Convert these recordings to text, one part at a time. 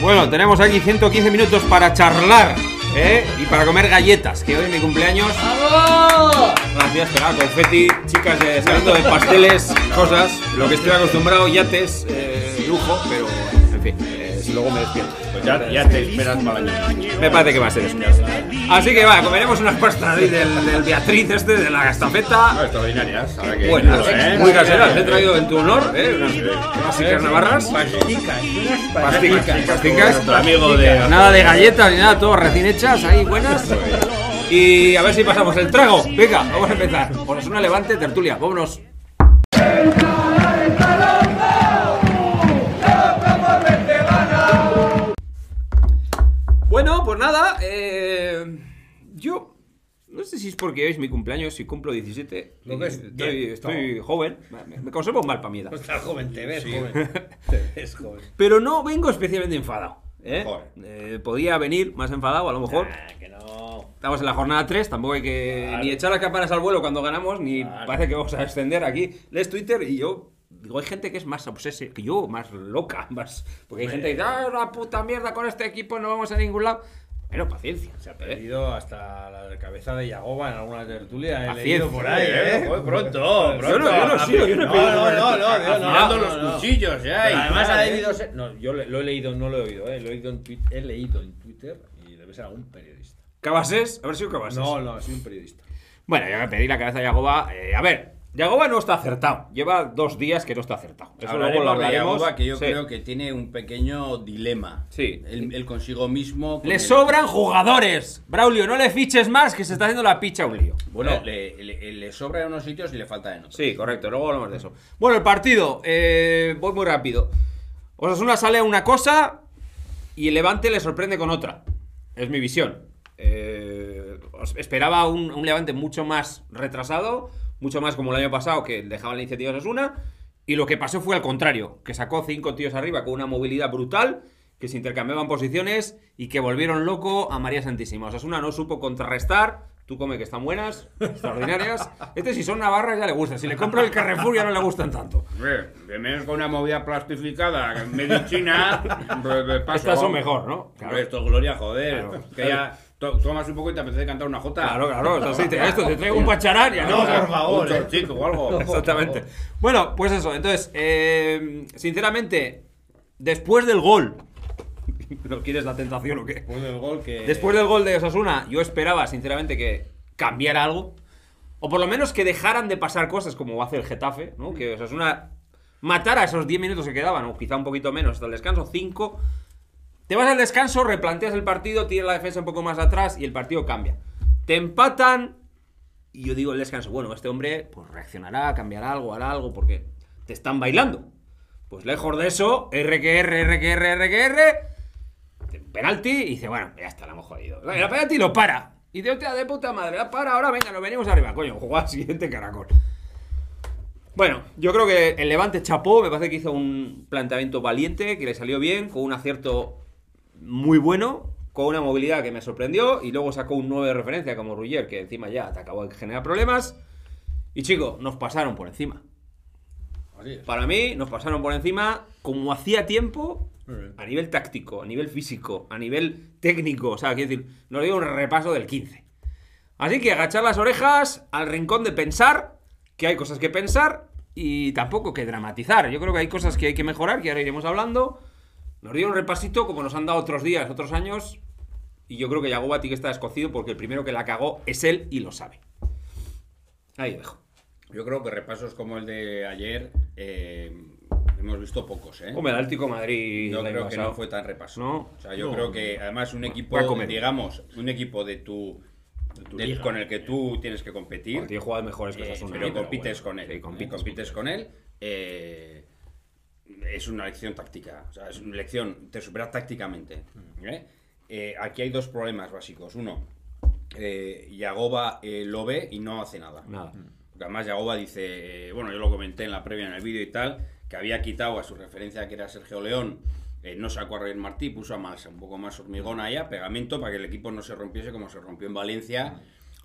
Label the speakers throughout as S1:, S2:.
S1: Bueno, tenemos aquí 115 minutos para charlar ¿eh? y para comer galletas, que hoy es mi cumpleaños. Gracias, espera, confeti, chicas eh, saliendo de pasteles, cosas, lo que estoy acostumbrado, yates, eh, lujo, pero en fin, luego me despierto.
S2: Pues ya, ya te esperas para el año.
S1: Me parece que va a ser eso. Así que va, comeremos unas pastas ahí del, del Beatriz este, de la gastafeta.
S2: No, extraordinarias. Ahora que
S1: Buenas,
S2: ¿eh?
S1: muy caseras, he traído en tu honor, ¿eh? Unas navarras.
S3: Pasticas,
S1: Pasticas,
S3: pasticas.
S2: amigo de.
S1: Nada de galletas ni nada, todo recién hechas, ahí buenas. Y a ver si pasamos el trago. Venga, vamos a empezar. Osasuna Levante, tertulia, vámonos. Pues nada, eh, yo no sé si es porque hoy es mi cumpleaños, si cumplo 17.
S3: Lo ves
S1: estoy, estoy joven, me, me conservo mal para mi edad.
S3: No estás joven, te ves joven. Te ves joven.
S1: Pero no vengo especialmente enfadado. ¿eh? Eh, podía venir más enfadado, a lo mejor.
S3: Ah, que no.
S1: Estamos en la jornada 3, tampoco hay que ni echar las campanas al vuelo cuando ganamos, ni parece que vamos a extender aquí. Lees Twitter y yo digo, hay gente que es más obsese que yo, más loca, más. Porque hay gente que dice, ah, la puta mierda con este equipo, no vamos a ningún lado. Pero paciencia.
S3: Se ha
S1: ¿eh?
S3: perdido hasta la cabeza de Yagoba en alguna tertulia. He leído por ahí,
S2: Eh,
S3: ¿eh?
S2: joder, pronto, pronto.
S1: Yo no- yo no sigo, yo no he
S3: No,
S1: pedido
S3: no, no, no, Dios, no,
S2: Afilando
S3: no,
S2: los
S3: no.
S2: cuchillos ya.
S3: Pero
S2: y
S3: además ha
S2: ¿eh?
S3: debido ser. No, yo le- lo he leído, no lo he oído, ¿eh? Lo he leído en, tuit- he leído en Twitter y debe ser algún periodista.
S1: Cabasés, a ver si Cabasés.
S3: No, no, soy un periodista.
S1: Bueno, ya me pedí la cabeza de Yagoba. eh, a ver, Yagoba no está acertado. Lleva dos días que no está acertado. Eso luego lo
S2: Hablaremos de
S1: hablaremos.
S2: Yagoba, que yo
S1: Sí.
S2: creo que tiene un pequeño dilema.
S1: Sí.
S2: Él, él consigo mismo. con
S1: Le
S2: el-
S1: sobran jugadores. Braulio, no le fiches más, que se está haciendo la picha un lío.
S2: Bueno,
S1: ¿Eh?
S2: le, le- le sobra en unos sitios y le falta en otros.
S1: Sí, correcto, luego hablamos de eso. Bueno, el partido, eh, voy muy rápido. Osasuna sale a una cosa y el Levante le sorprende con otra. Es mi visión. Eh, esperaba un, un Levante mucho más retrasado, mucho más como el año pasado, que dejaba la iniciativa a Osasuna. Y lo que pasó fue al contrario, que sacó cinco tíos arriba con una movilidad brutal, que se intercambiaban posiciones y que volvieron loco a María Santísima. Osasuna no supo contrarrestar. Tú come que están buenas, extraordinarias. Este si son navarras ya le gusta. Si le compro el Carrefour ya no le gustan tanto.
S2: De menos con una movida plastificada, pues, pues, paso.
S1: Estas son mejor, ¿no?
S2: Hombre, esto es gloria, joder.
S1: Claro.
S2: Que ya tomas un poco y te apetece cantar una jota.
S1: Claro, claro. Esto, sí, te, esto, te traigo un pacharán y
S3: No,
S1: acabamos.
S3: por favor,
S2: Un
S3: eh.
S2: o algo.
S1: Exactamente. Bueno, pues eso. Entonces, eh, sinceramente, después del gol. ¿No quieres la tentación o qué?
S3: Después del gol que.
S1: Después del gol de Osasuna, yo esperaba, sinceramente, que cambiara algo. O por lo menos que dejaran de pasar cosas como hace el Getafe, ¿no? Que Osasuna matara esos 10 minutos que quedaban, o quizá un poquito menos hasta el descanso, 5. Te vas al descanso, replanteas el partido, tiras la defensa un poco más atrás y el partido cambia. Te empatan y yo digo el descanso, bueno, este hombre pues reaccionará, cambiará algo, hará algo, porque te están bailando. Pues lejos de eso, RQR, RQR, RQR, penalti y dice, bueno, ya está, la hemos jodido. El penalti lo para. Y dice, hostia, de puta madre, la para, ahora venga, nos venimos arriba. Coño, jugó al siguiente caracol. Bueno, yo creo que el Levante chapó, me parece que hizo un planteamiento valiente, que le salió bien, con un acierto muy bueno, con una movilidad que me sorprendió, y luego sacó un 9 de referencia como Ruggier, que encima ya te acabó de generar problemas. Y chicos, nos pasaron por encima. Para mí, nos pasaron por encima como hacía tiempo a nivel táctico, a nivel físico, a nivel técnico. O sea, quiero decir, nos dio un repaso del 15. Así que agachar las orejas al rincón de pensar, que hay cosas que pensar y tampoco que dramatizar. Yo creo que hay cosas que hay que mejorar, que ahora iremos hablando. Nos dio un repasito como nos han dado otros días, otros años. Y yo creo que Yagoba tiene que estar escocido porque el primero que la cagó es él y lo sabe. Ahí lo dejo.
S2: Yo creo que repasos como el de ayer eh, hemos visto pocos, ¿eh?
S1: Hombre, el Atlético Madrid.
S2: Yo creo que
S1: pasado.
S2: no fue tan repaso.
S1: No.
S2: O sea, yo
S3: No.
S2: creo que además un equipo, digamos, un equipo de tu,
S3: tu
S2: de-
S3: liga.
S2: con el que tú tienes que competir,
S1: tiene jugadores mejores que
S2: eh,
S1: Osasuna,
S2: pero compites
S1: bueno.
S2: con él.
S1: Sí,
S2: y
S1: compites,
S2: compites con él. eh, es una lección táctica. O sea, es una lección, te supera tácticamente. ¿eh? Eh, aquí hay dos problemas básicos. Uno, eh, Yagoba eh, lo ve y no hace nada.
S1: Nada.
S2: Porque además Yagoba dice, eh, bueno, yo lo comenté en la previa en el vídeo y tal, que había quitado a su referencia que era Sergio León, no sacó a Reyes Martí, puso a más, un poco más hormigón allá, pegamento para que el equipo no se rompiese como se rompió en Valencia.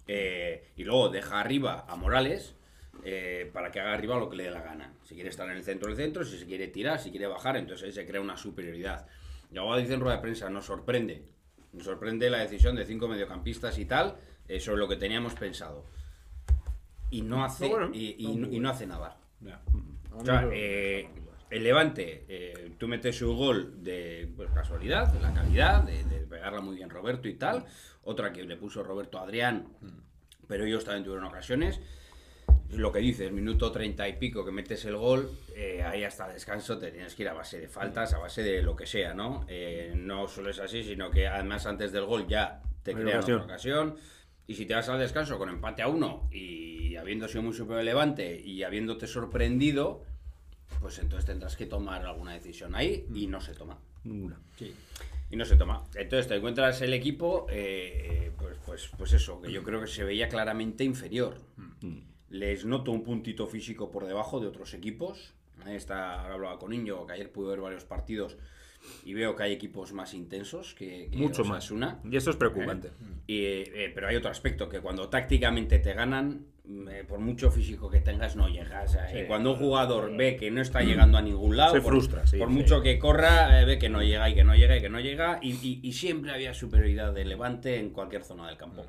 S2: eh, y luego deja arriba a Morales, eh, para que haga arriba lo que le dé la gana. Si quiere estar en el centro, el centro, si se quiere tirar, si quiere bajar, entonces ahí se crea una superioridad. Y ahora dice en rueda de prensa, nos sorprende. Nos sorprende la decisión de cinco mediocampistas y tal eh, sobre lo que teníamos pensado. Y no hace,
S1: No, bueno,
S2: y, y- y no hace nada.
S3: Ya.
S2: O sea, eh, el Levante, eh, tú metes su gol de pues, casualidad, de la calidad, de, de pegarla muy bien Roberto y tal. Otra que le puso Roberto a Adrián, pero ellos también tuvieron ocasiones. Lo que dices, minuto treinta y pico que metes el gol, eh, ahí hasta el descanso te tienes que ir a base de faltas, a base de lo que sea, ¿no? Eh, no solo es así, sino que además antes del gol ya te crean
S1: ocasión.
S2: otra ocasión. Y si te vas al descanso con empate a uno y habiendo sido muy superior Levante y habiéndote sorprendido, pues entonces tendrás que tomar alguna decisión ahí y no se toma.
S1: Ninguna.
S3: Sí.
S2: Y no se toma. Entonces te encuentras el equipo, eh, pues, pues, pues eso, que yo creo que se veía claramente inferior. Les noto un puntito físico por debajo de otros equipos. Está, ahora hablaba con Niño, que ayer pude ver varios partidos y veo que hay equipos más intensos que, que
S1: Mucho más.
S2: Osasuna.
S1: Y eso es preocupante.
S2: Y, eh, pero hay otro aspecto, que cuando tácticamente te ganan, eh, por mucho físico que tengas, no llegas. eh, y cuando un jugador ve que no está llegando a ningún lado,
S1: Se
S2: por-
S1: frustra, sí,
S2: por
S1: sí.
S2: mucho que corra, eh, ve que no llega y que no llega y que no llega, y, y- y siempre había superioridad de Levante en cualquier zona del campo.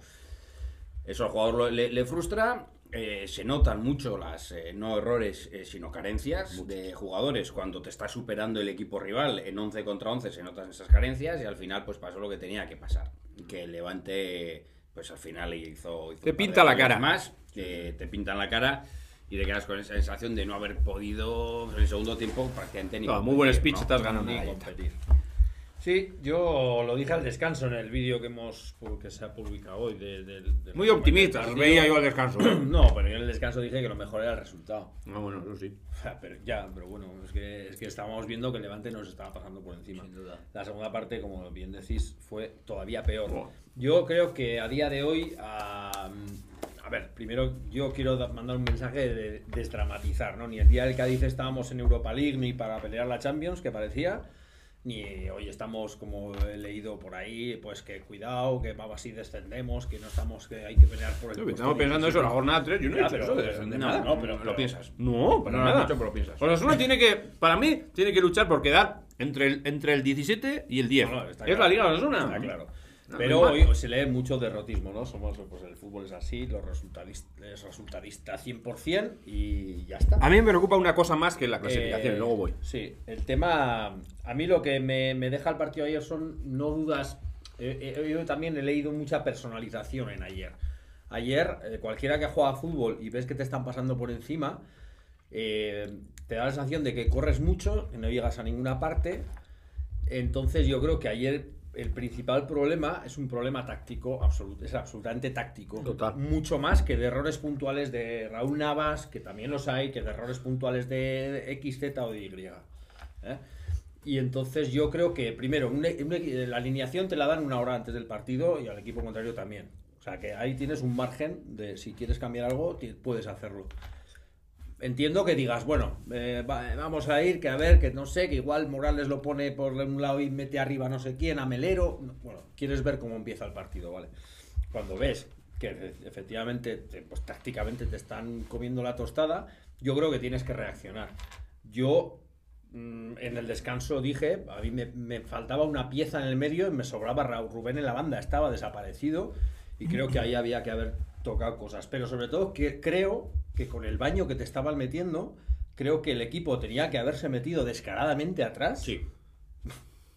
S2: Eso al jugador le frustra. Eh, se notan mucho las, eh, no errores, eh, sino carencias de jugadores. Cuando te está superando el equipo rival en 11 contra 11 se notan esas carencias y al final pues pasó lo que tenía que pasar. Que el Levante pues al final hizo... hizo
S1: Te pinta la cara.
S2: Más, que te pintan la cara y te quedas con esa sensación de no haber podido en el segundo tiempo prácticamente ni...
S1: Ah, muy buen
S2: competir,
S1: speech,
S2: ¿no?
S1: ganado una
S3: Ni
S1: galleta.
S3: Sí, yo lo dije al descanso en el vídeo que hemos que se ha publicado hoy. de- del- del-
S1: Muy optimista,
S3: partido.
S1: veía yo al descanso. ¿eh?
S3: No, pero yo en el descanso dije que lo mejor era el resultado.
S1: Ah, bueno, eso sí.
S3: O sea, pero ya, pero bueno, es que, es que estábamos viendo que el Levante nos estaba pasando por encima.
S4: Sin duda.
S3: La segunda parte, como bien decís, fue todavía peor.
S1: Buah.
S3: Yo creo que a día de hoy, a, a ver, primero yo quiero da- mandar un mensaje de desdramatizar, ¿no? Ni el día del Cádiz estábamos en Europa League ni para pelear la Champions, que parecía, ni hoy estamos, como he leído por ahí, pues que cuidado, que vamos así descendemos, que no estamos, que hay que pelear por el puesto
S1: Estamos pensando eso,
S3: 17.
S1: la jornada 3. Yo no he dicho eso de defender
S3: no,
S1: nada.
S3: no, pero-
S2: lo piensas.
S1: No, para
S2: No lo
S1: nada.
S2: dicho, pero lo piensas.
S1: Osasuna tiene que, para mí, tiene que luchar por quedar entre el, entre el 17 y el 10.
S3: No, no, está
S1: es
S3: claro.
S1: la Liga de Osasuna.
S3: Está claro.
S1: No,
S3: Pero hoy se lee mucho derrotismo, ¿no? Somos, pues el fútbol es así, los resultadistas es resultadista 100% y ya está.
S1: A mí me preocupa una cosa más que la clasificación,
S3: Eh,
S1: luego voy.
S3: Sí, el tema. A mí lo que me, me deja el partido ayer son no dudas. eh, eh, yo también he leído mucha personalización en ayer. Ayer, eh, cualquiera que juega a fútbol y ves que te están pasando por encima, eh, te da la sensación de que corres mucho, que no llegas a ninguna parte. Entonces, yo creo que ayer el principal problema es un problema táctico, es absolutamente táctico.
S1: Total.
S3: Mucho más que de errores puntuales de Raúl Navas, que también los hay, que de errores puntuales de X, Z o de Y. ¿eh? Y entonces yo creo que, primero, e- la alineación te la dan una hora antes del partido y al equipo contrario también. O sea que ahí tienes un margen de si quieres cambiar algo, puedes hacerlo. Entiendo que digas, bueno, eh, va- vamos a ir, que a ver, que no sé, que igual Morales lo pone por un lado y mete arriba no sé quién, a Melero. No, Bueno, quieres ver cómo empieza el partido, ¿vale? Cuando ves que efe- efectivamente, te- pues tácticamente te están comiendo la tostada, yo creo que tienes que reaccionar. Yo mm, en el descanso dije, a mí me, me faltaba una pieza en el medio y me sobraba Raúl Rubén en la banda, estaba desaparecido y creo que ahí había que haber tocado cosas. Pero sobre todo que creo que con el baño que te estaban metiendo, creo que el equipo tenía que haberse metido descaradamente atrás
S2: Sí.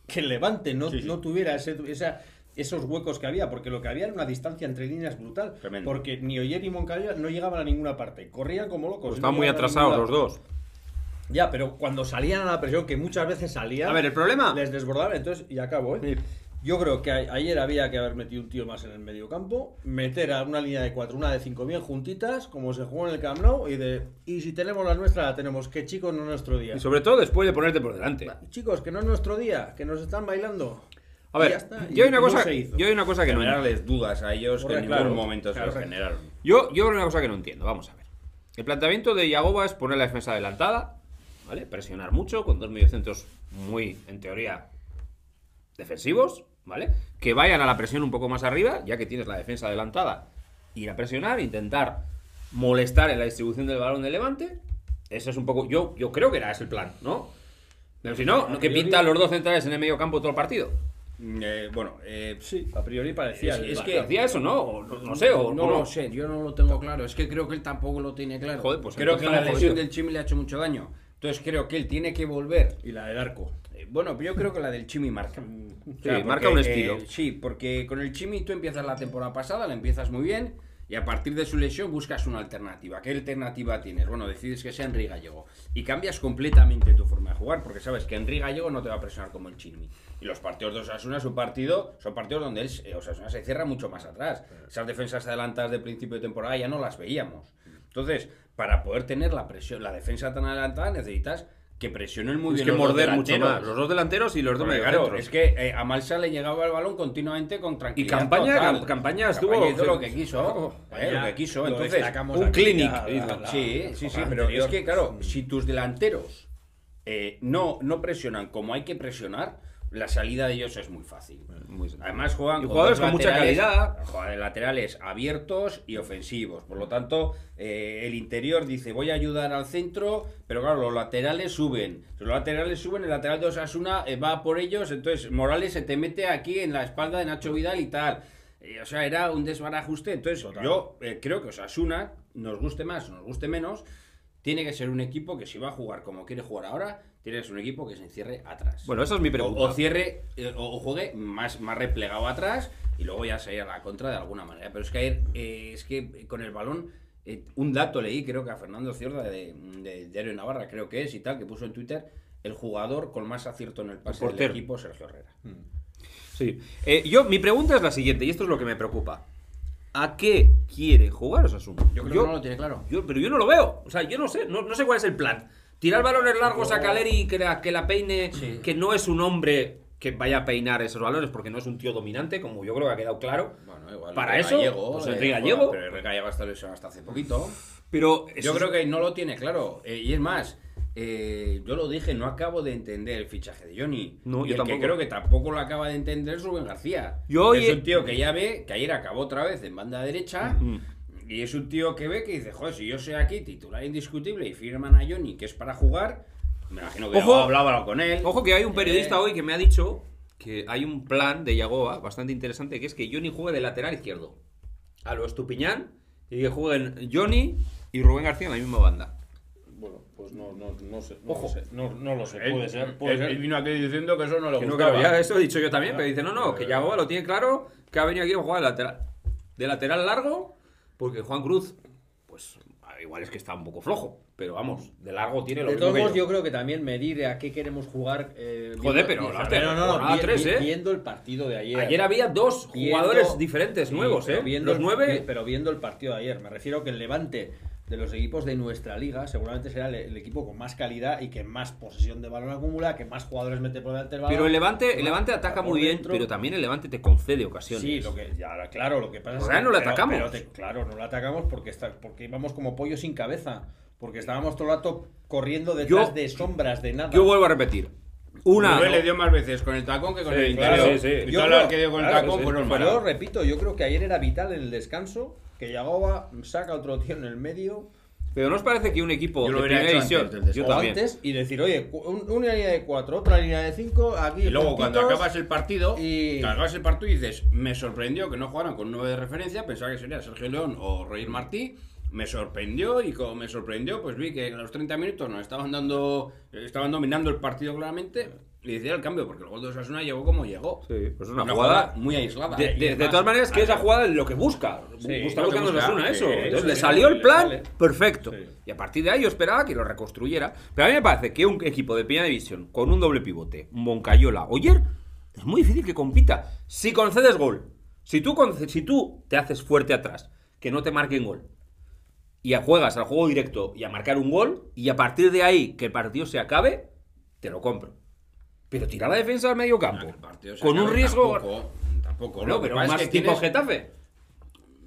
S3: que el Levante no,
S2: Sí, sí.
S3: no tuviera ese, esa- esos huecos que había, porque lo que había era una distancia entre líneas brutal.
S2: Tremendo.
S3: Porque ni Oyer ni Moncada no llegaban a ninguna parte. Corrían como locos.
S1: Pues
S3: no
S1: muy atrasados los dos.
S3: Ya, pero cuando salían a la presión, que muchas veces salían,
S1: A ver, el problema.
S3: les desbordaban. Entonces, y acabo, ¿eh?
S1: Sí.
S3: Yo creo que a- ayer había que haber metido un tío más en el medio campo, meter a una línea de cuatro, una de cinco bien juntitas, como se jugó en el Camp Nou, y de y si tenemos la nuestra, la tenemos. Que chicos, no es nuestro día.
S1: Y sobre todo después de ponerte por delante.
S3: Chicos, que no es nuestro día, que nos están bailando.
S1: A ver,
S3: ya está, y
S1: yo hay una
S3: no
S1: cosa,
S3: hizo.
S1: yo hay una cosa que no entiendo.
S2: Generarles dudas a ellos que en ningún
S3: claro.
S2: momento se los
S3: Claro.
S2: generaron.
S1: Yo, yo hay una cosa que no entiendo, vamos a ver. El planteamiento de Yagoba es poner la defensa adelantada, ¿vale? Presionar mucho con dos mediocentros muy, en teoría, defensivos, ¿vale? Que vayan a la presión un poco más arriba, ya que tienes la defensa adelantada, ir a presionar, intentar molestar en la distribución del balón del Levante. Ese es un poco. Yo, yo creo que era ese el plan, ¿no? Pero si no, ¿no? ¿qué pintan los dos centrales en el medio campo todo el partido?
S2: Eh, bueno, eh,
S3: Sí, a priori parecía.
S2: Es- es que-
S1: ¿Hacía eso, no? O no, no sé, o
S4: no
S1: o
S4: lo sé, yo no lo tengo claro. Es que creo que él tampoco lo tiene claro.
S1: Joder, pues
S2: creo que la lesión del Chimi le ha hecho mucho daño. Entonces creo que él tiene que volver.
S3: Y la del arco.
S2: Eh, Bueno, yo creo que la del Chimi marca.
S1: Sí, marca un estilo.
S2: sí, porque con el Chimi tú empiezas la temporada pasada, la empiezas muy bien. Y a partir de su lesión buscas una alternativa. ¿Qué alternativa tienes? Bueno, decides que sea Henry Gallego. Y cambias completamente tu forma de jugar, porque sabes que Henry Gallego no te va a presionar como el Chimi. Y los partidos de Osasuna son, partido, son partidos donde él, eh, Osasuna se cierra mucho más atrás. Esas defensas adelantadas de principio de temporada ya no las veíamos. Entonces, para poder tener la presión, la defensa tan adelantada, necesitas que presionen muy bien
S1: que
S2: los dos
S1: morder mucho
S2: delanteros.
S1: más. Los dos delanteros y los dos
S2: Porque,
S1: medio
S2: claro, es que eh, a Malsa le llegaba el balón continuamente con tranquilidad.
S1: campaña-
S2: total.
S1: cam- campaña estuvo-
S2: Campaña hizo lo que quiso. eh, lo que quiso. Entonces,
S1: un clinic,
S3: la- la-
S2: sí, sí, sí. Pero
S3: anterior.
S2: es que, claro, si tus delanteros eh, no, no presionan como hay que presionar, la salida de ellos es muy fácil.
S1: Muy sencillo.
S2: Además juegan
S1: Y jugadores con mucha
S2: laterales-
S1: calidad.
S2: jugadores laterales abiertos y ofensivos. Por lo tanto, eh, el interior dice voy a ayudar al centro, pero claro, los laterales suben. Si los laterales suben, el lateral de Osasuna eh, va por ellos, entonces Morales se te mete aquí en la espalda de Nacho Vidal y tal. Eh, o sea, era un desbarajuste. Entonces, yo eh, creo que Osasuna, nos guste más o nos guste menos, tiene que ser un equipo que si va a jugar como quiere jugar ahora, tiene que ser un equipo que se encierre atrás.
S1: Bueno, esa es mi pregunta.
S2: O, o cierre, eh, o, o juegue más, más replegado atrás y luego ya salir a la contra de alguna manera. Pero es que ayer, eh, es que con el balón, eh, un dato leí, creo que a Fernando Ciorda de, de Diario de Navarra, creo que es y tal, que puso en Twitter, el jugador con más acierto en el pase del equipo, Sergio Herrera.
S1: Sí. Eh, yo, mi pregunta es la siguiente, y esto es lo que me preocupa. ¿A qué quiere jugar Osasuna?
S2: Yo creo que no lo tiene claro.
S1: yo- pero yo no lo veo. O sea, yo no sé, no, no sé cuál es el plan. Tirar balones largos a Caleri que la, que la peine,
S2: Sí.
S1: que no es un hombre que vaya a peinar esos balones porque no es un tío dominante, como yo creo que ha quedado claro.
S2: Bueno, igual.
S1: Para eso,
S2: Gallego,
S1: pues
S2: eh,
S1: Enrique Gallego.
S2: Pero Enrique lesionado hasta hace poquito.
S1: Pero
S2: Yo creo que no lo tiene claro. Eh, y es más, eh, yo lo dije, no acabo de entender el fichaje de Johnny.
S1: No,
S2: y
S1: yo
S2: el
S1: tampoco.
S2: que creo que tampoco lo acaba de entender es Rubén García.
S1: Yo,
S2: es un tío que ya ve que ayer acabó otra vez en banda derecha.
S1: Mm.
S2: Y es un tío que ve que dice, joder, si yo soy aquí titular indiscutible y firman a Johnny, que es para jugar, me imagino que
S1: Ojo.
S2: hablaba con él.
S1: Ojo que hay un periodista
S2: Eh,
S1: hoy que me ha dicho que hay un plan de Yagoa bastante interesante, que es que Johnny juegue de lateral izquierdo. A lo Estupiñán y que jueguen Johnny y Rubén García en la misma banda.
S3: Bueno, pues no, no, no sé. No
S1: Ojo.
S3: Lo sé, no, no lo sé.
S2: Él,
S3: Puede ser. Puede
S2: él-
S3: ser.
S2: él vino aquí diciendo que eso no le
S1: Que no,
S2: gustaba.
S1: claro, ya eso he dicho yo también, pero dice, no, no, que Yagoa lo tiene claro, que ha venido aquí a jugar de lateral, de lateral largo, porque Juan Cruz, pues igual es que está un poco flojo, pero vamos, de largo tiene lo
S3: De
S1: mismo
S3: todos
S1: que
S3: modos,
S1: yo.
S3: yo creo que también medir a qué queremos jugar. eh,
S1: Joder,
S3: viendo-
S1: pero la
S3: no, no, no, vi-
S1: tres,
S3: vi-
S1: ¿eh?
S3: viendo el partido de ayer.
S1: Ayer había dos
S3: Viendo-
S1: jugadores diferentes, nuevos, ¿eh?
S3: viendo
S1: Los
S3: el-
S1: nueve...
S3: Pero viendo el partido de ayer, me refiero que el Levante de los equipos de nuestra liga seguramente será el, el equipo con más calidad y que más posesión de balón acumula, que más jugadores mete por delante del balón.
S1: Pero el Levante, el Levante ataca muy bien,
S3: dentro.
S1: pero también el Levante te concede ocasiones.
S3: Sí, lo que, ya, claro, lo que pasa es que
S1: no le
S3: pero-
S1: atacamos.
S3: pero te- claro, no le atacamos porque, está, porque íbamos como pollo sin cabeza. Porque estábamos todo el rato corriendo detrás
S1: Yo-
S3: de sombras, de nada.
S1: Yo vuelvo a repetir. Una.
S2: Rubén le dio más veces con el tacón que con
S1: Sí,
S2: el
S1: claro,
S2: interior.
S1: sí, sí.
S2: Y
S3: Yo creo-
S2: que dio con el
S3: claro,
S2: tacón
S3: sí,
S2: fueron
S3: pero
S2: malos.
S3: Yo repito, yo creo que ayer era vital en el descanso que Yagoba saca otro tío en el medio
S1: Pero ¿no os parece que un equipo
S2: Yo lo
S1: de primera división. Yo
S3: o
S1: también.
S3: antes y decir, oye, un- una línea de cuatro, otra línea de cinco, aquí.
S2: Y luego cuando acabas el partido,
S3: y-
S2: acabas el partido dices, me sorprendió que no jugaran con nueve de referencia, pensaba que sería Sergio León o Roger Martí, me sorprendió y como me sorprendió, pues vi que a los 30 minutos nos estaban dando, estaban dominando el partido claramente y decía el cambio, porque el gol de Osasuna llegó como llegó.
S1: Sí, pues una,
S2: Una
S1: jugada.
S2: jugada muy aislada.
S1: De, todas maneras, que esa jugada es lo que busca.
S3: Sí,
S1: está
S2: lo que
S1: buscando
S2: busca,
S1: Osasuna eso.
S2: sí,
S1: Entonces le salió
S3: le
S1: el plan perfecto. Y a partir de ahí yo esperaba que lo reconstruyera. Pero a mí me parece que un equipo de primera división con un doble pivote, Moncayola, Oyer, es muy difícil que compita. Si concedes gol, si tú, si tú te haces fuerte atrás, que no te marquen gol, y a- juegas al juego directo y a marcar un gol, y a partir de ahí que el partido se acabe, te lo compro. Pero tirar la defensa al medio campo,
S2: el partido se
S1: con un riesgo...
S2: Tampoco, tampoco, que
S1: pero más
S2: que
S1: tipo
S2: tienes-
S1: Getafe.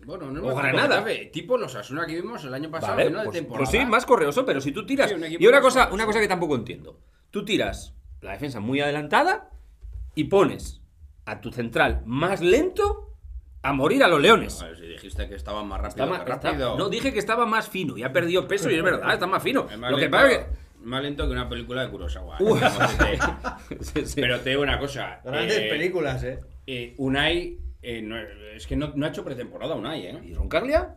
S2: Bueno, no
S1: o
S2: es más
S1: Granada.
S2: tipo Getafe, Tipo los Asuna que vimos el año pasado,
S1: Vale,
S2: final de
S1: pues,
S2: temporada.
S1: pues sí, más correoso, pero si tú tiras.
S2: Sí,
S1: y una cosa, una cosa que tampoco entiendo. Tú tiras la defensa muy adelantada y pones a tu central más lento a morir a los leones.
S2: A ver, si dijiste que estaba más rápido
S1: Está más-
S2: que
S1: está-
S2: rápido.
S1: no, dije que estaba más fino y ha perdido peso y es verdad, está más fino.
S2: Más
S1: Lo que pasa es
S2: Más lento que una película de Kurosawa. ¿eh? Te-
S1: que... Sí, sí.
S2: Pero te digo una cosa.
S3: Grandes
S2: eh,
S3: películas, ¿eh?
S2: eh, Unai. eh, no- es que no, no ha hecho pretemporada Unai, ¿eh?
S1: ¿Y Roncaglia?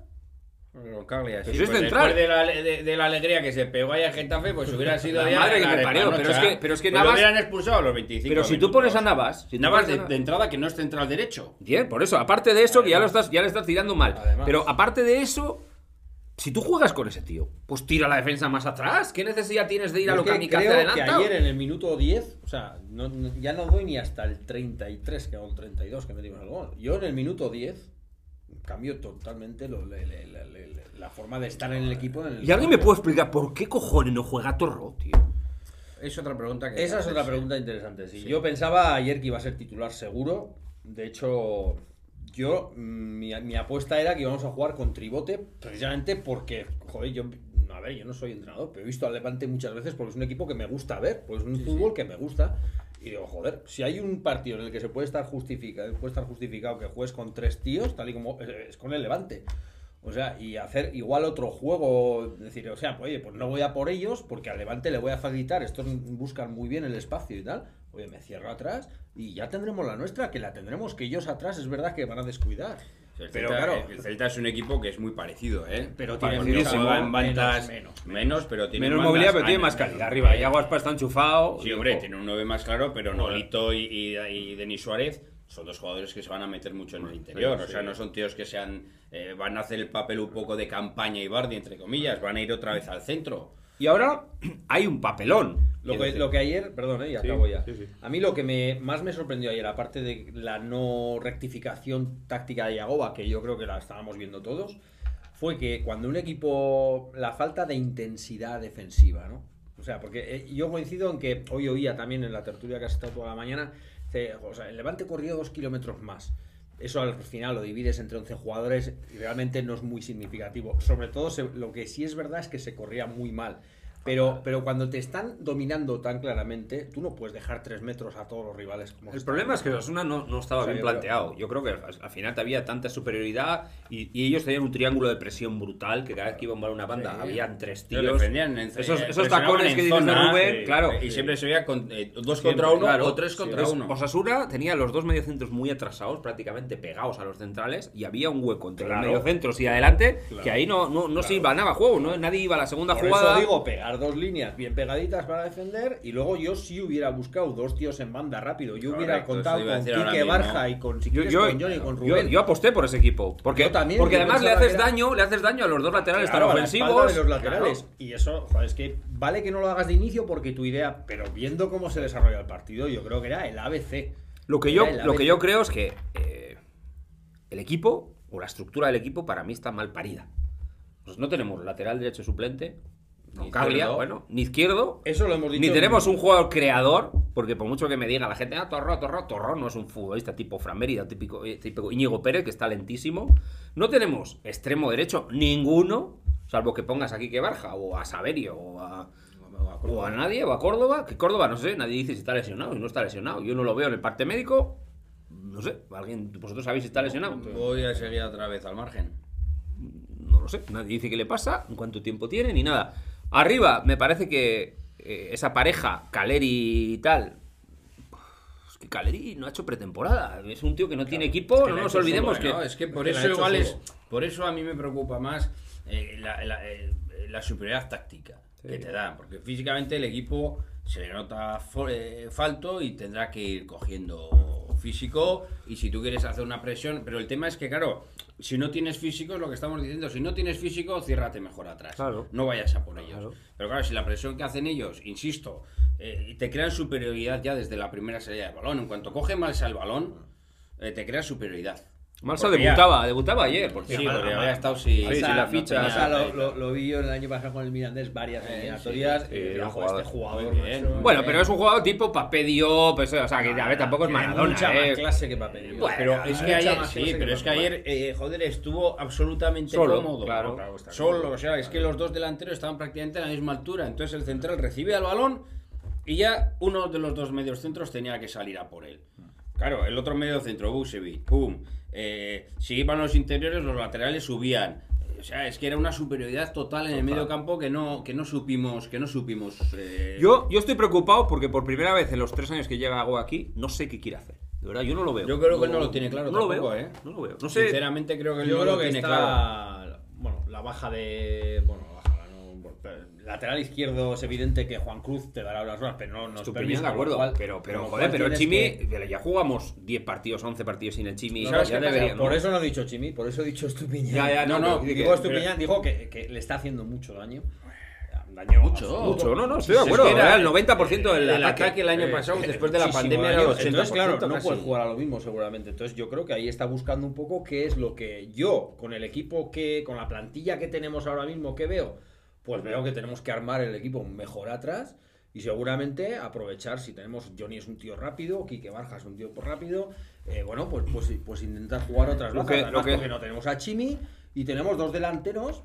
S2: Roncaglia, sí,
S1: Pero si es
S2: pues
S1: central.
S2: Después de la, de, de la alegría que se pegó ahí a Getafe, pues hubiera sido
S1: La
S2: ya
S1: madre que me parió, pero es que- pero es que
S2: Pues lo
S1: Navas-
S2: hubieran expulsado a los 25
S1: Pero si tú pones a Navas... Si
S2: Navas de,
S1: a-
S2: de entrada que no es central derecho.
S1: Bien, por eso, aparte de eso, que ya lo estás, ya le estás tirando mal.
S3: Además.
S1: Pero aparte de eso, si tú juegas con ese tío, pues tira la defensa más atrás. ¿Qué necesidad tienes de ir a lo
S3: que creo que ayer en el minuto 10, o sea, no- no- ya no doy ni hasta el 33, que hago el 32 que metimos el gol. Yo en el minuto 10 cambio totalmente lo- le- le- le- le- la forma de estar en el equipo. en el
S1: ¿Y alguien me puede explicar por qué cojones no juega Torro, tío?
S2: Es otra pregunta que.
S3: Esa es otra pregunta interesante. Sí. Yo pensaba ayer que iba a ser titular seguro. De hecho, yo mm, mi, mi apuesta era que íbamos a jugar con Tribote, precisamente porque, joder, yo, a ver, yo no soy entrenador, pero he visto al Levante muchas veces porque es un equipo que me gusta ver, pues es un fútbol que me gusta. Y digo, joder, si hay un partido en el que se puede estar justificado, puede estar justificado que juegues con tres tíos, tal y como es con el Levante. O sea, y hacer igual otro juego, decir, o sea, pues, oye, pues no voy a por ellos porque al Levante le voy a facilitar, estos buscan muy bien el espacio y tal. Oye, me cierro atrás y ya tendremos la nuestra, que la tendremos, que ellos atrás es verdad que van a descuidar.
S2: El
S3: Pero
S2: Celta,
S3: claro,
S2: el Celta es un equipo que es muy parecido, ¿eh?
S3: Pero tiene
S2: bandas
S3: menos,
S2: menos, pero tiene
S1: Menos movilidad, pero tiene más
S2: menos.
S1: calidad arriba. Y Aguaspa está enchufado.
S2: Sí, hombre, tiene un 9 más claro, pero Nolito y, y, y Denis Suárez son dos jugadores que se van a meter mucho en el interior. O sea, no son tíos que sean eh, van a hacer el papel un poco de campaña y Bardi, entre comillas. Van a ir otra vez al centro.
S1: Y ahora hay un papelón.
S3: Lo que, lo que ayer, perdón, eh, y
S1: Sí,
S3: acabo ya.
S1: sí, sí.
S3: A mí lo que me, más me sorprendió ayer, aparte de la no rectificación táctica de Yagoba, que yo creo que la estábamos viendo todos, fue que cuando un equipo. la falta de intensidad defensiva, ¿no? O sea, porque eh, yo coincido en que hoy oía también en la tertulia que has estado toda la mañana, o sea, el Levante corrió dos kilómetros más. Eso al final lo divides entre 11 jugadores y realmente no es muy significativo. Sobre todo se- lo que sí es verdad es que se corría muy mal. Pero, pero cuando te están dominando tan claramente, tú no puedes dejar tres metros a todos los rivales. Como
S1: El
S3: están.
S1: problema es que Osasuna no, no estaba
S3: O sea,
S1: bien
S3: yo creo-
S1: planteado. Yo creo que al, al final había tanta superioridad y, y ellos tenían un triángulo de presión brutal que cada vez que iba a una banda
S2: Sí.
S1: habían tres tíos.
S2: defendían en-
S1: esos
S2: eh,
S1: esos tacones
S2: en
S1: que dices de Rubén,
S2: sí,
S1: claro.
S2: Y siempre se veía con, eh, dos
S1: Siempre,
S2: contra uno
S1: claro.
S2: o tres contra
S1: Entonces,
S2: uno.
S1: Osasuna tenía los dos mediocentros muy atrasados, prácticamente pegados a los centrales, y había un hueco entre
S3: Claro.
S1: los mediocentros y adelante
S3: Claro.
S1: que ahí no, no, no se iba nada juego, ¿no? nadie iba a la segunda
S3: Por
S1: jugada.
S3: eso digo, pegar dos líneas bien pegaditas para defender y luego yo sí hubiera buscado dos tíos en banda rápido. Yo hubiera contado con Quique
S2: mismo.
S3: Barja y con, si
S1: Yo,
S3: quieres,
S1: yo-
S3: con Johnny Rubén.
S1: yo aposté por ese equipo. Porque,
S3: Yo también,
S1: porque además le haces
S3: era-
S1: daño, le haces daño a los dos laterales
S3: Claro,
S1: tan
S3: la
S1: ofensivos.
S3: de los laterales.
S1: Claro.
S3: Y eso, joder, es que vale que no lo hagas de inicio porque tu idea, pero viendo cómo se desarrolla el partido, yo creo que era el ABC.
S1: Lo que yo, lo que yo creo es que eh, el equipo, o la estructura del equipo, para mí está mal parida. Pues no tenemos lateral derecho suplente, Caglia,
S2: izquierdo.
S1: bueno, ni izquierdo,
S3: Eso lo hemos dicho.
S1: ni
S3: en-
S1: tenemos un jugador creador, porque por mucho que me diga la gente, ah, Torró, Torró, Torró no es un futbolista tipo Fran Mérida, típico, eh, típico Íñigo Pérez, que está lentísimo. No tenemos extremo derecho, ninguno, salvo que pongas aquí que Barja, o a Saverio, o a, o a nadie, o a Córdoba, que Córdoba, no sé, nadie dice si está lesionado, y no está lesionado. Yo no lo veo en el parte médico, no sé, alguien, vosotros sabéis si está lesionado.
S2: Voy a seguir otra vez al margen.
S1: No lo sé, nadie dice qué le pasa, en cuánto tiempo tiene, ni nada. Arriba, me parece que eh, esa pareja, Caleri y tal. Es que Caleri no ha hecho pretemporada. Es un tío que no tiene equipo,
S3: es que
S1: no nos olvidemos
S3: solo,
S1: que.
S2: No, es que por
S3: que
S2: eso igual es. Por eso a mí me preocupa más eh, la, la- eh, la superioridad táctica que te dan. Porque físicamente el equipo se le nota falto y tendrá que ir cogiendo físico. Y si tú quieres hacer una presión. Pero el tema es que, claro, si no tienes físico, es lo que estamos diciendo. Si no tienes físico, ciérrate mejor atrás.
S1: Claro.
S2: No vayas a por ellos.
S1: Claro.
S2: Pero claro, si la presión que hacen ellos, insisto, eh, te crean superioridad ya desde la primera salida del balón. En cuanto coge Malsa el balón, eh, te crea superioridad. Ya-
S1: debutaba, debutaba ayer, por
S2: Sí, porque había estado sin,
S1: Sí, sí,
S2: sin
S1: la
S2: no
S1: ficha.
S2: tenía
S3: Barça lo, lo- lo vi yo el año pasado con el Mirandés varias
S2: Eh,
S3: eliminatorias.
S1: sí,
S3: y decía,
S1: gran
S3: "Jo, este
S1: jugador".
S3: jugador.
S2: Bien.
S3: macho,
S1: Bueno,
S3: eh,
S1: pero es un jugador tipo Papé Diop, eso, o sea, que a ver, tampoco es Maradona,
S3: mucha
S1: eh.
S3: más clase que Papel.
S1: Bueno,
S2: Pero es que ayer, sí, pero es que eh, joder, estuvo absolutamente
S1: Solo,
S2: cómodo.
S1: claro.
S3: Claro,
S2: Solo,
S3: claro.
S2: o sea, es que los dos delanteros estaban prácticamente a la misma altura. Entonces el central recibía el balón y ya uno de los dos medios centros tenía que salir a por él. Claro, el otro medio centro, Busevic, pum. Eh, si iban los interiores, los laterales subían. O sea, es que era una superioridad total en el medio campo que no, que no supimos, que no supimos. eh,
S1: Yo, yo estoy preocupado porque por primera vez en los tres años que lleva Agua aquí, no sé qué quiere hacer. De verdad, yo no lo veo.
S2: Yo creo que él no lo tiene claro
S1: No lo
S2: tampoco,
S1: veo,
S2: ¿eh?
S1: No lo veo. No sé.
S2: Sinceramente creo que él
S3: Yo
S2: no
S3: creo
S2: lo
S3: que
S2: tiene
S3: está.
S2: claro.
S3: Bueno, la baja de. Bueno, lateral izquierdo es evidente que Juan Cruz te dará las horas, pero no nos
S1: Estupiñán, de acuerdo.
S3: cual-
S1: pero, pero, joder, pero el Chimi,
S3: que-
S1: ya jugamos 10 partidos, 11 partidos sin el Chimi.
S3: Por eso no he dicho Chimi, por eso he dicho Estupiñán.
S1: Ya, ya, no,
S2: No,
S3: Digo, Estupiñán dijo que, que le está haciendo mucho daño. Daño
S2: Mucho.
S1: Mucho, no, no, estoy de
S2: Si es
S1: acuerdo.
S2: que era
S1: el 90% del
S2: el
S1: ataque.
S2: ataque el año
S3: Eh,
S2: pasado,
S3: eh,
S2: después de la pandemia, era el
S3: daño.
S2: 80%.
S3: Entonces, claro, no
S2: casi.
S3: puedes jugar a lo mismo seguramente. Entonces, yo creo que ahí está buscando un poco qué es lo que yo, con el equipo que, con la plantilla que tenemos ahora mismo, que veo, pues veo que tenemos que armar el equipo mejor atrás y seguramente aprovechar si tenemos Johnny es un tío rápido, Quique Barja es un tío rápido, eh, bueno, pues, pues, pues intentar jugar otras
S1: Lo que-
S3: porque no tenemos a Chimi y tenemos dos delanteros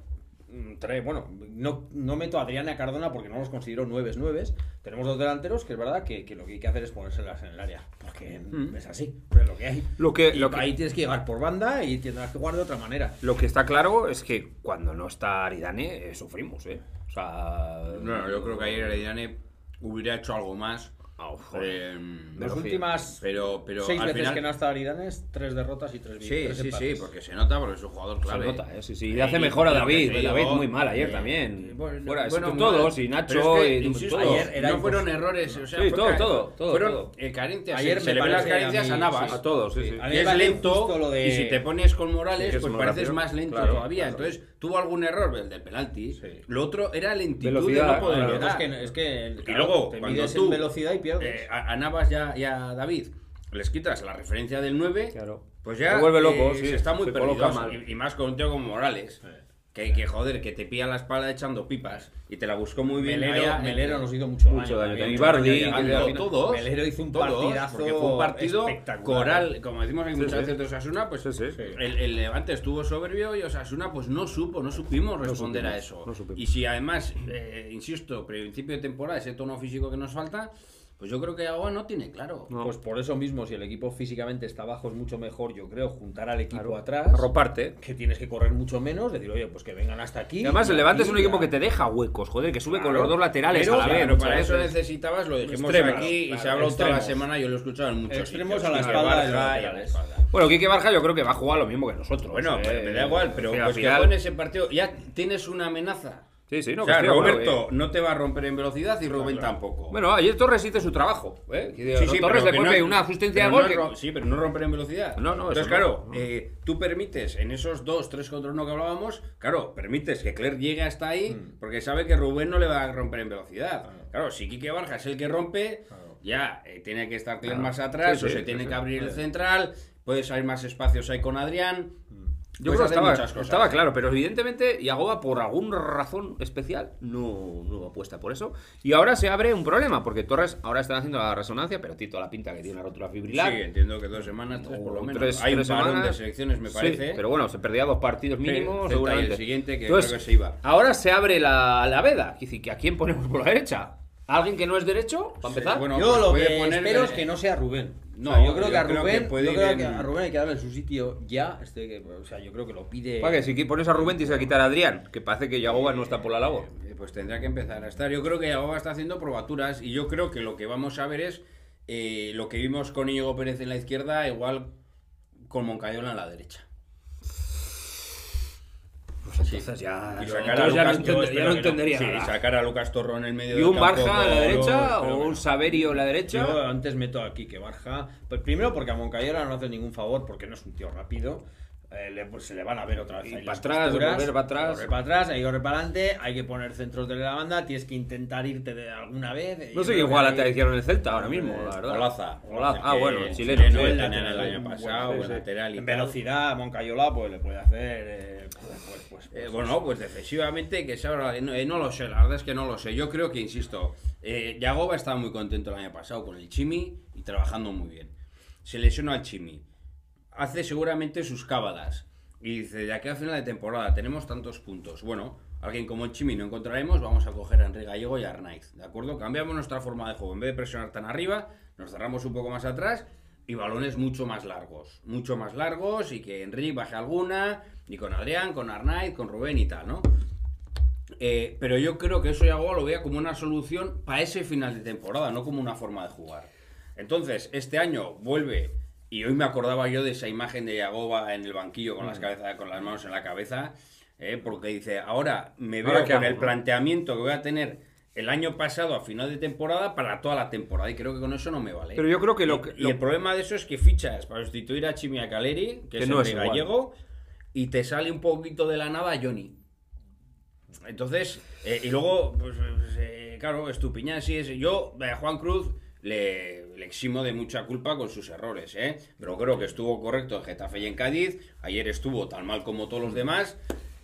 S3: tres, bueno, no, no meto a Adriana y a Cardona porque no los considero nueves nueves. Tenemos dos delanteros que es verdad que, que lo que hay que hacer es ponérselas en el área. Porque
S1: Mm.
S3: es así, pero es lo que hay.
S1: Lo que,
S3: Y
S1: lo, que,
S3: ahí tienes que llegar por banda y tendrás que jugar de otra manera.
S1: lo que está claro es que cuando no está Aridane, eh, sufrimos, ¿eh? O sea.
S2: No, no, yo creo que ayer Herediane hubiera hecho algo más.
S1: Oh, joder.
S2: eh,
S3: Las
S1: Pero
S3: últimas
S2: pero, pero
S3: seis veces
S2: final...
S3: que no ha estado Aridanes, tres derrotas y tres
S2: Sí,
S3: victorias.
S2: sí, sí, porque se nota porque es un jugador
S1: Se
S2: clave.
S1: nota, ¿eh? Sí, sí. Y
S2: Eh,
S1: hace mejor a David. David muy mal ayer
S2: eh,
S1: también.
S2: bueno,
S1: Fuera,
S2: bueno,
S1: todos, y Nacho,
S2: es que,
S1: y
S2: insisto,
S1: todos.
S3: ayer
S2: no fueron errores, o sea,
S1: Sí,
S2: fue
S1: todo, todo, todo,
S2: fueron
S1: todo.
S2: eh, carencias.
S3: Ayer
S2: se
S3: me
S2: le ven las
S3: parece a
S2: carencias
S3: mí,
S2: a Navas.
S3: sí.
S1: A todos, sí, sí.
S3: A
S2: es lento,
S3: de-
S2: y si te pones con
S1: Sí,
S2: Morales, pues pareces más lento todavía. Entonces, tuvo algún error, el del penalti.
S3: Sí.
S2: Lo otro era lentitud
S1: Velocidad,
S2: de no poder
S1: claro.
S2: llegar.
S3: Es que, es que
S2: Y
S3: claro,
S2: luego,
S3: te
S2: cuando tú,
S3: en velocidad y pierdes.
S2: eh, a, a Navas y a, y a David les quitas la referencia del 9,
S1: Claro.
S2: pues ya
S1: Se vuelve loco,
S2: eh,
S1: sí,
S2: se está muy
S1: se
S2: perdido.
S1: coloca mal.
S2: Y, y más con un tío como Morales. Que, que joder, que te pilla la espalda echando pipas y te la buscó muy bien.
S3: Melero,
S2: eh,
S3: Melero nos hizo mucho,
S1: Mucho daño.
S3: también.
S1: Y Bardi,
S3: daño
S2: todos.
S3: Melero hizo un
S2: todos,
S3: partidazo
S2: Porque fue un partido coral. Como decimos en
S1: Sí,
S2: muchas
S1: sí.
S2: veces de Osasuna, pues
S1: Sí.
S2: El, el Levante estuvo soberbio y Osasuna pues no supo, no supimos responder a
S1: supimos,
S2: eso.
S1: no
S2: y si además, eh, insisto, principio de temporada, ese tono físico que nos falta, pues yo creo que Agua no tiene claro.
S1: No.
S3: Pues por eso mismo, si el equipo físicamente está bajo, es mucho mejor, yo creo, juntar al equipo
S1: Claro.
S3: atrás.
S1: Arroparte.
S3: Que tienes que correr mucho menos, decir, oye, pues que vengan hasta aquí.
S1: Y además, el Levante es un equipo que te deja huecos, joder, que sube con los dos laterales
S3: Pero-
S1: a la vez.
S2: Pero para eso necesitabas, lo dijimos
S3: Extremos,
S2: aquí y se ha hablado toda la semana, yo lo he escuchado en muchos
S3: Extremos
S2: sitios.
S3: a la espalda de
S2: Barja
S3: los
S2: y a la
S3: laterales.
S2: espalda.
S1: Bueno, Quique Barja yo creo que va a jugar lo mismo que nosotros.
S2: Bueno,
S1: eh.
S2: pero me da igual, pero pues que
S1: final-
S2: en partido, ya tienes una amenaza.
S1: Sí, sí, no,
S2: o sea, Roberto
S1: que-
S2: no te va a romper en velocidad y Rubén tampoco.
S1: Bueno, ayer Torres hizo su trabajo. ¿eh?
S2: Sí, sí,
S1: Torres devuelve
S2: no-
S1: una asistencia de gol.
S2: no
S1: que-
S2: ro- Sí, pero no romper en velocidad.
S1: No, no,
S2: Entonces, claro, eh, tú permites en esos dos, tres contra uno que hablábamos, claro, permites que Clerc llegue hasta ahí
S1: Mm.
S2: porque sabe que Rubén no le va a romper en velocidad. Claro, si Quique Barja es el que rompe, ya eh, tiene que estar
S1: Claro.
S2: más atrás o se tiene que abrir el central, puedes abrir más espacios ahí con Adrián.
S1: Yo
S2: puedes
S1: creo que estaba,
S2: muchas cosas.
S1: estaba claro, pero evidentemente Yagoba por alguna razón especial no, no apuesta por eso. Y ahora se abre un problema, porque Torres ahora están haciendo la resonancia, pero tiene toda la pinta que tiene una rotura fibrilar.
S2: Sí, entiendo que dos semanas, tres por lo menos.
S1: tres-
S2: Hay
S1: tres
S2: un parón
S1: semanas.
S2: de selecciones, me
S1: Sí,
S2: parece.
S1: pero bueno, se perdía dos partidos mínimos,
S2: y
S1: seguramente.
S2: el siguiente que
S1: Entonces,
S2: creo que se iba.
S1: Ahora se abre la, la veda. Es decir, que ¿a quién ponemos por la derecha? ¿A ¿Alguien que no es derecho? Para
S2: Sí,
S1: empezar.
S2: bueno,
S3: Yo
S2: pues
S3: lo que
S2: poner
S3: espero es que no sea Rubén.
S2: No,
S3: O sea, yo creo
S2: yo
S3: que a
S2: creo que
S3: Rubén,
S2: puede
S3: yo
S2: ir
S3: creo
S2: en-
S3: que a Rubén hay que darle su sitio ya. Este, que, o sea, yo creo que lo pide.
S1: Para que si pones a Rubén tienes que quitar a Adrián, que parece que Yagoba no está por la labor.
S2: Eh, Pues tendrá que empezar a estar. Yo creo que Yagoba está haciendo probaturas y yo creo que lo que vamos a ver es eh, lo que vimos con Íñigo Pérez en la izquierda, igual con Moncayola en la derecha.
S1: Pues entonces ya,
S2: Y
S1: yo-
S2: sacar a
S1: entonces ya no,
S2: Lucas-
S1: entender- ya no
S3: espero que no.
S1: entendería
S2: Sí,
S1: nada.
S2: sacar a Lucas Torro en el medio
S1: ¿Y
S2: del
S1: un
S2: campo
S1: Barja a la derecha o un. Saverio a la derecha?
S3: Yo antes meto aquí que Barja. Pues primero porque a Moncayola no hace ningún favor porque no es un tío rápido. Eh, le- pues se le van a ver otra vez.
S1: Y para atrás, volver para atrás.
S3: Para atrás, hay que correr para adelante, hay que poner centros de la banda, tienes que intentar irte de alguna vez.
S1: No sé lateral izquierdo en el Celta ahora mismo, la verdad.
S2: Olaza.
S1: Olaza. Ah, bueno,
S2: el
S1: chileno.
S2: chileno
S1: sí, sí,
S2: tenían el
S3: lateral,
S2: año pasado,
S3: buen-
S2: el lateral y
S3: En velocidad, Moncayola pues le puede hacer. eh, pues, pues, pues,
S2: Eh,
S3: pues,
S2: bueno, pues defensivamente, que se abra, no, eh, no lo sé, la verdad es que no lo sé. Yo creo que, insisto, eh, Yagoba estaba muy contento el año pasado con el Chimi y trabajando muy bien. Se lesiona al Chimi, hace seguramente sus cábalas y dice, de aquí a final de temporada tenemos tantos puntos. Bueno, alguien como Chimi no encontraremos, vamos a coger a Enrique Gallego y a Arnaiz, ¿de acuerdo? Cambiamos nuestra forma de juego, en vez de presionar tan arriba, nos cerramos un poco más atrás y balones mucho más largos. Mucho más largos y que Enrique baje alguna, y con Adrián, con Arnaiz, con Rubén y tal, ¿no? Eh, pero yo creo que eso Yagoba lo veía como una solución para ese final de temporada, no como una forma de jugar. Entonces, este año vuelve, y hoy me acordaba yo de esa imagen de Yagoba en el banquillo con, las, cabezas, con las manos en la cabeza, eh, porque dice, ahora me veo
S1: Ahora, ¿qué
S2: con
S1: hago,
S2: el
S1: no?
S2: planteamiento que voy a tener el año pasado a final de temporada para toda la temporada, y creo que con eso no me vale.
S1: Pero yo creo que lo
S2: Y-
S1: que-
S2: y,
S1: lo-
S2: el problema de eso es que fichas para sustituir a Chimi Caleri, que,
S1: Que
S2: es
S1: no
S2: el
S1: es igual.
S2: gallego, y te sale un poquito de la nada Johnny. Entonces, eh, y luego, pues, pues, eh, claro, Estupiñán sí es. Yo, a Juan Cruz, le, le eximo de mucha culpa con sus errores, ¿eh? Pero creo que estuvo correcto en Getafe y en Cádiz. Ayer estuvo tan mal como todos los demás.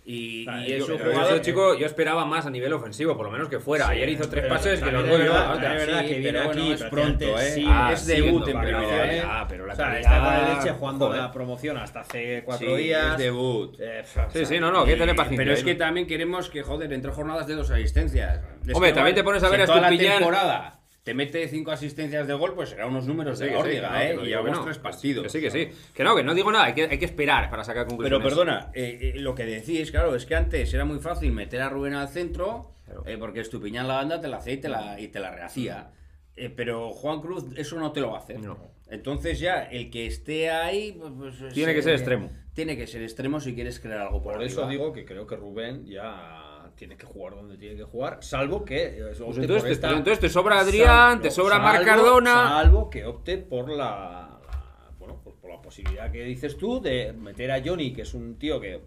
S2: Y,
S3: Ah,
S2: y
S3: yo-
S2: es un
S3: pero
S2: jugador.
S1: Ese chico, yo esperaba más a nivel ofensivo, por lo menos que fuera.
S3: Sí,
S1: Ayer hizo tres pases que los
S3: es
S1: doy yo.
S3: verdad, que viene
S2: pero
S3: aquí
S2: bueno, es pronto, ¿eh?
S3: sí,
S1: Ah,
S2: es debut en primera, ¿eh?
S1: ah, pero la
S3: o sea,
S1: calidad-
S3: está con el Leche jugando
S1: joder.
S3: la promoción hasta hace cuatro
S2: Sí,
S3: días.
S2: es debut.
S3: Eh,
S1: Sí, sí, no, no, que tener paciencia.
S2: Pero es
S1: ¿eh?
S2: que también queremos que, joder, entre jornadas de dos asistencias. Es
S1: Hombre,
S2: que,
S1: también te pones a ver a Estupiñán-
S2: temporada te mete cinco asistencias de gol, pues será unos números
S1: Sí,
S2: de
S1: sí,
S2: órdiga,
S1: no,
S2: ¿eh?
S1: no
S2: y llevamos
S1: no.
S2: tres partidos.
S1: Que sí, que sí. Que no, que no digo nada, hay que, hay que esperar para sacar conclusiones.
S2: Pero perdona, eh, eh, lo que decís, claro, es que antes era muy fácil meter a Rubén al centro,
S1: Claro.
S2: eh, porque Estupiñán la banda te la hacía y te la, y te la rehacía. Eh, pero Juan Cruz eso no te lo va a hacer.
S1: No.
S2: Entonces ya, el que esté ahí... pues, pues,
S1: Tiene que ser extremo.
S2: Tiene que ser extremo si quieres crear algo por,
S3: Por eso digo que creo que Rubén ya tiene que jugar donde tiene que jugar, salvo que eh, opte
S1: Pues entonces
S3: por
S1: te-
S3: esta-
S1: entonces te sobra Adrián, te sobra Marc Cardona.
S3: Salvo que opte por la, la- bueno, pues por la posibilidad que dices tú de meter a Johnny, que es un tío que,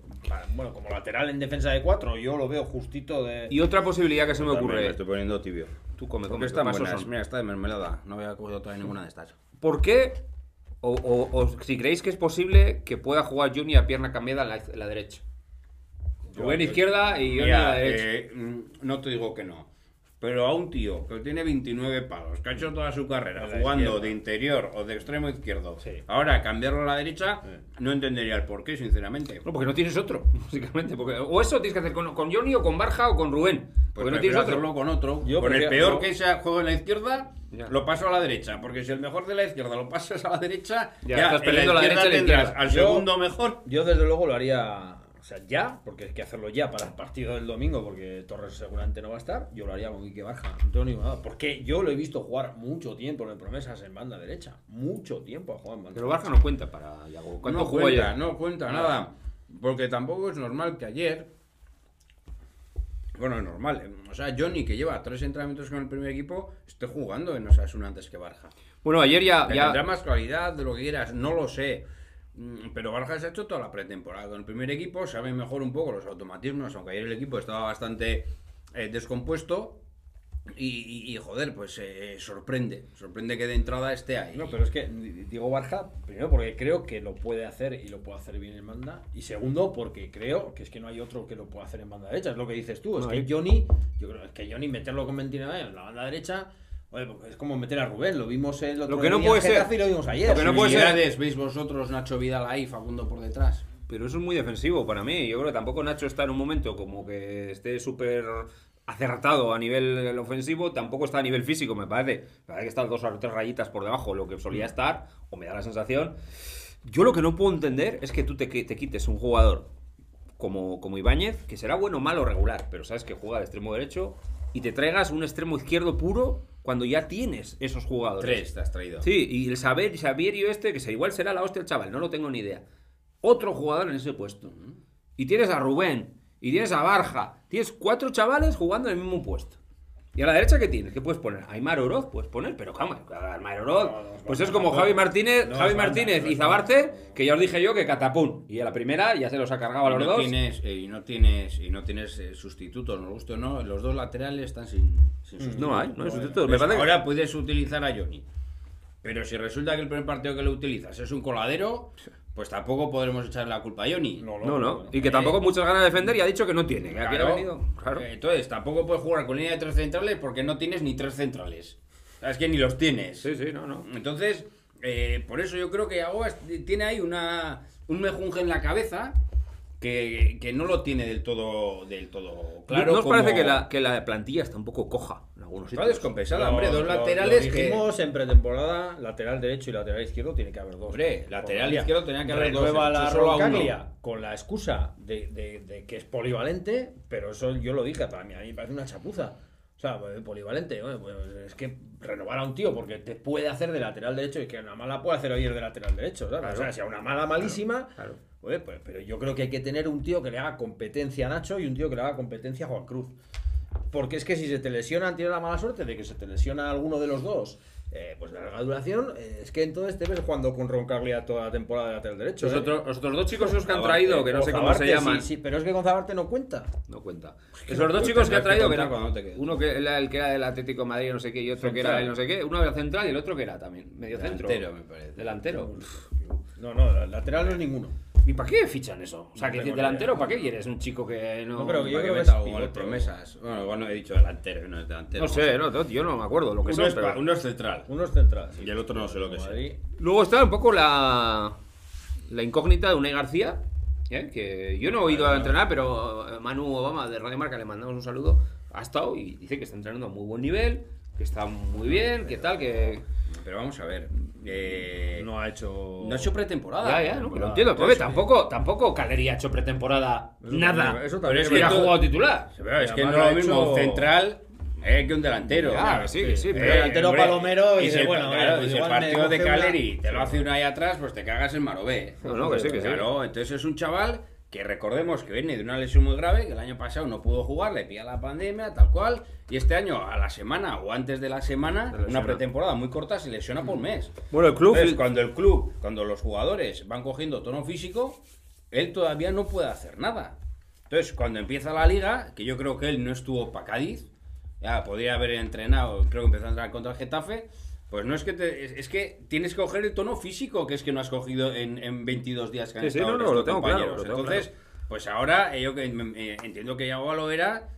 S3: bueno, como lateral en defensa de cuatro, yo lo veo justito de...
S1: Y otra posibilidad que se me ocurre.
S2: me estoy poniendo tibio.
S1: Tú come, come,
S2: están buenas. Mira, está de mermelada. No voy a coger todavía ninguna de estas.
S1: ¿Por qué? O, o- o si creéis que es posible que pueda jugar Johnny a pierna cambiada en la, en la derecha. Rubén izquierda y Johnny a la derecha.
S2: eh, mm, no te digo que no. Pero a un tío que tiene 29 palos, que ha hecho toda su carrera
S3: En la
S2: jugando
S3: izquierda.
S2: de interior o de extremo izquierdo,
S3: Sí.
S2: ahora cambiarlo a la derecha,
S3: Sí.
S2: no entendería el porqué, sinceramente.
S1: No, porque no tienes otro, básicamente. Porque, o eso tienes que hacer con, con Johnny o con Barja o con Rubén.
S2: Pues
S1: Porque no tienes otro.
S2: con otro.
S3: Yo
S2: con el peor que sea juego en la izquierda,
S1: Ya.
S2: lo paso a la derecha. Porque si el mejor de la izquierda lo pasas a la derecha,
S1: Ya,
S2: ya,
S1: estás
S2: en
S1: perdiendo la
S2: izquierda
S1: derecha la
S2: tendrás al
S3: Yo-
S2: segundo mejor.
S3: Yo desde luego lo haría, o sea, ya, porque hay que hacerlo ya para el partido del domingo, porque Torres seguramente no va a estar, yo lo haría con Quique Barja, no tengo ninguna duda, porque yo lo he visto jugar mucho tiempo en el Promesas en banda derecha, mucho tiempo ha jugado en banda
S1: Pero
S3: derecha.
S1: Barja no cuenta para Yago. ¿Cuánto
S2: no
S1: jugó
S2: cuenta,
S1: ayer?
S2: no cuenta nada. Porque tampoco es normal que ayer. Bueno, es normal. eh, O sea, Johnny, que lleva tres entrenamientos con el primer equipo, esté jugando en Osasuna antes que Barja.
S1: Bueno, ayer ya.
S2: Que
S1: ya-
S2: Tendrá más calidad de lo que quieras, no lo sé. Mm, Pero Barja se ha hecho toda la pretemporada con el primer equipo, sabe mejor un poco los automatismos, aunque ayer el equipo estaba bastante eh, descompuesto. Y, y- y, joder, pues eh, sorprende, sorprende que de entrada esté ahí.
S3: No, pero es que digo Barja, primero porque creo que lo puede hacer y lo puede hacer bien en banda, y segundo porque creo que es que no hay otro que lo pueda hacer en banda derecha, es lo que dices tú, es que. Johnny, yo creo que Johnny meterlo con 29 en la banda derecha, oye, porque es como meter a Rubén, lo vimos el otro
S1: Lo que no
S3: día
S1: puede ser-
S3: y lo vimos ayer.
S1: lo que no puede ser-
S2: veis vosotros Nacho Vidal ahí, Facundo por detrás.
S1: Pero eso es muy defensivo para mí. Yo creo que tampoco Nacho está en un momento como que esté súper acertado a nivel ofensivo, tampoco está a nivel físico, me parece. Me parece que está dos o tres rayitas por debajo de lo que solía estar, o me da la sensación. Yo lo que no puedo entender es que tú te, te quites un jugador como, como Ibáñez, que será bueno, malo regular, pero sabes que juega de extremo derecho, y te traigas un extremo izquierdo puro cuando ya tienes esos jugadores.
S2: Tres te has traído.
S1: Sí, y el saber, Xavierio este, que igual será la hostia el chaval, no lo tengo ni idea. Otro jugador en ese puesto. Y tienes a Rubén, y tienes a Barja, tienes cuatro chavales jugando en el mismo puesto. ¿Y a la derecha qué tienes? ¿Qué puedes poner? Aymar Oroz puedes poner, pero ¿cómo? Aymar Oroz, pues es como Javi Martínez, Javi Martínez y Zabarte, que ya os dije yo que catapún. Y a la primera ya se los ha cargado a los dos.
S2: tienes, eh, y no tienes, y no tienes eh, sustitutos, nos guste o no, los dos laterales están sin, sin sustitutos.
S1: No hay, no hay sustitutos.
S2: Ahora puedes utilizar a Johnny. Pero si resulta que el primer partido que lo utilizas es un coladero, pues tampoco podremos echarle la culpa a Johnny.
S3: No,
S1: No, no.
S3: bueno.
S1: Y que tampoco muchas ganas de defender y ha dicho que no tiene. Que aquí ha
S2: Claro.
S1: venido. Claro.
S2: Eh, Entonces, tampoco puedes jugar con línea de tres centrales porque no tienes ni tres centrales. Es que ni los tienes.
S1: Sí, sí, no, no.
S2: Entonces, eh, por eso yo creo que Aguas tiene ahí una, un mejunje en la cabeza que, que no lo tiene del todo, del todo claro.
S1: ¿No os
S2: como-
S1: parece que la, que la plantilla está un poco coja? Algunos
S2: Está descompensada, hombre, dos laterales que...
S3: dijimos en pretemporada, lateral derecho y lateral izquierdo tiene que haber dos.
S2: Hombre, lateral izquierdo tenía que haber dos,
S3: la. Roncaglia con la excusa de, de- de que es polivalente, pero eso yo lo dije, para mí a mí me parece una chapuza. O sea, pues, polivalente, bueno, pues, es que renovar a un tío porque te puede hacer de lateral derecho y que una mala puede hacer hoy de lateral derecho, ¿sabes? O sea, si a una mala malísima,
S1: claro.
S3: Pues, pero yo creo que hay que tener un tío que le haga competencia a Nacho y un tío que le haga competencia a Juan Cruz. Porque es que si se te lesionan, tiene la mala suerte de que se te lesiona alguno de los dos, eh, pues de larga duración, eh, es que entonces te ves jugando con Roncaglia toda la temporada de lateral derecho.
S1: Los,
S3: ¿eh?
S1: otros, los otros dos chicos esos que han traído, que no sé cómo se llaman.
S3: Sí, sí, pero es que con Zabarte no cuenta.
S1: No cuenta.
S2: que
S1: Esos dos chicos que ha
S2: que
S1: traído, que
S2: contar
S1: era
S2: te
S1: uno que era el que era del Atlético de Madrid, no sé qué, y otro que era
S3: Central.
S1: el no sé qué. Uno era central y el otro que era también, medio centro.
S2: Delantero, me parece.
S1: Delantero.
S3: No, no, lateral no es ninguno.
S1: ¿Y para qué fichan eso? O sea,
S3: No
S1: que
S3: ni
S1: delantero. ¿para qué quieres un chico que no.
S3: No, pero yo creo que
S2: meta
S3: es
S2: promesas. Bueno, igual no he dicho delantero, no es delantero.
S1: No sé, no, yo no me acuerdo lo que
S2: Uno
S1: son,
S2: es,
S1: pero-
S2: uno es central.
S3: Uno es central. sí.
S2: Y el otro no sé lo que.
S3: Madrid.
S1: Luego está un poco la, la incógnita de Unai García, ¿eh? que yo no he oído a entrenar, pero Manu Obama de Radio Marca le mandamos un saludo, ha estado y dice que está entrenando a muy buen nivel, que está muy bien, que tal, que...
S2: Pero vamos a ver. Eh,
S3: No ha hecho.
S2: no ha hecho pretemporada.
S1: Ya, ya, no, lo entiendo, porque tampoco, tampoco Caleri ha hecho pretemporada
S3: Eso
S1: nada,
S3: también- eso
S2: Pero
S3: también
S2: es
S1: que
S2: que
S1: ha jugado titular.
S2: Pero es
S3: Y
S2: que no
S3: lo
S2: mismo
S3: hecho-
S2: central eh, que un delantero.
S1: Ya, que sí, que sí,
S2: Eh,
S1: pero
S3: el delantero
S2: hombre,
S3: Palomero
S2: y
S3: dice,
S2: si el-
S3: bueno,
S2: claro,
S3: pues
S2: y si el partido de
S3: una-
S2: Caleri te lo hace uno ahí atrás, pues te cagas en Marobé.
S1: No, no, que sí, que sí.
S2: Claro, entonces es un chaval que recordemos que viene de una lesión muy grave, que el año pasado no pudo jugar, le pilla la pandemia, tal cual, y este año a la semana o antes de la semana, una pretemporada muy corta, se lesiona por mes.
S1: Bueno, el club...
S2: Entonces, cuando el club, cuando los jugadores van cogiendo tono físico, él todavía no puede hacer nada. Entonces, cuando empieza la liga, que yo creo que él no estuvo para Cádiz, ya podría haber entrenado, creo que empezó a entrenar contra el Getafe, pues no es que te- es, que tienes que coger el tono físico, que es que no has cogido en, en 22 días que han
S1: Sí, sí,
S2: estado
S1: no, no, lo tengo claro,
S2: compañeros.
S1: lo tengo
S2: Entonces, pues ahora eh, yo que eh, entiendo que Yago lo era,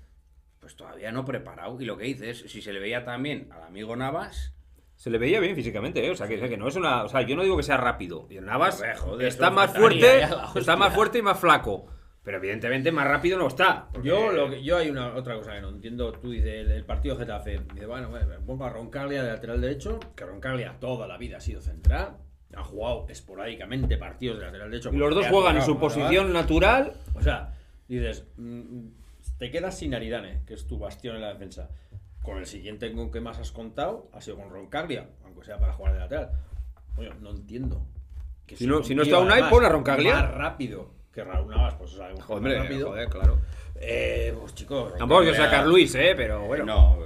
S2: pues todavía no preparado. Y lo que dices, si se le veía también al amigo Navas,
S1: Se le veía bien físicamente, ¿eh? o sea, que, que no es una. O sea, yo no digo que sea rápido. Y el Navas
S2: joder,
S1: está más fuerte, está más fuerte y más flaco. Pero evidentemente más rápido no está. porque-
S3: Yo, lo que, yo hay una otra cosa que no entiendo. Tú dices el, el partido Getafe. Dice, bueno, bueno, pongo a Roncaglia de lateral derecho. Que Roncaglia toda la vida ha sido central. Ha jugado esporádicamente partidos de lateral derecho.
S1: Y los dos juegan en su posición natural.
S3: O sea, dices, mm, te quedas sin Aridane, que es tu bastión en la defensa. Con el siguiente con que más has contado ha sido con Roncaglia, aunque sea para jugar de lateral. Oye, no entiendo. Que
S1: Si no- si no está Unai, pon a Roncaglia.
S3: Más rápido que Raúl Navas, pues sabemos
S1: Joder,
S3: más rápido.
S1: joder, claro.
S3: Eh, pues chicos,
S1: Tampoco quiero sacar Luis, ¿eh? Pero bueno.
S2: No,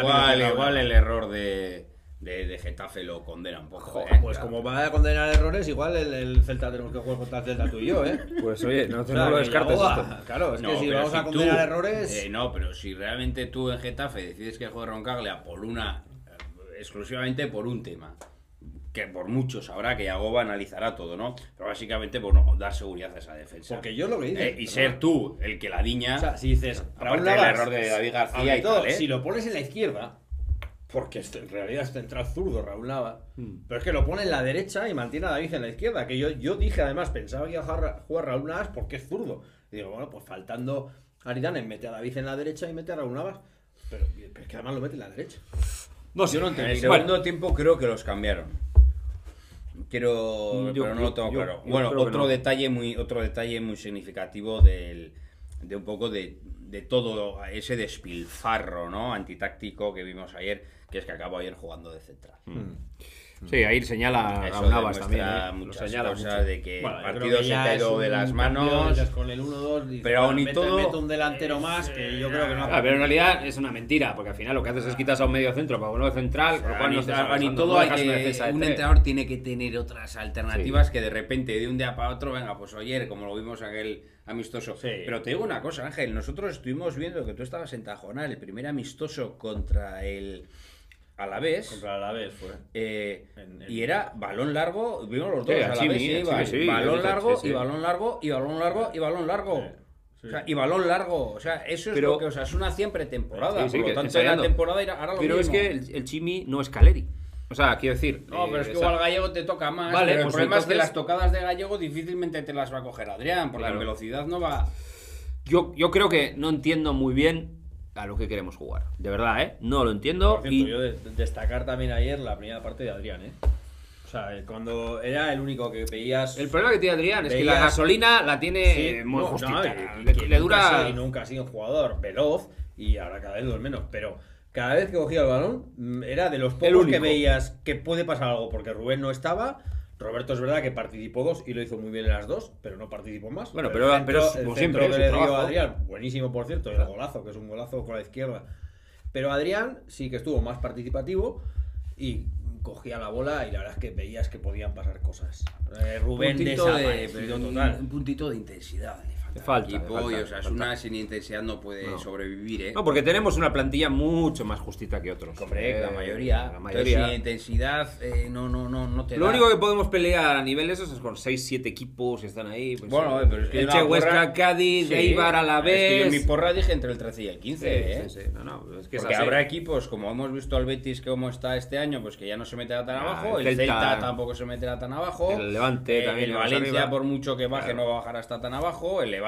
S2: igual, igual el error de, de, de Getafe lo condena un poco.
S3: Joder,
S2: ¿eh?
S3: pues como va a condenar errores, igual el, el Celta tenemos que jugar contra el Celta tú y yo, ¿eh?
S1: Pues oye, no,
S3: O sea,
S1: no lo descartes esto.
S3: Claro, es que si
S2: pero
S3: vamos a
S2: tú-
S3: condenar errores.
S2: eh, no, pero si realmente tú en Getafe decides que juegue Roncaglia por una. eh, exclusivamente por un tema. Que por muchos habrá que Yagoba analizará todo, ¿no? Pero básicamente por no dar seguridad a esa defensa.
S3: Porque yo lo que dice.
S2: Eh, y ser tú el que la diña.
S3: O sea, si dices.
S2: Aparte
S3: Raúl
S2: del
S3: Navas,
S2: error de David García y
S3: todo,
S2: tal, ¿eh?
S3: Si lo pones en la izquierda, porque este- en realidad es central zurdo Raúl Navas,
S2: Hmm.
S3: pero es que lo pone en la derecha y mantiene a David en la izquierda. Que yo, yo dije además, pensaba que iba a jugar, jugar Raúl Navas porque es zurdo. Y digo, bueno, pues faltando Aridane, mete a David en la derecha y mete a Raúl Navas. Pero, pero es que además lo mete en la derecha.
S1: No sé,
S3: Yo no
S2: En
S3: entendí.
S2: el segundo tiempo creo que los cambiaron. Quiero,
S1: Yo-
S2: pero no lo tengo
S1: yo-
S2: claro.
S1: yo
S2: bueno, otro
S1: no.
S2: detalle muy, otro detalle muy significativo del, de un poco de, de todo ese despilfarro, ¿no? Antitáctico que vimos ayer, que es que acabó ayer jugando de central.
S1: Sí, ahí señala
S2: Eso
S1: a Navas también. ¿eh? Lo
S2: muchas
S1: señala
S2: cosas
S1: mucho.
S2: de que
S3: Bueno,
S2: el partido
S3: que
S2: se ha ido de las manos.
S3: dices, con el 1-2, dices,
S2: Pero aún y todo-
S3: mete un delantero más que yo creo que no
S1: Ah, pero en realidad es una mentira, porque al final lo que haces es quitas a un medio centro para uno central, con lo cual no estás
S2: Ni todo hay que- un entrenador tiene que tener otras alternativas que de repente de un día para otro venga pues ayer como lo vimos aquel amistoso
S3: Sí.
S2: pero te digo una cosa Ángel nosotros estuvimos viendo que tú estabas en Tajonar el primer amistoso contra el Alavés
S3: Contra la vez fue.
S2: eh,
S3: En- en-
S2: y era balón largo vimos los dos
S1: a
S2: a la vez, sí,
S1: a
S2: balón largo
S1: sí, sí.
S2: y balón largo y balón largo y balón largo
S3: Sí, sí.
S2: O sea, y balón largo, o sea, eso es
S1: Pero-
S2: lo que Osasuna hacía en pretemporada.
S1: Sí, sí,
S2: por lo tanto, en la temporada irá- hará lo
S1: Pero es que el, el Chimi no es Caleri. O sea, quiero decir.
S2: No, pero es
S1: eh,
S2: que
S1: sea,
S2: igual Gallego te toca más.
S1: Vale,
S2: pero el
S1: pues
S2: problema es que las tocadas de Gallego difícilmente te las va a coger Adrián, porque
S1: Claro.
S2: en velocidad no va.
S1: yo, yo creo que no entiendo muy bien a lo que queremos jugar. De verdad, ¿eh? No lo entiendo.
S3: Cierto,
S1: y...
S3: yo de- destacar también ayer la primera parte de Adrián, ¿eh? O sea, cuando era el único que veías.
S1: El problema que tiene Adrián es que la
S3: Veías-
S1: gasolina la tiene
S3: Sí,
S1: eh, muy
S3: no,
S1: justita.
S3: no, y-
S1: le,
S3: que
S1: le dura.
S3: y nunca ha sido un jugador veloz y ahora cada vez lo menos. Pero cada vez que cogía el balón mm, era de los pocos que veías que puede pasar algo porque Rubén no estaba. Roberto es verdad que participó dos y lo hizo muy bien en las dos, pero no participó más.
S1: Bueno,
S3: el
S1: pero-
S3: centro-
S1: pero
S3: el
S1: como
S3: centro
S1: siempre,
S3: que le dio. Adrián, buenísimo por cierto, el golazo, que es un golazo con la izquierda. Pero Adrián sí que estuvo más participativo y cogía la bola y la verdad es que veías que podían pasar cosas. Eh, Rubén
S4: puntito de, pero
S3: total.
S4: un puntito de intensidad le falta. Equipo,
S1: falta,
S4: y,
S1: le
S4: o sea, es
S1: falta.
S4: una sin intensidad no puede
S1: No.
S4: sobrevivir, ¿eh?
S1: No, porque tenemos una plantilla mucho más justita que otros.
S4: Hombre,
S1: Eh,
S4: la mayoría.
S1: La
S4: Entonces,
S1: mayoría.
S4: sin intensidad eh, no, no, no, no te
S1: Lo
S4: da.
S1: único que podemos pelear a nivel de esos es con 6-7 equipos que están ahí. Pues,
S2: Bueno,
S1: eh,
S2: pero es que
S1: Elche,
S2: la porra-
S1: Huesca, Cádiz,
S2: Sí,
S1: Eibar a la
S2: es que yo
S1: vez.
S2: en mi porra dije entre el 13 y el 15,
S1: Sí,
S2: ¿eh?
S1: sí. No, no, es que
S2: Porque habrá equipos, como hemos visto al Betis como está este año, pues que ya no se meterá tan
S1: Ah,
S2: abajo,
S1: el
S2: el Celta,
S1: Celta
S2: tampoco se meterá tan abajo,
S1: El Levante también
S2: el Valencia por mucho que baje no va a bajar hasta tan abajo, el Levante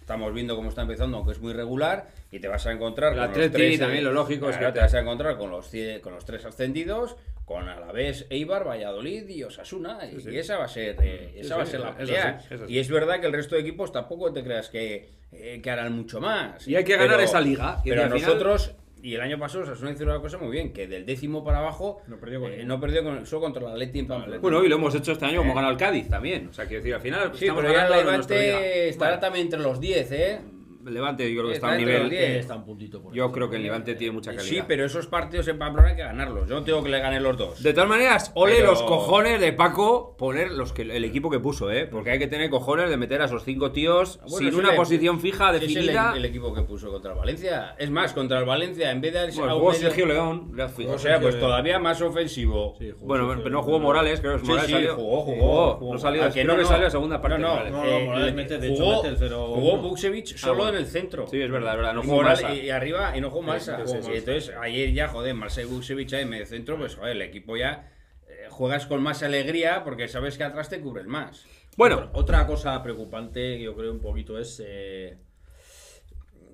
S2: estamos viendo cómo está empezando, aunque es muy regular, y te vas a encontrar
S1: El
S2: con los tres,
S1: también, lo lógico es
S2: claro,
S1: que
S2: te vas a encontrar con los, con los tres ascendidos, con Alavés, Eibar, Valladolid y Osasuna, y,
S1: sí.
S2: esa va a ser, eh,
S1: Sí,
S2: esa va a ser la pelea. Y es verdad que el resto de equipos tampoco te creas que, eh, que harán mucho más.
S1: Y hay que ganar esa liga,
S2: Pero
S1: final-
S2: nosotros, y el año pasado Osasuna hizo una cosa muy bien, que del décimo para abajo
S3: No perdió con
S2: eh, no perdió con, solo contra el Atleti en Pamplona.
S1: Bueno, y lo hemos hecho este año,
S2: Eh.
S1: hemos ganado el Cádiz también. O sea, quiero decir, al final
S2: sí,
S1: estamos
S2: pero ya el. Levante estará
S1: Bueno,
S2: también entre los 10, ¿eh?
S1: El Levante yo creo que está a un
S2: Está entre
S1: nivel...
S2: los 10.
S3: está un puntito por
S1: Yo creo que el Levante tiene mucha calidad.
S2: Sí, pero esos partidos en Pamplona hay que ganarlos. Yo no tengo que le ganen los dos.
S1: De todas maneras, ole
S2: Pero-
S1: los cojones de Paco poner los que, el equipo que puso, ¿eh? Porque hay que tener cojones de meter a esos cinco tíos
S2: Bueno,
S1: sin una
S2: el-
S1: posición fija
S2: es el-
S1: definida.
S2: El, equipo que puso contra el Valencia. Es más, contra el Valencia, en vez de
S1: Bueno,
S2: a
S1: jugó
S2: medio-
S1: Sergio León. le.
S2: O sea, pues todavía más ofensivo.
S3: Sí, jugó
S1: Bueno,
S3: Sergio
S1: pero no jugó Morales, creo que
S2: Sí,
S1: Morales
S2: sí,
S1: salió.
S2: jugó, jugó,
S1: No salió,
S2: ¿A que
S1: creo
S2: no,
S1: que
S2: no?
S1: salió a segunda parte.
S2: No, no.
S3: No,
S2: eh,
S3: no, Morales
S2: le-
S3: mete, de hecho,
S2: jugó,
S3: mete el 0-1.
S2: jugó Buksevich solo
S1: bueno.
S2: En el centro.
S1: Sí, es verdad, es verdad. No jugó Massa.
S2: y arriba y no jugó Malsa.
S1: sí, sí,
S2: Y
S1: sí.
S2: entonces ayer ya, joder, Malsa y Buksevich ahí en medio centro, pues joder, el equipo ya eh, juegas con más alegría porque sabes que atrás te cubren más.
S1: Bueno,
S3: Otra cosa preocupante que yo creo un poquito es. eh,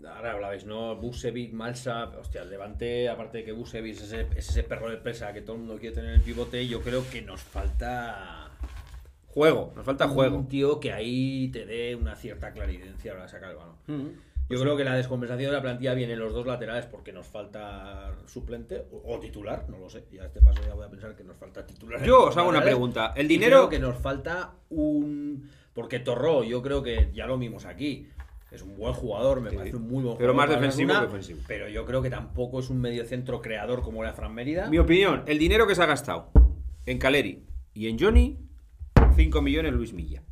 S3: ahora hablabais, ¿no? Busevic, Malsa. Hostia, el Levante, aparte de que Busevic es ese, es ese perro de presa que todo el mundo quiere tener en el pivote, yo creo que nos falta.
S1: Juego, nos falta juego.
S3: Un tío que ahí te dé una cierta claridencia para sacar el balón. Yo creo que la descompensación de la plantilla viene en los dos laterales porque nos falta suplente o, o titular, no lo sé. Y a este paso ya voy a pensar que nos falta titular.
S1: Yo os hago una pregunta. El dinero.
S3: creo que nos falta un. Porque Torró, yo creo que ya lo vimos aquí. Es un buen jugador, me
S1: Sí.
S3: parece un muy buen
S1: Pero
S3: jugador.
S1: más
S3: para
S1: defensivo
S3: Osasuna,
S1: que ofensivo.
S3: Pero yo creo que tampoco es un mediocentro creador como era Fran Mérida.
S1: Mi opinión, el dinero que se ha gastado en Caleri y en Johnny, 5 millones Luis Milla.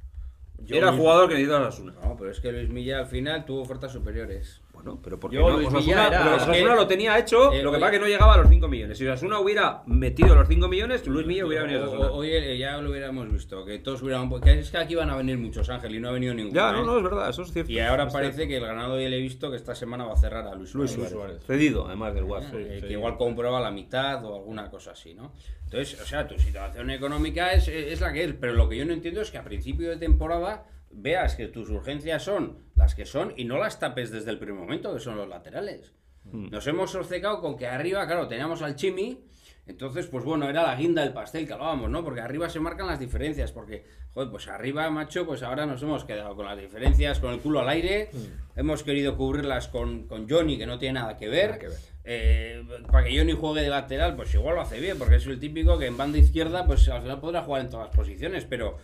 S3: Yo,
S1: Era jugador que necesitaba Osasuna.
S2: No, pero es que Luis Milla al final tuvo ofertas superiores.
S1: Bueno, pero porque
S3: Yo,
S1: no,
S3: Luis
S1: Osasuna,
S3: Milla era-
S1: pero
S3: es
S1: Osasuna
S2: que-
S1: lo tenía hecho,
S2: eh,
S1: lo que
S2: oye-
S1: pasa es que no llegaba a los 5 millones. Si Osasuna hubiera metido los 5 millones, Luis Milla hubiera venido a
S2: O-
S1: Osasuna.
S2: o- Hoy eh, ya lo hubiéramos visto, que todos hubieran... Que es que aquí van a venir muchos Ángel y no ha venido ninguno.
S1: Ya,
S2: ¿eh?
S1: no, no, es verdad, eso es cierto.
S2: Y ahora
S1: Es
S2: parece que el ganado ya le he visto que esta semana va a cerrar a Luis,
S1: Luis
S2: Suárez.
S1: Suárez. Cedido, además del.
S2: Eh, que igual comprueba la mitad o alguna cosa así, ¿no? Entonces, o sea, tu situación económica es, es la que es, pero lo que yo no entiendo es que a principio de temporada veas que tus urgencias son las que son y no las tapes desde el primer momento, que son los laterales. Nos hemos obcecado con que arriba, claro, teníamos al Chimi, entonces, pues bueno, era la guinda del pastel que hablábamos, ¿no? Porque arriba se marcan las diferencias, porque, joder, pues arriba, macho, pues ahora nos hemos quedado con las diferencias, con el culo al aire, hemos querido cubrirlas con, con Johnny, que no tiene nada que ver.
S1: Nada que ver.
S2: Eh, para que Johnny juegue de lateral, pues igual lo hace bien, porque es el típico que en banda izquierda, pues al final podrá jugar en todas las posiciones, pero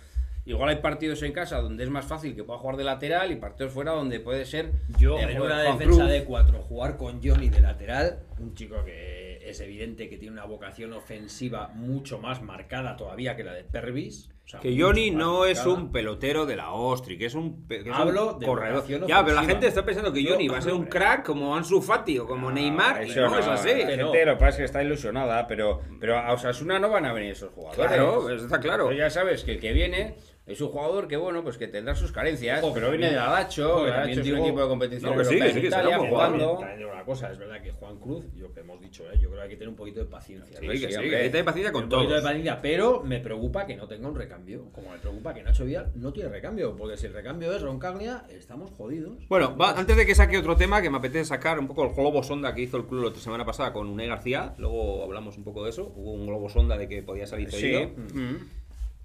S2: igual hay partidos en casa donde es más fácil que pueda jugar de lateral y partidos fuera donde puede ser.
S3: Yo, en una
S2: Juan
S3: defensa
S2: Cruz.
S3: de cuatro, jugar con Johnny de lateral, un chico que es evidente que tiene una vocación ofensiva mucho más marcada todavía que la de Pervis. o sea,
S1: Que Johnny no es
S3: marcada.
S1: un pelotero de la Ostri, que es un, que es un
S3: Hablo de
S1: corredor.
S3: vocación
S1: Ya, pero la
S3: ofensiva.
S1: gente está pensando que Johnny va a ser un crack como Ansu Fati o como Neymar, y
S2: Eso
S1: no, es así.
S2: La
S3: que no.
S2: gente lo que pasa es que está ilusionada, pero, pero a Osasuna no van a venir esos jugadores.
S1: Claro, eso está claro.
S2: Pero ya sabes que el que viene es un jugador que, bueno, pues que tendrá sus carencias,
S3: Ojo,
S2: pero viene de
S3: ojo, que también
S2: es un equipo de competición
S1: No, que sí,
S2: en
S1: sí,
S2: Italia, jugando.
S3: También una cosa, es verdad que Juan Cruz, yo que hemos dicho, ¿eh? yo creo que hay que tener un poquito de paciencia.
S1: Sí, que sí,
S2: hombre.
S1: que hay que tener paciencia con
S3: un poquito de paciencia, pero me preocupa que no tenga un recambio. recambio. Como me preocupa que Nacho Vidal no tiene recambio, porque si el recambio es Roncaglia, estamos jodidos.
S1: Bueno, va- antes de que saque otro tema que me apetece sacar un poco el globo sonda que hizo el club la semana pasada con Unai García, luego hablamos un poco de eso, hubo un globo sonda de que podía salir cedido.
S2: Mm.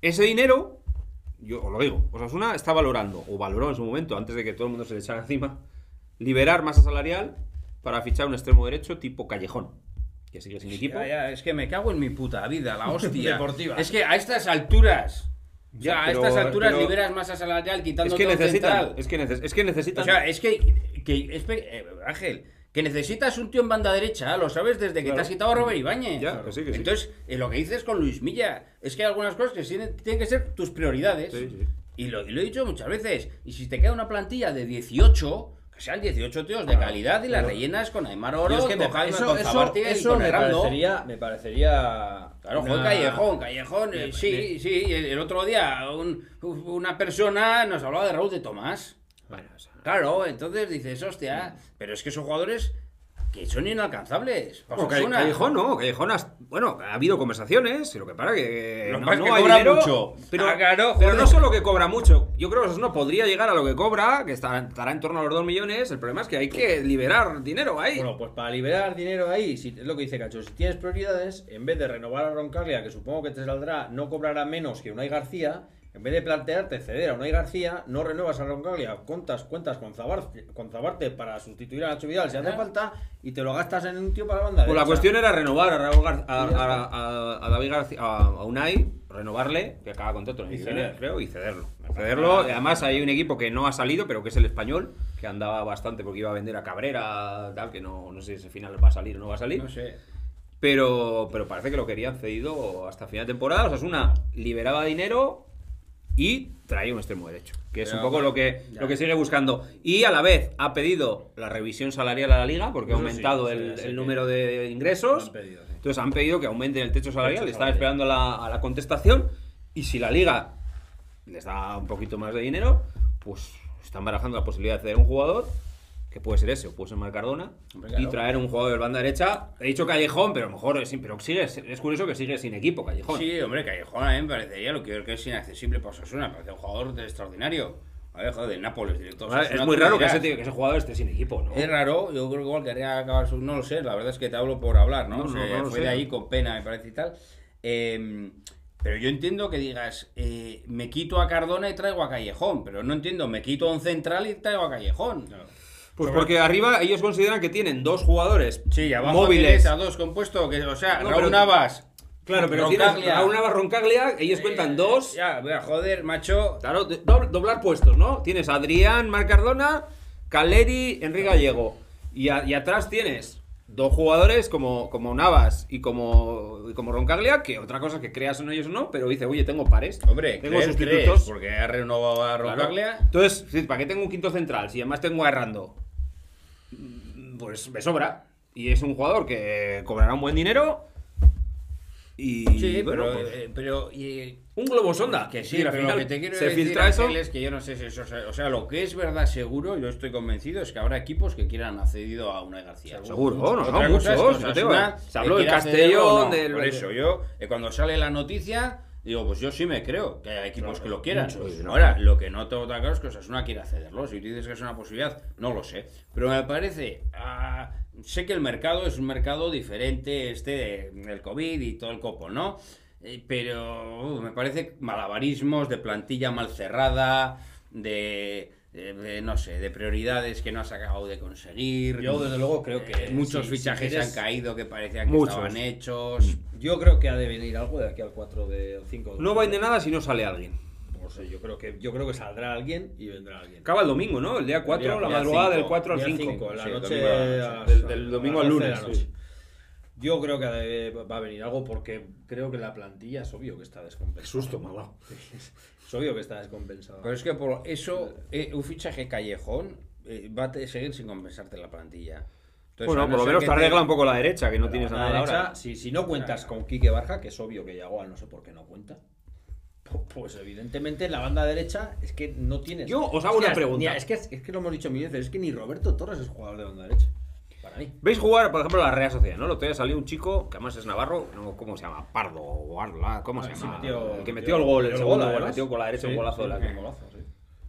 S1: Ese dinero, yo os lo digo, Osasuna está valorando, o valoró en su momento, antes de que todo el mundo se le echara encima, liberar masa salarial para fichar un extremo derecho tipo Callejón, que sigue sin equipo.
S2: Ya, ya, es que me cago en mi puta vida, la hostia.
S3: Deportiva.
S2: Es que a estas alturas. Ya,
S1: Ya,
S2: a
S1: pero-
S2: estas alturas
S1: pero-
S2: liberas masa salarial quitando
S1: Es que
S2: todo
S1: necesitan,
S2: central.
S1: es que, neces- es que necesitan...
S2: O sea, es que, que espe- eh, Ángel, que necesitas un tío en banda derecha, lo sabes desde que
S1: Claro.
S2: te has quitado a Robert Ibáñez.
S1: Ya, que sí, que sí.
S2: Entonces, eh, lo que dices con Luis Milla, es que hay algunas cosas que tienen, tienen que ser tus prioridades.
S1: Sí, sí.
S2: Y, lo, y lo he dicho muchas veces. Y si te queda una plantilla de 18, que sean 18 tíos de calidad y las rellenas con Aymar Oro,
S3: es que
S2: con Jaime,
S3: eso,
S2: con
S3: eso,
S2: Zabartiga y
S3: eso
S2: con
S3: me
S2: Herrando.
S3: parecería, me parecería.
S2: Claro,
S3: una-
S2: Callejón, Callejón, eh,
S3: Me-
S2: sí, sí. El, el otro día un- una persona nos hablaba de Raúl de Tomás.
S1: Bueno, o sea,
S2: Claro, entonces dices, hostia, pero es que son jugadores que son inalcanzables. Osasuna.
S1: Callejón no, Callejón has- bueno, ha habido conversaciones, lo que para que
S2: Lo que
S1: no,
S2: es que
S1: hay
S2: cobra
S1: dinero,
S2: mucho.
S1: pero,
S2: Ah, claro,
S1: pero no solo que cobra mucho, yo creo que eso no podría llegar a lo que cobra, que estará, estará en torno a los 2 millones, el problema es que hay que liberar dinero ahí.
S3: Bueno, pues para liberar dinero ahí, si, es lo que dice Cacho, si tienes prioridades, en vez de renovar a Roncaglia, que supongo que te saldrá, no cobrará menos que Unai García, en vez de plantearte ceder a Unai García, no renuevas a Roncaglia, cuentas, cuentas con, Zabarte, con Zabarte para sustituir a Nacho Vidal si hace falta, y te lo gastas en un tío para la banda
S1: Pues la cuestión era renovar a, Raúl Gar- a,
S3: Y ya
S1: a- a- a David García, a, Unai, renovarle, que acaba contrato en el creo, y cederlo. Cederlo, y además hay un equipo que no ha salido, pero que es el español, que andaba bastante porque iba a vender a Cabrera, tal, que no, no sé si al final va a salir o no va a salir.
S2: No sé.
S1: Pero, pero parece que lo querían cedido hasta final de temporada. O sea, es una liberaba dinero y traía un extremo derecho. Que es
S2: Pero,
S1: un poco lo que,
S2: ya.
S1: lo que sigue buscando. Y a la vez ha pedido la revisión salarial a la liga porque ha
S3: Eso
S1: aumentado
S3: sí,
S1: el,
S3: sí,
S1: el
S3: sí.
S1: número de ingresos.
S3: han pedido.
S1: Entonces han pedido que aumenten el techo salarial.
S3: Techo
S1: Están esperando a la, a la contestación. Y si la liga les da un poquito más de dinero, pues están barajando la posibilidad de ceder un jugador. Que puede ser ese, o puede ser Marcardona.
S2: Hombre,
S1: Y traer un jugador de banda derecha. He dicho Callejón, pero a lo mejor es, pero sigue, es curioso que sigue sin equipo, Callejón.
S2: Sí, hombre, Callejón a mí me parecería lo que, que es inaccesible para Osasuna. Parece un jugador de extraordinario. A ver, joder, del Nápoles, director.
S1: Es muy raro que ese, tío- que ese jugador esté sin equipo, ¿no?
S2: Es raro, yo creo que igual querría acabar su... No lo sé, la verdad es que te hablo por hablar, ¿no?
S1: No,
S2: fue
S1: sé.
S2: de ahí con pena, me parece y tal. Eh, pero yo entiendo que digas, eh, me quito a Cardona y traigo a Callejón, pero no entiendo, me quito a un central y traigo a Callejón.
S1: Pues porque arriba ellos consideran que tienen dos jugadores
S2: Sí, y abajo
S1: móviles.
S2: a dos compuestos, que, o sea,
S1: No,
S2: Raúl Navas.
S1: Claro, pero
S2: Roncaglia.
S1: tienes Raúl Navas Roncaglia, ellos cuentan
S2: Eh,
S1: dos.
S2: Ya, joder, macho.
S1: Claro, doblar puestos, ¿no? Tienes a Adrián Marcardona, Caleri, Enrique Gallego. Y, a- y atrás tienes dos jugadores como, como Navas y como, como Roncaglia, que otra cosa que creas en ellos o no, pero dice, oye, tengo pares.
S2: Hombre,
S1: tengo sustitutos.
S2: crees, porque ha renovado a
S1: Claro.
S2: Roncaglia.
S1: Entonces, ¿para qué tengo un quinto central? Si además tengo a Errando, pues me sobra. Y es un jugador que cobrará un buen dinero. Y
S2: Sí,
S1: bueno,
S2: pero,
S1: pues,
S2: eh, pero y-
S1: un globo sonda.
S2: que sí, pero
S1: final
S2: lo que te quiero
S1: se
S2: decir
S1: filtra eso.
S2: Es que yo no sé si eso, o sea, lo que es verdad seguro, yo estoy convencido, es que habrá equipos que quieran accedido a una García.
S1: Seguro, no, no, muchos. no se habló del Castellón,
S2: no.
S1: del.
S2: Por eso, yo, eh, cuando sale la noticia, digo, pues yo sí me creo que hay equipos que lo quieran.
S1: muchos, no.
S2: Ahora, lo que no tengo tan claro es que Osasuna quiere cederlo. Si tú dices que es una posibilidad, no lo sé. Pero me parece. ah, sé que el mercado es un mercado diferente, este del COVID y todo el copo, ¿no? Eh, pero uh, me parece malabarismos de plantilla mal cerrada, de, de- de, no sé, de prioridades que no has acabado de conseguir.
S3: Yo, desde luego, creo que.
S2: Eh, muchos
S3: si- si
S2: fichajes
S3: quieres-
S2: han caído que parecían que
S1: Muchos.
S2: estaban hechos.
S3: Yo creo que ha de venir algo de aquí al 4 de 5
S1: No va de nada si no sale alguien.
S3: No sé, yo creo que yo creo que saldrá alguien y vendrá alguien.
S1: Acaba el domingo, ¿no? El día 4,
S3: Día-
S1: la
S3: día
S1: madrugada
S2: cinco.
S1: del 4 al
S3: Día
S1: 5.
S3: cinco, en la
S2: Sí, el
S3: noche,
S2: domingo a la noche.
S3: a las-
S1: Del-
S3: a
S1: domingo al
S3: 12 de la
S1: lunes, sí.
S3: Yo creo que ha de- va a venir algo porque creo que la plantilla es obvio que está descompensada.
S1: susto, dado.
S3: Es obvio que está descompensada.
S2: Pero es que por eso, eh, un fichaje callejón eh, va a seguir sin compensarte la plantilla. Entonces,
S1: Bueno,
S2: no
S1: por lo menos te arregla un poco la derecha, que no tienes nada
S3: la
S1: ahora.
S3: derecha, si, si no cuentas con Quique Barja, que es obvio que Yagoal no sé por qué no cuenta, pu- pues evidentemente en la banda derecha es que no tienes.
S1: Yo os hago una pregunta.
S3: ni- es, que, es que lo hemos dicho mil veces, es que ni Roberto Torres es jugador de banda derecha. Para mí.
S1: ¿Veis jugar, por ejemplo, la Real Sociedad, no? El otro día salió un chico, que además es navarro, no, ¿cómo se llama? Pardo o Arla, ¿cómo se
S3: Ah, sí,
S1: llama?
S3: metió-
S1: el que metió el gol, el
S3: metió el
S1: segundo
S3: gol,
S1: metió con la derecha un
S3: Sí,
S1: golazo de la
S3: un
S1: que...
S3: golazo.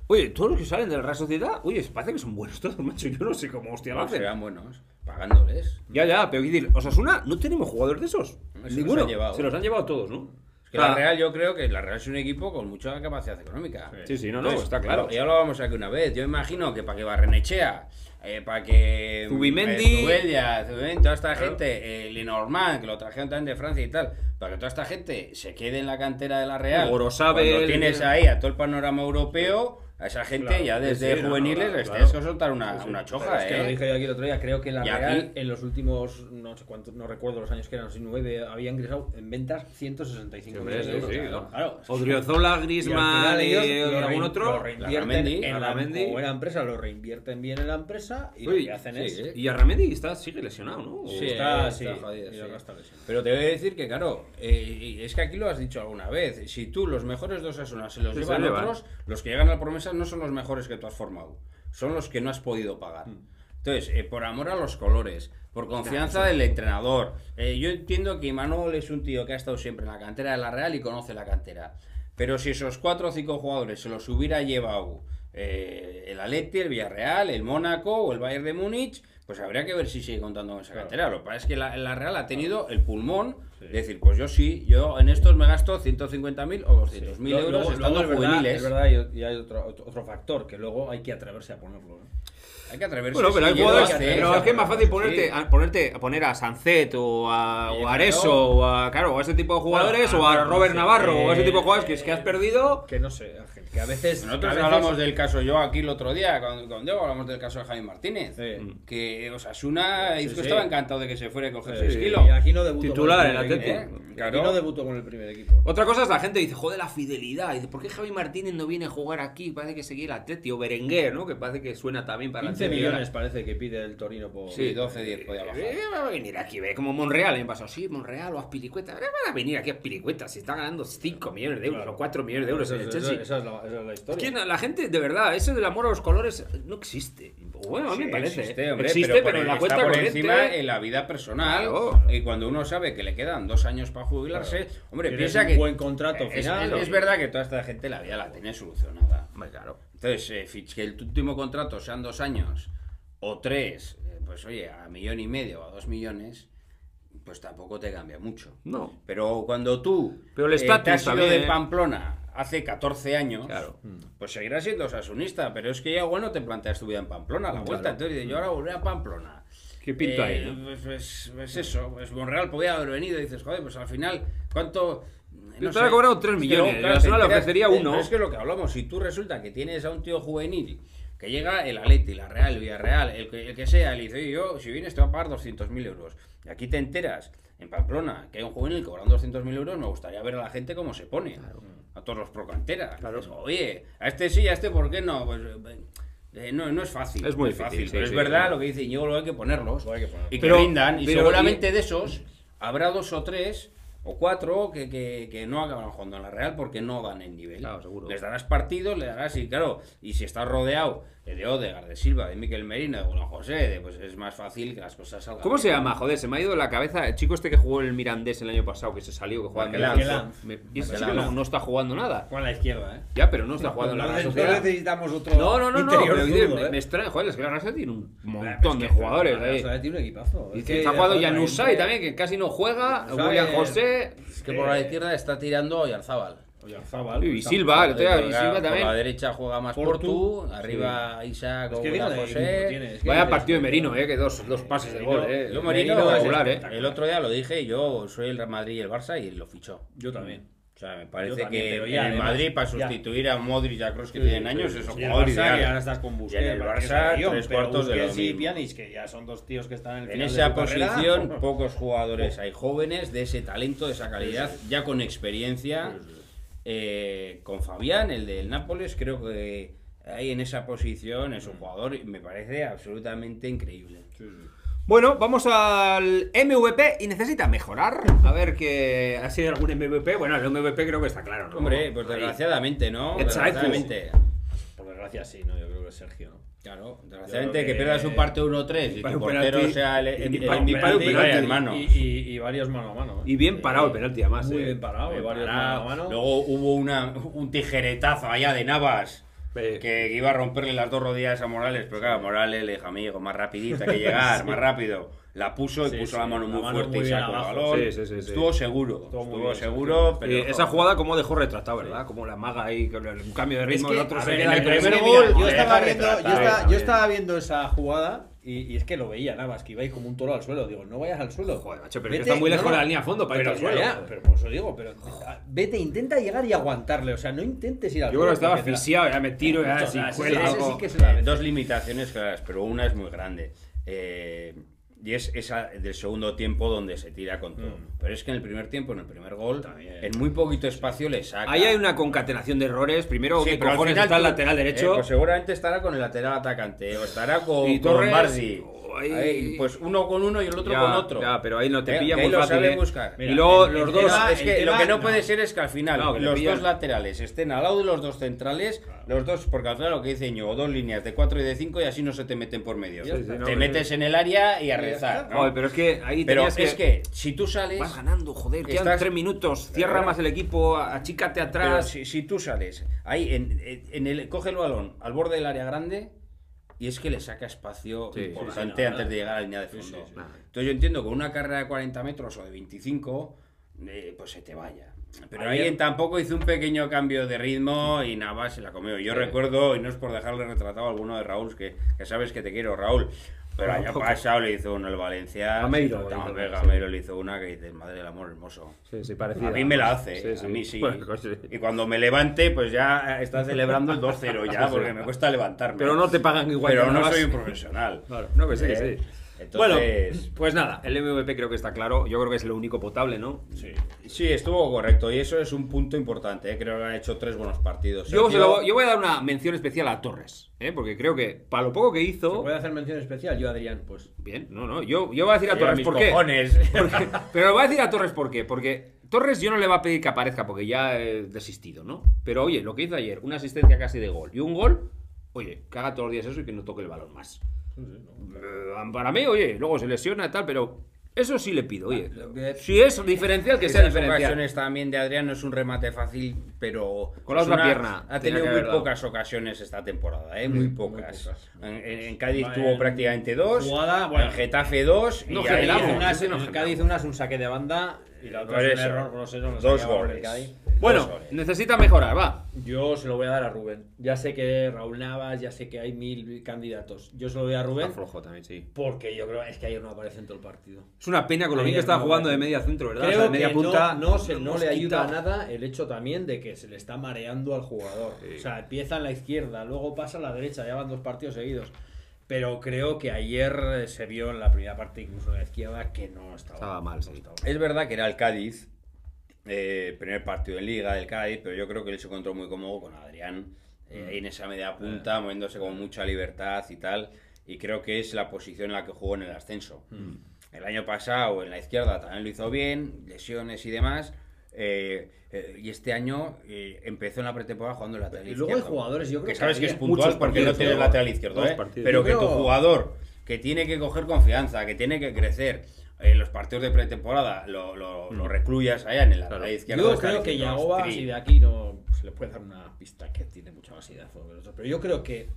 S1: Oye, todos los que salen de la Real Sociedad, oye, parece que son buenos todos, macho. Yo no sé cómo hostia lo
S2: No,
S1: hacen.
S2: serán buenos, pagándoles.
S1: Ya, ya, pero decir, Osasuna, no tenemos jugadores de esos.
S2: los
S1: Ninguno.
S2: han llevado.
S1: Se los han llevado todos, ¿no?
S2: Es que la Real, yo creo que la Real es un equipo con mucha capacidad económica.
S1: Sí, sí, no, no, está claro.
S2: Ya lo vamos aquí una vez. Yo imagino que para que Barrenechea, eh, para que.
S1: Zubimendi.
S2: eh, Zubimendi, toda esta gente, eh, Lenormand, que lo trajeron también de Francia y tal, para que toda esta gente se quede en la cantera de la Real.
S1: Gorosabel,
S2: Cuando tienes ahí a todo el panorama europeo, a esa gente
S3: Claro,
S2: ya desde
S1: sí, no, no,
S2: juveniles
S1: claro,
S2: les
S1: claro.
S2: tienes que soltar una, una
S3: Pero
S2: choja,
S3: es que lo
S2: ¿eh?
S3: dije yo aquí el otro día, creo que la
S2: Y aquí-
S3: Real en los últimos, no sé cuántos, no recuerdo los años que eran, si nueve, había ingresado en ventas 165 millones de euros.
S1: sí,
S3: Claro, claro.
S1: Odriozola,
S3: final
S1: y,
S3: lo
S1: algún otro.
S3: lo reinvierten en la empresa, lo reinvierten bien en la empresa y
S1: Uy,
S3: lo que hacen
S2: sí,
S3: es...
S2: ¿eh?
S1: Y Arramendi está, sigue lesionado, ¿no?
S2: Sí,
S3: está,
S2: está
S3: sí,
S2: jodido,
S3: está lesionado.
S2: Pero te voy a decir que, claro, eh, es que aquí lo has dicho alguna vez. Si tú los mejores dos Asunas se los llevan. otros, los que llegan a la promesa no son los mejores que tú has formado. Son los que no has podido pagar. Entonces, eh, por amor a los colores, por confianza del entrenador. eh, yo entiendo que Imanol es un tío que ha estado siempre en la cantera de la Real y conoce la cantera. Pero si esos cuatro o cinco jugadores se los hubiera llevado eh, el Atleti, el Villarreal, el Mónaco o el Bayern de Múnich, pues habría que ver si sigue contando con esa cantera. Lo que pasa es que la, la Real ha tenido el pulmón de decir, pues yo sí, yo en estos me gasto 150.000 o 200.000
S3: Luego-
S2: euros
S3: luego-
S2: estando
S3: luego es verdad-
S2: juveniles.
S3: Es verdad, y, hay otro, otro factor, que luego hay que atreverse a ponerlo. ¿no?
S2: Hay que atreverse.
S1: Bueno, pero hay
S2: sí, yo
S1: jugadores. Pero es que es más fácil
S2: Sí.
S1: ponerte, a, ponerte, a poner a Sancet o a,
S2: Sí,
S1: o a
S2: claro.
S1: Areso o a, claro, o a ese tipo de jugadores
S3: Bueno,
S1: o a Robert
S3: sí,
S1: Navarro o a ese
S3: eh,
S1: tipo de jugadores que es que has perdido.
S3: Que no sé, Ángel, que a veces...
S2: Nosotros
S3: a veces-
S2: hablamos del caso, yo aquí el otro día, con, con Diego, hablamos del caso de Javi Martínez.
S3: Sí.
S2: Que Osasuna
S3: Sí, sí.
S2: estaba encantado de que se fuera
S3: Sí,
S2: el
S3: sí.
S2: esquilo.
S3: Y aquí no debutó
S1: Titular en
S3: equipo, ¿eh?
S2: Claro.
S3: Aquí no debutó con el primer equipo.
S1: Otra cosa es la gente dice, joder, la fidelidad. Dice, ¿por qué Javi Martínez no viene a jugar aquí? Parece que seguía el Atleti o Berenguer, ¿no? Que parece que suena también para el
S3: 15
S1: Atleti.
S3: millones parece que pide el Torino por...
S2: Sí, 12, 10 podía bajar.
S1: Eh, va a venir aquí, ve, como Monreal año pasado. Sí, Monreal o Aspilicueta. Ahora van a venir aquí a Aspilicueta. Si está ganando 5 millones de euros
S3: Claro.
S1: o 4 millones de euros en el
S3: Esa-
S1: Chelsea.
S3: esa es la, esa es la
S1: Es
S3: historia.
S1: que la gente, de verdad, ese del amor a los colores no existe. Bueno, a mí
S2: Sí,
S1: me parece.
S2: Existe,
S1: ¿eh?
S2: hombre,
S1: Existe,
S2: pero,
S1: pero, en la
S2: está
S1: cuenta
S2: por
S1: corriente.
S2: encima en la vida personal.
S1: Claro.
S2: Y cuando uno sabe que le quedan dos años para jubilarse, hombre,
S3: Tienes
S2: piensa
S3: un
S2: que.
S3: buen contrato
S2: es,
S3: final,
S2: es- es verdad que toda esta gente la vida la tiene solucionada.
S1: Hombre, claro.
S2: Entonces, eh, que el último contrato sean dos años o tres, eh, pues oye, a millón y medio o a dos millones, pues tampoco te cambia mucho.
S1: No.
S2: Pero cuando tú
S1: Pero el
S2: eh, te has ido de. Pamplona hace 14 años,
S1: Claro.
S2: pues seguirás siendo sasunista, pero es que ya igual no te planteas tu vida en Pamplona a la vuelta. Entonces dices, yo ahora volveré a Pamplona.
S1: ¿Qué pinto hay,
S2: Eh,
S1: no?
S2: Pues, pues- pues eso, pues Monreal podía haber venido y dices, joder, pues al final, ¿cuánto...?
S1: Te ha cobrado tres
S2: Es que
S1: millones,
S2: luego,
S1: el Arsenal
S2: te
S1: le ofrecería
S2: enteras-
S1: uno.
S2: pero Es que lo que hablamos, si tú resulta que tienes a un tío juvenil que llega el Atleti, la Real, el Villarreal, el que, el que sea, le dice, oye, yo, si vienes te voy a pagar 200.000 euros. Y aquí te enteras, en Pamplona, que hay un juvenil cobrando 200.000 euros, me gustaría ver a la gente cómo se pone. A todos los procanteras. Dices, Oye, a este sí, a este por qué no. Pues, eh, no, no es fácil.
S1: Es muy
S2: no
S1: difícil, sí,
S2: pero
S1: sí,
S2: es verdad
S1: sí.
S2: lo que dice Íñigo, lo hay que ponerlos.
S3: Hay que poner.
S2: Y que
S1: Pero-
S2: rindan. Y
S1: pero-
S2: seguramente de esos habrá dos o tres o cuatro que, que, que no acaban jugando en la Real porque no dan el nivel.
S1: Claro, seguro.
S2: Les darás partidos, les darás, y claro, y si estás rodeado de Odegaard, de Silva, de Miquel Merino, de Juan José, de, pues es más fácil que las cosas salgan.
S1: ¿Cómo se llama? Joder, se me ha ido de la cabeza el chico este que jugó en el Mirandés el año pasado, que se salió, que jugaba en Y ese chico no, no está jugando nada.
S3: Con la izquierda, ¿eh?
S1: Ya, pero no está jugando Sociedad.
S3: necesitamos otro
S1: No, no, no, no, pero
S3: zurdo,
S1: me,
S3: ¿eh?
S1: me extraña, joder, es que la Sociedad tiene un montón
S3: es
S1: de jugadores
S3: la. Sociedad tiene un equipazo.
S1: Y
S3: Es
S1: que está jugando
S3: trae-
S1: también, que casi no juega. William José.
S2: Es que por la izquierda está tirando Oyarzábal.
S1: Y Silva, y
S2: por la derecha juega más
S3: Portu.
S2: Portu, arriba Isaac
S3: Es
S2: o
S3: que
S2: José.
S3: tiene, es que
S1: Vaya partido de Merino, eh, que dos, dos pases de gol, eh.
S2: Yo
S1: Merino
S2: Merino,
S1: regular, eh.
S2: el otro día lo dije, yo soy el Real Madrid y el Barça y lo fichó.
S3: Yo también.
S2: O sea, me parece
S3: también,
S2: que en el
S3: además,
S2: Madrid para
S3: ya.
S2: sustituir a Modric y a Kroos que
S3: Sí,
S2: tienen
S3: sí,
S2: años es un
S3: Y el
S2: jugador
S3: Barça, que
S2: ideal.
S3: ahora estás con Busquets.
S2: Y en el
S3: que
S2: Barça, tres
S3: pero
S2: cuartos de lo
S3: Busquets y
S2: mismo.
S3: Pjanic, que ya son dos tíos que están en el
S2: En
S3: final de
S2: esa posición, pocos jugadores hay jóvenes de ese talento, de esa calidad, ya con experiencia. Eh, con Fabián, el del Nápoles, creo que ahí en esa posición es un jugador, me parece absolutamente increíble.
S1: Bueno, vamos al MVP y necesita mejorar. A ver que ha sido algún MVP. Bueno, el MVP creo que está claro, ¿no?
S2: Hombre, pues desgraciadamente, ¿no?
S1: Exacto.
S2: Desgraciadamente.
S3: Por desgracia sí, ¿no? Yo creo que es Sergio, ¿no?
S2: Claro, desgraciadamente que,
S3: que-
S2: pierdas un partido 1-3 y tu
S1: un
S2: portero
S1: penalti,
S2: sea el, el, el-
S1: y penalti,
S2: vaya hermano.
S3: Y, y- y varios mano a mano. ¿eh?
S1: Y bien parado el penalti, además,
S3: Muy
S1: eh.
S3: bien parado,
S2: Bien
S3: varios
S2: parado.
S3: mano a mano.
S2: Luego hubo una, un tijeretazo allá de Navas que iba a romperle las dos rodillas a Morales, pero claro, Morales le dijo, amigo, más rapidito, hay que llegar, más rápido. La puso y
S3: Sí,
S2: puso
S3: sí,
S2: la mano
S3: la
S2: muy
S3: mano
S2: fuerte
S3: muy
S2: y sacó el
S3: abajo.
S2: balón.
S1: Sí, sí, sí, sí.
S2: Estuvo seguro,
S3: Estuvo
S2: estuvo
S3: bien,
S2: seguro, pero...
S1: Eh, esa jugada como dejó retratado, ¿verdad? Como la maga ahí, con el- un cambio de ritmo,
S3: Es que,
S1: el otro
S3: a
S1: se
S3: ver,
S1: queda
S3: en el primer gol, yo estaba viendo, yo estaba,
S1: también.
S3: yo estaba viendo esa jugada y, y es que lo veía nada más, que ibais como un toro al suelo. Digo, no vayas al suelo.
S1: Joder, macho, pero es que
S3: Vete-
S1: está muy lejos
S3: no,
S1: de la línea a fondo para ir al suelo.
S3: ya, pero por eso digo, pero vete, intenta llegar y aguantarle. O sea, no intentes ir al
S1: Yo creo que
S3: suelo.
S1: estaba
S3: la-
S1: asfixiado, ya me tiro, ya
S3: O
S1: si
S3: sea, ese-
S1: cuela
S3: la
S2: Eh, dos limitaciones claras, pero una es muy grande. Eh, y es esa del segundo tiempo donde se tira con todo. Pero es que en el primer tiempo, en el primer gol, en muy poquito espacio le saca.
S1: Ahí hay una concatenación de errores. Primero,
S2: Sí,
S1: ¿qué cojones
S2: final
S1: está el lateral
S2: eh,
S1: derecho?
S2: pues seguramente estará con el lateral atacante. O estará con,
S1: Y
S2: con Bardi.
S1: ahí-
S2: Ahí, pues uno con uno y el otro
S1: Ya,
S2: con otro.
S1: ya, pero ahí no te
S2: Eh,
S1: pilla muy
S2: lo
S1: fácil. eh.
S2: buscar.
S1: y
S3: Mira,
S1: luego
S3: el-
S1: los
S3: el
S1: dos.
S3: tema-
S2: es que
S3: el
S2: lo que no,
S3: no.
S2: puede ser es que al final
S1: No, que
S2: los dos laterales estén al lado de los dos centrales, los dos, porque al final lo que dice Ño, dos líneas de 4 y de 5 y así no se te meten por medio.
S3: Sí, sí,
S2: te
S1: no,
S2: metes en el área y a rezar.
S3: está.
S2: ¿no?
S1: Joder, pero es que ahí
S2: Pero es que si tú sales,
S1: Vas ganando, joder, quedan
S2: Estás-
S1: tres minutos. Cierra más el equipo, achícate
S2: pero
S1: atrás.
S2: si, si tú sales, ahí en, en- el, coge el balón al borde del área grande y es que le saca espacio
S1: Sí,
S2: importante
S3: sí, no,
S2: antes de llegar a la línea de fondo.
S3: sí, sí.
S1: Nada.
S2: Entonces yo entiendo que una carrera de 40 metros o de 25, eh, pues se te vaya. Pero
S3: Ayer-
S2: ahí tampoco hizo un pequeño cambio de ritmo y nada más se la comió. Yo
S1: Sí.
S2: recuerdo, y no es por dejarle retratado a alguno de Raúl, que, que sabes que te quiero, Raúl. Pero año pasado le hizo uno el Valencia.
S1: Gameiro,
S2: No,
S1: le hizo una,
S2: Gameiro le hizo una que dice, madre del amor hermoso.
S1: Sí, sí, parecida.
S2: A mí me la hace,
S1: Sí,
S2: ¿eh?
S1: sí.
S2: a mí sí.
S1: Bueno, pues.
S2: Y cuando me levante, pues ya está celebrando el 2-0 ya, porque me cuesta levantarme.
S1: Pero no te pagan igual.
S2: Pero no soy un profesional.
S1: Claro, no, que sí, que
S2: Eh,
S1: sí.
S2: Entonces,
S1: Bueno, pues nada, el MVP creo que está claro. Yo creo que es lo único potable, ¿no?
S3: Sí.
S2: sí, estuvo correcto y eso es un punto importante. ¿eh? Creo que han hecho tres buenos partidos.
S1: Yo, se
S2: Sergio-
S1: lo- yo voy a dar una mención especial a Torres, ¿eh? porque creo que para lo poco que
S3: ¿Se
S1: hizo.
S3: puede hacer mención especial? Yo, Adrián, pues.
S1: Bien, no, no. Yo, yo voy a decir a Torres
S2: mis
S1: por qué. Porque- pero lo voy a decir a Torres por qué. Porque Torres yo no le va a pedir que aparezca porque ya he desistido, ¿no? Pero oye, lo que hizo ayer, una asistencia casi de gol y un gol, oye, que haga todos los días eso y que no toque el balón más. Eh, para mí, oye, luego se lesiona y tal, pero eso sí le pido, oye.
S3: Que-
S1: Si es diferencial, que sea diferencial.
S2: ocasiones también de Adrián no es un remate fácil, pero
S1: Con la otra pierna,
S2: Ha tenido muy
S1: dado.
S2: pocas ocasiones esta temporada, ¿eh? muy pocas.
S3: pocas.
S2: En, en- Cádiz
S3: Va,
S2: tuvo
S3: en
S2: prácticamente dos,
S3: jugada, bueno.
S2: en Getafe dos,
S1: No
S2: y ahí
S1: generamos,
S2: en-
S3: Una,
S1: no
S3: en. Cádiz una es un saque de banda y la otra es un error grosero. no
S2: Dos goles.
S1: Bueno, necesita mejorar, va.
S3: Yo se lo voy a dar a Rubén. Ya sé que Raúl Navas, ya sé que hay mil candidatos. Yo se lo doy a Rubén
S1: Está flojo también, sí.
S3: porque yo creo es que ayer no aparece en todo el partido.
S1: Es una pena con lo bien que estaba
S3: no,
S1: jugando de media centro, ¿verdad?
S3: Creo
S1: O sea, de media
S3: que
S1: punta.
S3: no, no, se- no le ayuda a nada el hecho también de que se le está mareando al jugador.
S1: Sí.
S3: O sea, empieza en la izquierda, luego pasa a la derecha, ya van dos partidos seguidos. Pero creo que ayer eh, se vio en la primera parte, incluso en la izquierda, que no estaba,
S1: Estaba mal,
S3: no
S1: sí.
S3: estaba.
S2: Es verdad que era el Cádiz, eh, primer partido en Liga del Cádiz, pero yo creo que él se encontró muy cómodo con Adrián, eh, ahí en esa media punta, moviéndose con mucha libertad y tal, y creo que es la posición en la que jugó en el ascenso. El año pasado en la izquierda también lo hizo bien, lesiones y demás, eh, eh, y este año eh, empezó en la pretemporada jugando en lateral
S3: Y luego hay
S2: izquierdo.
S3: jugadores, yo creo
S2: que
S3: que
S2: sabes que es puntual porque no
S1: luego,
S2: lateral izquierdo, pero que tu jugador que tiene que coger confianza, que tiene que crecer en los partidos de pretemporada, lo, lo, lo recluyas allá en el lateral
S1: Claro.
S2: izquierdo.
S3: Yo creo que Yagoba, si de aquí no se le puede dar una pista que tiene mucha más idea de fútbol que nosotros. Pero yo creo que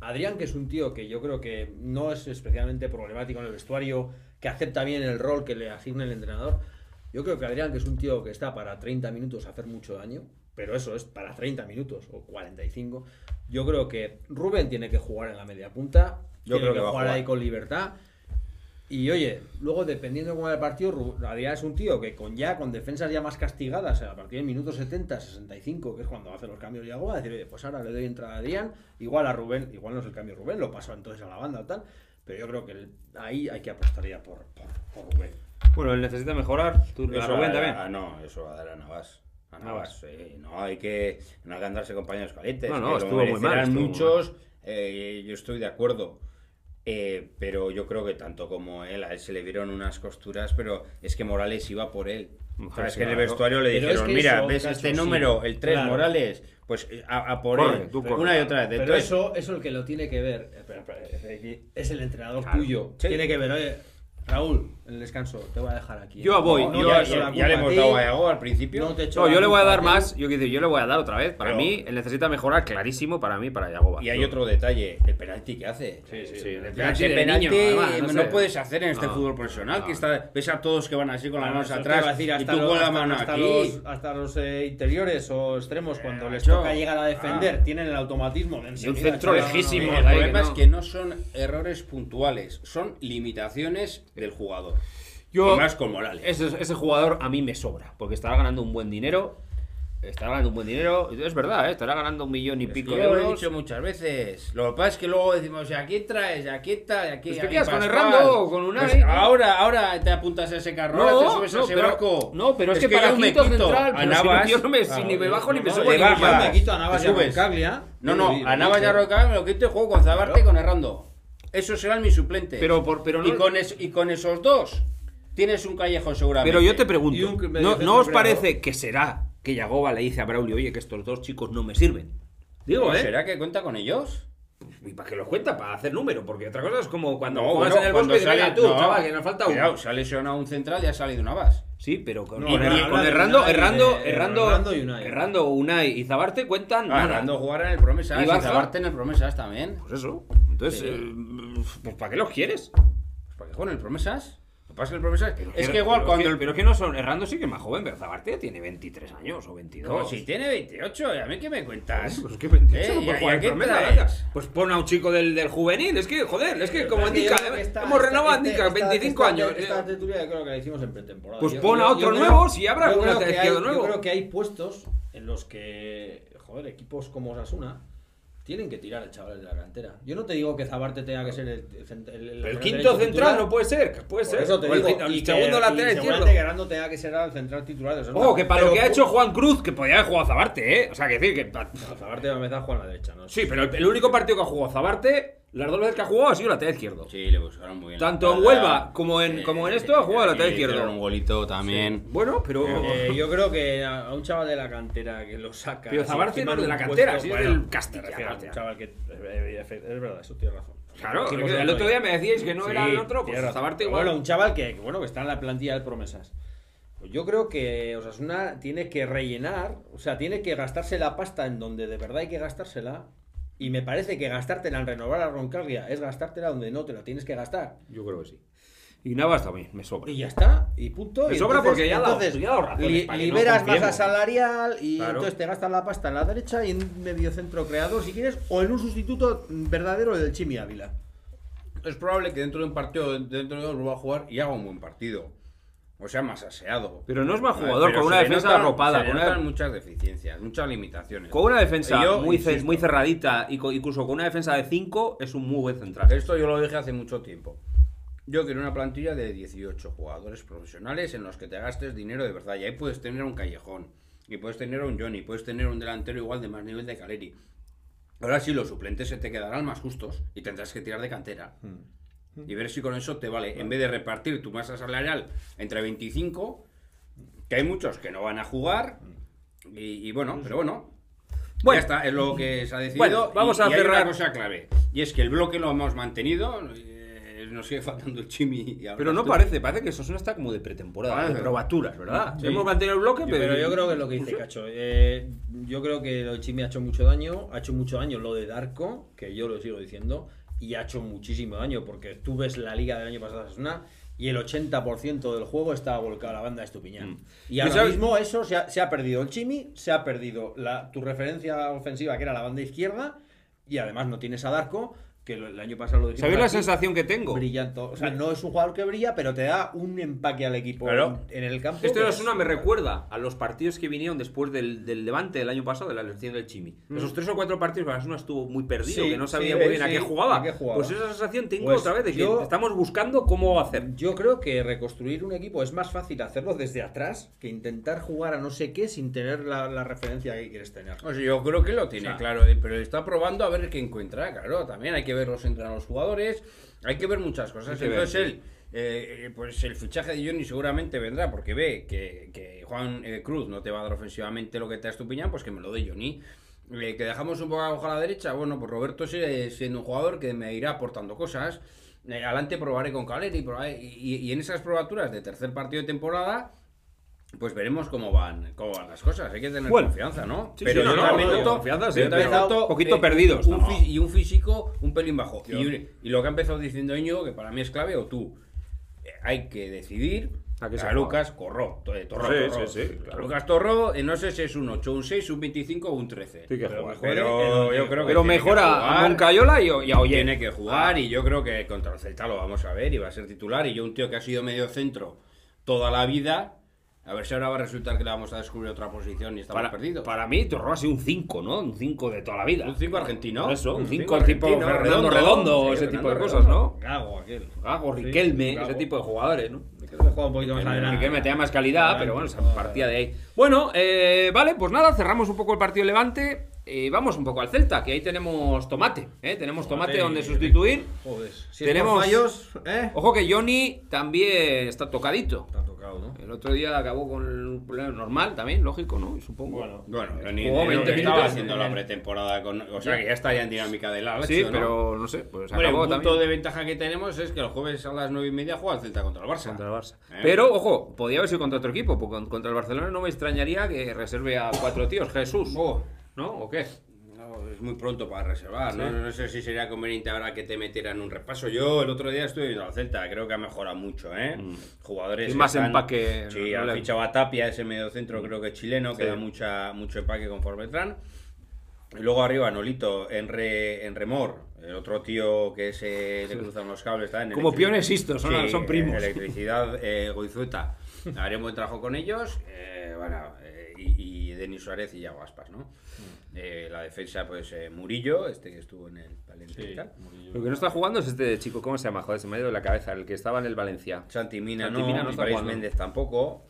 S3: Adrián, que es un tío que yo creo que no es especialmente problemático en el vestuario, que acepta bien el rol que le asigna el entrenador. Yo creo que Adrián, que es un tío que está para 30 minutos a hacer mucho daño, pero eso es para 30 minutos o 45. Yo creo que Rubén tiene que jugar en la media punta,
S2: Yo
S3: tiene
S2: creo que
S3: que
S2: va a
S3: jugar
S2: jugar.
S3: ahí con libertad. Y oye, luego dependiendo de cómo va el partido, Adrián es un tío que con ya con defensas ya más castigadas, a partir del minuto 70, 65, que es cuando hace los cambios y algo, va a decir, oye, pues ahora le doy entrada a Adrián, igual a Rubén, igual no es el cambio Rubén, lo paso entonces a la banda o tal, pero yo creo que el- ahí hay que apostar ya por, por, por Rubén.
S1: Bueno, él necesita mejorar. Tú, a Rubén
S2: a-
S1: también.
S2: a- no, eso va a dar a Navas. A
S1: Navas.
S2: Navas, sí. No hay que, no hay que andarse con paños calientes.
S1: No, no, estuvo muy mal, estuvo muy
S2: muchos, eh, yo estoy de acuerdo. Eh, pero yo creo que tanto como él, a él se le vieron unas costuras, pero es que Morales iba por él. O sea, es que en el vestuario le dijeron,
S3: es que
S2: mira,
S3: eso,
S2: ves
S3: Cacho,
S2: este
S3: sí.
S2: número, el 3
S3: Claro.
S2: Morales, pues eh, a, a por
S1: Corre,
S2: él.
S1: tú corre.
S2: Una y otra vez.
S3: Pero eso, eso el que lo tiene que ver. es el entrenador
S1: Claro.
S3: tuyo.
S2: Sí.
S3: Tiene que ver, oye, Raúl, en el descanso, te voy a dejar aquí.
S1: Yo voy,
S3: No,
S1: yo-
S3: te
S2: ya, le hemos dado a Yago al principio.
S3: No, te
S1: No, yo le voy a dar más. Yo quiero decir, yo le voy a dar otra vez. Para
S2: Pero-
S1: mí, él necesita mejorar clarísimo para mí, para Yagoba.
S2: Y hay otro detalle, el penalti que hace.
S3: Sí, sí,
S1: Sí,
S3: el
S1: el
S3: penalti
S1: de
S2: penalti
S1: niño, además,
S2: no,
S1: no sé.
S2: puedes hacer en este
S1: No,
S2: fútbol profesional,
S1: no.
S2: que está, ves a todos que van así con las manos atrás
S3: decir,
S2: y
S3: hasta
S2: tú
S3: los-
S2: con la mano
S3: hasta
S2: aquí.
S3: los, hasta los eh, interiores o extremos, cuando les toca llegar a defender, tienen el automatismo de enseguida
S1: centro lejísimo,
S2: El problema es que no son errores puntuales, son limitaciones del jugador.
S1: Yo-
S2: y más con Morales.
S1: Ese, ese jugador a mí me sobra, porque estará ganando un buen dinero. Estará ganando un buen dinero. Es verdad, ¿eh? estará ganando un millón y
S2: Es
S1: pico
S2: que
S1: de
S2: yo lo he
S1: euros.
S2: dicho muchas veces. Lo que pasa es que luego decimos, ¿y aquí traes? ¿Y aquí está? ¿Y aquí?
S1: Pues te
S2: aquí
S1: quedas con
S2: Pascual".
S1: Errando o con Unai,
S2: Pues ahora, ahora te apuntas a ese carro,
S1: No,
S2: ahora te subes a
S1: no,
S2: ese
S1: pero-
S2: barco.
S1: no, pero es que para
S2: yo me
S1: quinto
S2: quito
S1: central,
S2: a
S1: pero si no,
S2: Navas.
S1: yo no me- si
S2: Claro,
S1: ni me bajo ni me
S2: no,
S1: subo.
S3: Yo me quito a Navas y a
S2: subes.
S3: Roncaglia.
S2: No, no, a Navas y a
S3: dije.
S2: Roca me lo quito y juego con Zabarte y con Errando. Esos serán mis suplentes.
S1: Pero por- pero no-
S2: y, con es- y con esos dos tienes un callejón seguramente.
S1: Pero yo te pregunto,
S3: un
S1: ¿no,
S3: mediocentro
S1: ¿no os parece que será que Yagoba le dice a Braulio, oye, que estos dos chicos no me sirven? Digo, ¿eh?
S2: ¿Será que cuenta con ellos?
S1: ¿Y para qué los cuenta? Para hacer número, porque otra cosa es como cuando
S2: No,
S1: juegas
S2: bueno,
S1: en el
S2: cuando
S1: bosque y
S2: sale-
S1: venga tú,
S2: no.
S1: chaval, que nos falta uno.
S2: Cuidado, se ha lesionado un central y ha salido una base.
S1: Sí, pero con,
S3: No,
S1: con, Er- con
S3: de
S1: Errando,
S3: Unai,
S1: Errando,
S3: de-
S1: Errando,
S3: Errando y Unai.
S1: Errando, Unai y Zabarte cuentan
S2: Ah. Errando jugará en el Promesas
S1: ¿Y
S2: y? Zabarte en el Promesas también.
S1: Pues eso. Entonces,
S2: Sí.
S1: eh, pues ¿para qué los quieres?
S2: Pues porque juegan en el Promesas. Que pasa es que el Promesas. es que igual
S1: pero
S2: cuando
S1: que-
S2: el.
S1: Pero es que no son. Errando sí que es más joven, pero Zabarte ya tiene 23 años o 22.
S2: No, si tiene 28, ¿y a mí qué me cuentas?
S1: Pues que 28
S2: Eh,
S1: no
S2: ¿y
S1: puede
S2: a-
S1: jugar en. Pues pon a un chico del, del juvenil. Es que, joder, es que como
S3: que que esta-
S1: hemos renovado, indica,
S3: esta-
S1: 25
S3: esta-
S1: años.
S3: Esta tertulia creo que la hicimos en pretemporada.
S1: Pues
S3: Yo-
S1: pon a
S3: creo-
S1: nuevos y habrá un
S3: que
S1: nuevo.
S3: Yo creo que hay puestos en los que, joder, equipos como Osasuna tienen que tirar a chavales de la cantera. Yo no te digo que Zabarte tenga que ser el, el, el- el
S1: el quinto central
S3: titular.
S1: no puede ser. Puede
S3: Por
S1: ser.
S3: eso te
S1: el,
S3: digo,
S1: el
S3: y
S1: segundo lateral
S3: seguramente
S1: izquierdo.
S3: Grando tenga que ser el central titular.
S1: Ojo, que para lo que ha hecho Juan Cruz, que podía haber jugado Zabarte, ¿eh? O sea, que decir que.
S3: Zabarte va a empezar a jugar a la derecha, ¿no?
S1: Sí, pero el, el único partido que ha jugado Zabarte, las dos veces que ha jugado ha sido lateral izquierdo.
S2: Sí, le buscaron muy bien. la
S1: Tanto en. Huelva como en,
S2: Eh,
S1: como en esto ha jugado lateral izquierdo.
S2: un golito también.
S1: Bueno, pero.
S3: Eh, yo creo que a un chaval de la cantera que lo saca.
S1: Pero
S3: encima
S1: no es de la cantera, sí es
S3: bueno,
S1: del Castilla,
S3: un chaval que. eh, Es verdad, eso tienes razón.
S1: Claro, el otro día me decíais que no
S3: Sí,
S1: era el otro, pues. Zabarte
S3: Pero
S1: igual.
S3: Bueno, un chaval que, que, bueno, que está en la plantilla del Promesas. Pues yo creo que Osasuna tiene que rellenar, o sea, tiene que gastarse la pasta en donde de verdad hay que gastársela. Y me parece que gastártela en renovar a Roncaglia es gastártela donde no te la tienes que gastar.
S1: Yo creo que sí. Y Navas también, me sobra.
S3: Y ya está, y punto.
S1: Me
S3: y
S1: sobra
S3: entonces-
S1: porque ya
S3: entonces,
S1: ya razones
S3: li-
S1: para que no
S3: liberas
S1: confiemos.
S3: masa salarial y
S1: Claro.
S3: entonces te gastas la pasta en la derecha y en un medio centro creador, si quieres, o en un sustituto verdadero del Chimi Ávila.
S2: Es probable que dentro de un partido, dentro de dos, vuelva a jugar y haga un buen partido. O sea, más aseado.
S1: Pero no es mal jugador, con una defensa
S2: notan-
S1: arropada.
S2: se le
S1: Con una,
S2: muchas deficiencias, muchas limitaciones.
S1: con una defensa
S2: yo
S1: muy,
S2: insisto,
S1: muy cerradita incluso con una defensa de 5 es un muy buen central.
S2: Esto yo lo dije hace mucho tiempo. Yo quiero una plantilla de 18 jugadores profesionales en los que te gastes dinero de verdad. Y ahí puedes tener un Callejón, y puedes tener un Johnny, puedes tener un delantero igual de más nivel de Caleri. Ahora sí, los suplentes se te quedarán más justos y tendrás que tirar de cantera. Y ver si con eso te vale. En vez de repartir tu masa salarial entre 25, que hay muchos que no van a jugar. Y, y bueno, pero bueno.
S1: Bueno.
S2: ya está, es lo que se ha decidido.
S1: Bueno, vamos
S2: y-
S1: a
S2: y hay
S1: cerrar-
S2: una cosa clave. Y es que el bloque lo hemos mantenido. eh, nos sigue faltando el chimi. y
S1: Pero no parece, parece que Osasuna está como de pretemporada, de probaturas, ¿verdad?
S2: Sí.
S1: Hemos mantenido el bloque, pero,
S3: Pero yo creo que es lo que dice Cacho. Eh, yo creo que lo de Chimi ha hecho mucho daño. Ha hecho mucho daño lo de Darko, que yo lo sigo diciendo. Y ha hecho muchísimo daño porque tú ves la liga del año pasado de y el 80% del juego estaba volcado a la banda de Estupiñán.
S1: Mm.
S3: Y
S1: ¿Y
S3: ahora
S1: sabes-
S3: mismo eso se ha, se ha perdido el Chimi, se ha perdido la, tu referencia ofensiva que era la banda izquierda y además no tienes a Darko, que lo- el año pasado lo dijimos
S1: ¿Sabéis la
S3: aquí,
S1: sensación que tengo?
S3: brillante. O sea, no es un jugador que brilla, pero te da un empaque al equipo
S2: Claro.
S3: en, en el campo.
S1: Esto
S3: que
S1: de
S3: es-
S1: Osasuna me recuerda a los partidos que vinieron después del, del Levante del año pasado, de la elección del Chimi. Esos tres o cuatro partidos, Osasuna estuvo muy perdido,
S3: Sí,
S1: que no sabía
S3: sí,
S1: muy bien a qué jugaba.
S3: a qué jugaba.
S1: Pues esa sensación tengo
S3: Pues
S1: otra vez de que
S3: yo-
S1: estamos buscando cómo hacer.
S3: Yo creo que reconstruir un equipo es más fácil hacerlo desde atrás que intentar jugar a no sé qué sin tener la, la referencia que quieres tener.
S2: O sea, yo creo que lo tiene
S3: O sea-
S2: claro, pero está probando a ver qué encuentra. Claro, también hay que verlos entrenar a los jugadores, hay que ver muchas cosas.
S1: Ver,
S2: Entonces
S1: sí.
S2: él, eh, pues el fichaje de Johnny seguramente vendrá porque ve que, que Juan eh, Cruz no te va a dar ofensivamente lo que te da Estupiñán, pues que me lo dé Johnny. Eh, que dejamos un poco a a la derecha, bueno, pues Roberto sigue siendo un jugador que me irá aportando cosas. Adelante probaré con Caleri probaré- y, y en esas probaturas de tercer partido de temporada, pues veremos cómo van, cómo van las cosas. Hay que tener
S1: Bueno.
S2: confianza, ¿no?
S1: Sí,
S2: pero
S1: sí, no,
S2: yo
S1: no,
S2: también
S1: no,
S2: noto,
S1: confianza, sí,
S2: yo también noto,
S1: un poquito perdidos,
S2: un
S1: no.
S2: y un físico un pelín bajo. Y, un- y lo que ha empezado diciendo Íñigo, que para mí es clave, o tú, eh, hay que decidir
S1: ¿A?
S2: Lucas Corro. to- eh,
S1: sí, sí, claro.
S2: Lucas Torro, eh, no sé si es un 8, un 6, un 25 o un 13.
S1: Sí que
S3: Pero
S1: juega.
S3: mejor-
S2: Pero yo creo que
S1: Pero a
S2: jugar.
S1: Moncayola y, y a.
S2: Tiene que jugar
S1: Ah.
S2: y yo creo que contra el Celta lo vamos a ver y va a ser titular. Y yo, un tío que ha sido medio centro toda la vida, a ver si ahora va a resultar que le vamos a descubrir otra posición y estamos
S1: Para,
S2: perdidos.
S1: para mí, Torro ha sido un 5, ¿no? Un 5 de toda la vida.
S2: Un 5 argentino.
S1: Eso, un
S2: Un
S1: 5
S2: cinco
S1: tipo
S2: argentino,
S1: Fernando
S2: redondo.
S1: Redondo,
S2: Sí,
S1: ese tipo de cosas, ¿no?
S3: Gago, aquel.
S1: Gago,
S3: Sí,
S1: Riquelme,
S3: Gago.
S1: ese tipo de jugadores, ¿no?
S3: Juega un poquito más adelante.
S1: Riquelme tenía más calidad, pero bueno, se partía de ahí. Bueno, eh, vale, pues nada, cerramos un poco el partido Levante. y vamos un poco al Celta, que ahí tenemos tomate, ¿eh? Tenemos tomate,
S3: Tomate
S1: donde sustituir.
S3: Joder. Si
S1: Tenemos-
S3: fallos, ¿eh?
S1: Ojo que Johnny también está tocadito.
S3: Está
S1: El otro día acabó con un problema normal también, lógico, ¿no? Supongo.
S3: Bueno.
S2: Bueno, ni
S1: Jugó
S2: entiendo
S1: 20
S2: que estaba
S1: minutos.
S2: haciendo la pretemporada con. O sea que ya estaría en dinámica de la
S1: sí,
S2: ¿no?
S1: pero no sé, pues acabó
S2: un punto
S1: también
S2: de ventaja que tenemos es que el jueves a las 9 y media juega el Celta contra el Barça.
S1: contra el Barça.
S2: ¿Eh?
S1: Pero, ojo, podía haber sido contra otro equipo, porque con- contra el Barcelona no me extrañaría que reserve a cuatro tíos, Jesús.
S2: Oh,
S1: ¿No? ¿O qué?
S2: Es muy pronto para reservar. ¿no?
S1: Sí.
S2: No, sé si sería conveniente ahora que te metieran un repaso. Yo el otro día estuve viendo al Celta, creo que ha mejorado mucho. ¿eh? Jugadores.
S1: Y
S2: que
S1: Mm. más
S2: están-
S1: empaque,
S2: Sí,
S1: no le-
S2: fichado a Tapia, ese medio centro, creo que chileno, que
S1: Sí.
S2: da mucha, mucho empaque con Forbetrán. Y luego arriba, Nolito, Enre, Enremor, el otro tío que se le cruzan los cables. está en
S1: Como piones Sisto, son- son primos.
S2: en Electricidad, eh, Goizueta. Haré un buen trabajo con ellos. eh, bueno, eh, y, y Denis Suárez y Yago Aspas, ¿no? Eh, la defensa, pues eh, Murillo, este que estuvo en el Valencia y tal.
S1: Lo que no está jugando es este chico, ¿cómo se llama? Joder, se me ha ido de la cabeza, el que estaba en el Valencia.
S2: Santi Mina
S1: Santi
S2: no,
S1: no
S2: y
S1: está
S2: París
S1: jugando.
S2: Méndez tampoco,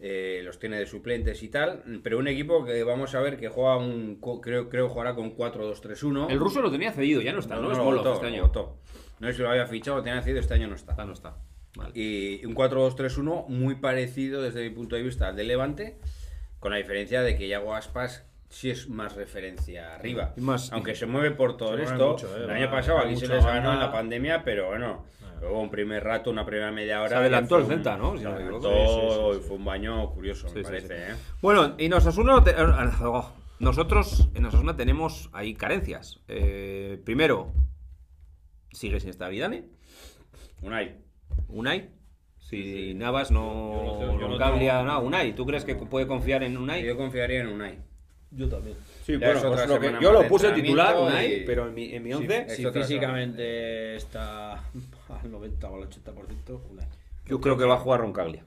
S2: eh, los tiene de suplentes y tal, pero un equipo que vamos a ver que juega un, creo, creo jugará con 4-2-3-1.
S1: El ruso lo tenía cedido, ya no está, ¿no? es
S2: lo votó,
S1: este
S2: lo
S1: año.
S2: votó. No sé si lo había fichado, lo tenía nacido, este año no está.
S1: Está, no está. Vale.
S2: Y un 4-2-3-1 muy parecido desde mi punto de vista al de Levante, con la diferencia de que Yago Aspas sí es más referencia arriba.
S1: Más-
S2: Aunque se mueve por todo
S3: mueve
S2: esto.
S3: mucho, eh,
S2: el año pasado aquí se les ganó en la pandemia, pero bueno, luego un primer rato, una primera media hora.
S1: Se adelantó el Celta, ¿no?
S2: Se adelantó y fue un baño curioso, me parece. ¿eh?
S1: Bueno, y Nosasuna, te- oh, nosotros en Osasuna tenemos ahí carencias. Eh, primero, sigue sin estar Vidane,
S2: Unai.
S1: Unai. Si Navas no,
S3: Yo tengo- yo
S1: Roncaglia,
S3: tengo.
S1: no, Unai, ¿tú crees que puede confiar en Unai?
S2: Yo confiaría en Unai.
S3: Yo también.
S1: Sí,
S2: Ya es otra
S1: lo que- yo lo puse titular, Unai,
S2: y-
S1: pero en mi, en mi once,
S2: Es
S3: Si
S2: otra
S3: físicamente está al 90 o al 80%, una.
S1: yo creo que va a jugar Roncaglia.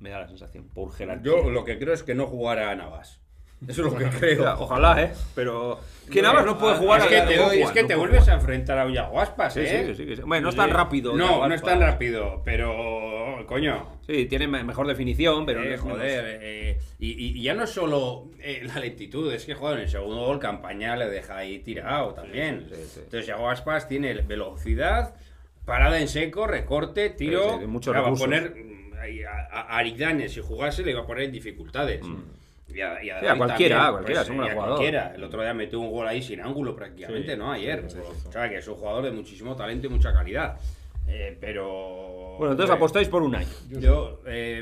S1: Me da la sensación, por jerarquía.
S2: Yo lo que creo es que no jugará a Navas. Eso es lo que creo.
S1: Ojalá, ¿eh? Pero que Navas no puede jugar
S2: es
S1: a
S2: que
S1: la
S2: te,
S1: de
S2: es que
S1: no
S2: te vuelves
S1: jugar.
S2: a enfrentar a Ullago Aspas,
S1: Sí,
S2: ¿eh?
S1: sí, sí, sí. Bueno, no es tan rápido.
S2: No, no es tan rápido, pero coño.
S1: Sí, tiene me- mejor definición, pero
S2: eh,
S1: no es
S2: joder, eh, y, y- ya no es solo eh, la lentitud, es que joder, en el segundo gol campaña le deja ahí tirado también.
S1: sí, sí.
S2: Entonces Yago Aspas tiene velocidad, parada en seco, recorte, tiro.
S1: Sí, sí, muchos
S2: Ya va a poner mm, a, a- a Aridane, si jugase, le iba a poner en dificultades. Y a, y a.
S1: Sí, a cualquiera,
S2: también,
S1: a cualquiera, es un gran
S2: a
S1: jugador.
S2: cualquiera. El otro día metió un gol ahí sin ángulo prácticamente,
S3: Sí,
S2: ¿no? Ayer.
S3: sí, sí, sí.
S2: O sea, que es un jugador de muchísimo talento y mucha calidad. Eh, pero.
S1: Bueno, entonces
S2: hombre,
S1: apostáis por Unai.
S2: Yo eh,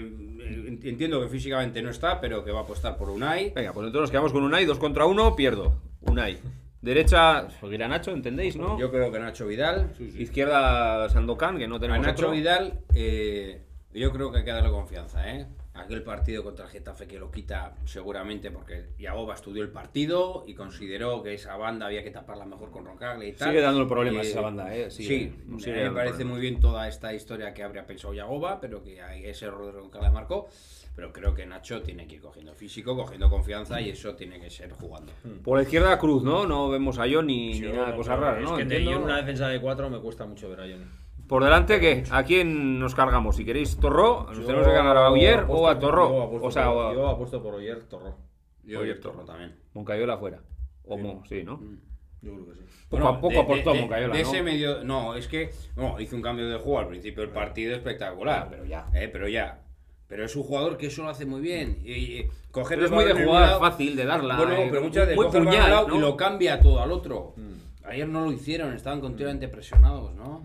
S2: entiendo que físicamente no está, pero que va a apostar por Unai.
S1: Venga, pues entonces nos quedamos con Unai, dos contra uno, pierdo. Unai. Derecha, seguirá Nacho, ¿entendéis, no?
S2: Yo creo que Nacho Vidal.
S1: Izquierda, Sandokan, que no
S2: A
S1: tenemos
S2: Nacho
S1: otro.
S2: Vidal, eh, yo creo que hay que darle confianza, ¿eh? Aquel partido contra el Getafe que lo quita seguramente porque Yagoba estudió el partido y consideró que esa banda había que taparla mejor con Roncaglia y tal.
S1: Sigue dando problemas esa banda, ¿eh? Sigue-
S2: sí,
S1: sigue
S2: me parece
S1: problemas.
S2: muy bien toda esta historia que habría pensado Yagoba, pero que hay ese error de Roncaglia marcó. Pero creo que Nacho tiene que ir cogiendo físico, cogiendo confianza y eso tiene que ser jugando.
S1: Por la izquierda Cruz, ¿no? No vemos a Johnny ni nada de cosas raras,
S3: Es
S1: ¿no?
S3: que te-
S1: Entiendo.
S3: yo en una defensa de 4 me cuesta mucho ver a Johnny.
S1: Por delante, ¿qué? ¿A quién nos cargamos? Si queréis Torró, nos tenemos que ganar a Oyer o a Torró.
S3: yo apuesto
S1: O sea,
S3: por-
S1: a
S3: yo apuesto por Oyer Torró.
S2: Yo
S1: Oye,
S2: y Torro también.
S1: Moncayola fuera. O Mo, sí, ¿no?
S3: Yo creo que sí.
S1: Poco a poco aportó Moncayola,
S2: de
S1: ¿no?
S2: ese medio. No, es que. No, hizo un cambio de juego al principio del partido espectacular.
S1: Pero ya.
S2: Eh, pero ya. Pero es un jugador que eso lo hace muy bien. Y, y coger
S1: Pero es muy de jugar
S2: lado-
S1: fácil, de darla.
S2: Bueno,
S1: eh,
S2: pero muchas veces
S1: muy
S2: coge
S1: puñal,
S2: al lado
S1: ¿no?
S2: y lo cambia todo al otro.
S3: Mm.
S2: Ayer no lo hicieron, estaban continuamente presionados, ¿no?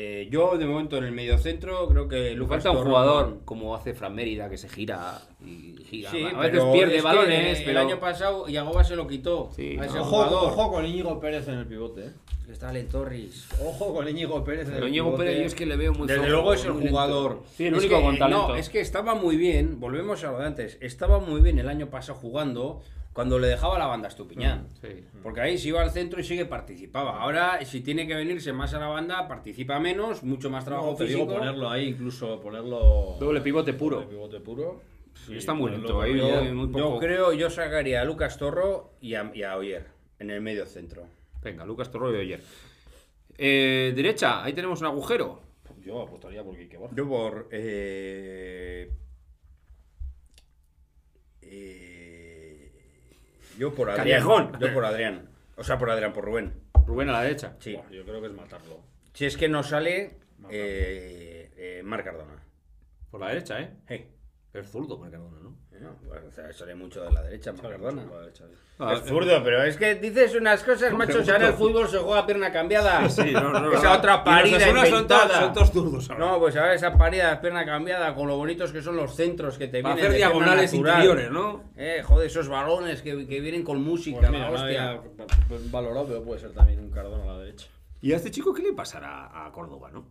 S2: Eh, yo, de momento, en el mediocentro, creo que
S1: Le
S2: Lucas
S1: falta un jugador como hace Fran Mérida que se gira y gira.
S2: Sí,
S1: a veces pierde balones,
S2: el
S1: pero
S2: año pasado Yagoba se lo quitó
S1: Sí,
S2: a ese
S1: no.
S3: Ojo,
S2: jugador.
S3: ojo con Íñigo Pérez en el pivote, eh.
S2: Está en Torres.
S3: Ojo con Íñigo Pérez en el
S1: Íñigo
S3: pivote.
S1: Pérez yo es que le veo muy
S2: Desde luego es el
S1: lento.
S2: jugador.
S1: Sí, el
S2: Es
S1: único
S2: que,
S1: con talento.
S2: No, es que estaba muy bien, volvemos a lo de antes, estaba muy bien el año pasado jugando cuando le dejaba la banda a Estupiñán.
S1: Sí.
S2: Porque ahí se iba al centro y sí que participaba. Ahora, si tiene que venirse más a la banda, participa menos, mucho más trabajo
S3: No, te
S2: físico.
S3: digo ponerlo ahí, incluso ponerlo.
S1: Doble pivote puro.
S3: Doble pivote puro. Sí,
S1: Está muy lento, ahí
S3: corrido.
S1: hay muy poco.
S2: Yo creo, yo sacaría a Lucas Torro y a, y a Oyer en el medio centro.
S1: Venga, Lucas Torro y ayer. Eh, derecha, ahí tenemos un agujero.
S3: Yo apostaría por Quique Barça.
S2: Yo por. eh, eh, yo por Adrián.
S1: Callejón.
S2: Yo por Adrián. O sea, por Adrián, por Rubén.
S1: Rubén a la derecha.
S2: Sí.
S3: Buah, yo creo que es matarlo.
S2: Si es que no sale. Eh, eh, Marc Cardona.
S1: Por la derecha, ¿eh?
S2: Hey.
S1: Es zurdo, Mercadona, ¿no?
S2: No, bueno, o sea, sale mucho de la derecha,
S3: sí.
S1: Ah,
S2: Es zurdo, pero es que dices unas cosas, macho. Si ahora el fútbol se juega a pierna cambiada.
S1: Sí, no, no,
S2: Esa
S1: no.
S2: otra parida inventada.
S1: todos- son todos zurdos ahora.
S2: No, pues ahora esa parida de pierna cambiada con lo bonitos que son los centros que te
S1: Para
S2: vienen
S1: hacer
S2: de
S1: diagonales interiores, ¿no?
S2: Eh, joder, esos balones que, que vienen con música,
S3: Pues
S2: la
S3: mira, no
S2: hostia.
S3: valorado, pero puede ser también un Cardona a la derecha.
S1: ¿Y a este chico qué le pasará a Córdoba, no?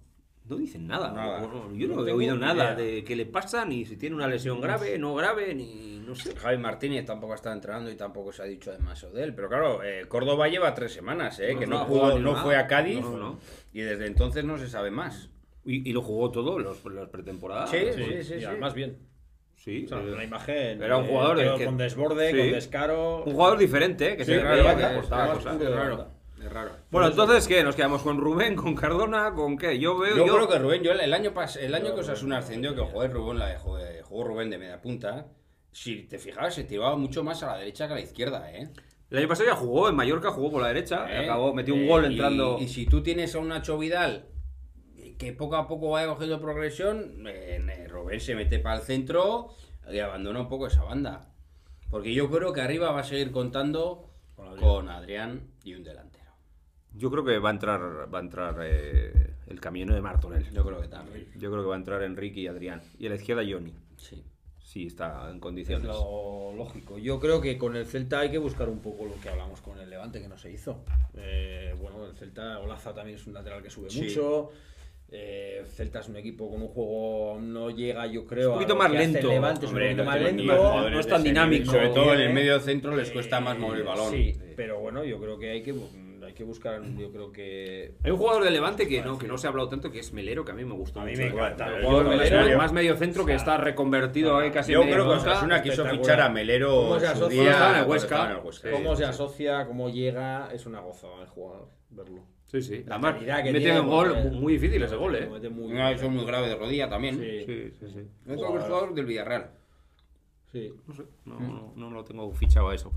S1: No dicen nada.
S2: Nada.
S1: No, Yo no,
S3: No
S1: he oído nada
S3: idea.
S1: de qué le pasa, ni si tiene una lesión grave, no grave, ni no sé.
S2: Javi Martínez tampoco está entrenando y tampoco se ha dicho demasiado de él. Pero claro, eh, Córdoba lleva tres semanas, eh,
S1: No,
S2: que
S1: no ni
S2: no
S1: nada.
S2: fue a Cádiz
S1: No, no.
S2: y desde entonces no se sabe más.
S1: Y, y lo jugó todo los, las pretemporadas.
S2: Sí,
S3: Sí,
S2: sí, sí,
S3: y
S2: sí.
S3: además bien.
S1: Sí,
S3: O sea,
S1: eh,
S3: la imagen.
S1: Era un
S3: eh,
S1: jugador que-
S3: con desborde,
S1: Sí.
S3: con descaro.
S1: un jugador diferente, ¿eh? que
S3: Sí,
S1: se
S3: claro,
S1: que
S3: es
S2: raro.
S1: Bueno, entonces, ¿qué? ¿Nos quedamos con Rubén, con Cardona, con qué? Yo veo.
S2: Yo,
S1: yo-
S2: creo que Rubén, yo el el año pas, el año que Osasuna ascendió, que jugó Rubén, la de, jugó, Rubén de media punta, si te fijabas, se tiraba mucho más a la derecha que a la izquierda, ¿eh?
S1: El año pasado ya jugó en Mallorca, jugó por la derecha,
S2: ¿Eh?
S1: acabó, metió un
S2: Eh,
S1: gol
S2: y-
S1: entrando.
S2: Y, si tú tienes a un Nacho Vidal que poco a poco vaya cogiendo progresión, eh, eh, Rubén se mete para el centro y abandona un poco esa banda. Porque yo creo que arriba va a seguir contando con Adrián, y un delantero.
S1: Yo creo que va a entrar, va a entrar eh, el camino de Martorell.
S2: Yo creo que también.
S1: Yo creo que va a entrar Enrique y Adrián. Y a la izquierda Johnny.
S2: Sí.
S1: Sí, está en
S3: Es
S1: condiciones.
S3: lo lógico. Yo creo que con el Celta hay que buscar un poco lo que hablamos con el Levante, que no se hizo. Eh, bueno, el Celta, Olaza también es un lateral que sube
S2: Sí.
S3: mucho. Eh, Celta es un equipo con un juego, no llega, yo creo.
S1: un poquito más lento.
S3: Levante, es un
S2: Hombre,
S3: poquito
S2: no
S3: más lento.
S2: jugadores
S1: no es tan dinámico.
S2: Sobre todo en el
S3: tiene-
S2: medio centro les cuesta más mover el balón.
S3: Sí, pero bueno, yo creo que hay que, hay que buscar, yo creo que...
S1: Hay un jugador de Levante que no, que no se ha hablado tanto, que es Melero, que a mí me gustó
S3: A mí
S1: mucho.
S3: me encanta. El
S1: jugador
S3: Melero.
S1: más medio centro que está reconvertido ahí casi
S2: Yo
S1: medio
S2: creo que. Osasuna quiso fichar a Melero
S3: ¿Cómo se asocia?
S1: el Huesca.
S2: estaba en el Huesca.
S3: Cómo se asocia, cómo llega, es una gozada el jugador, verlo.
S1: Sí, sí.
S3: La
S1: Además,
S3: que
S1: mete
S3: tiene,
S1: un gol muy difícil ese gol, ¿eh?
S3: mete muy
S2: Una lesión muy grave de rodilla también.
S3: Sí.
S1: Sí, sí, sí.
S2: Es jugador del Villarreal.
S3: Sí.
S1: No sé, no, no, no lo tengo fichado a eso.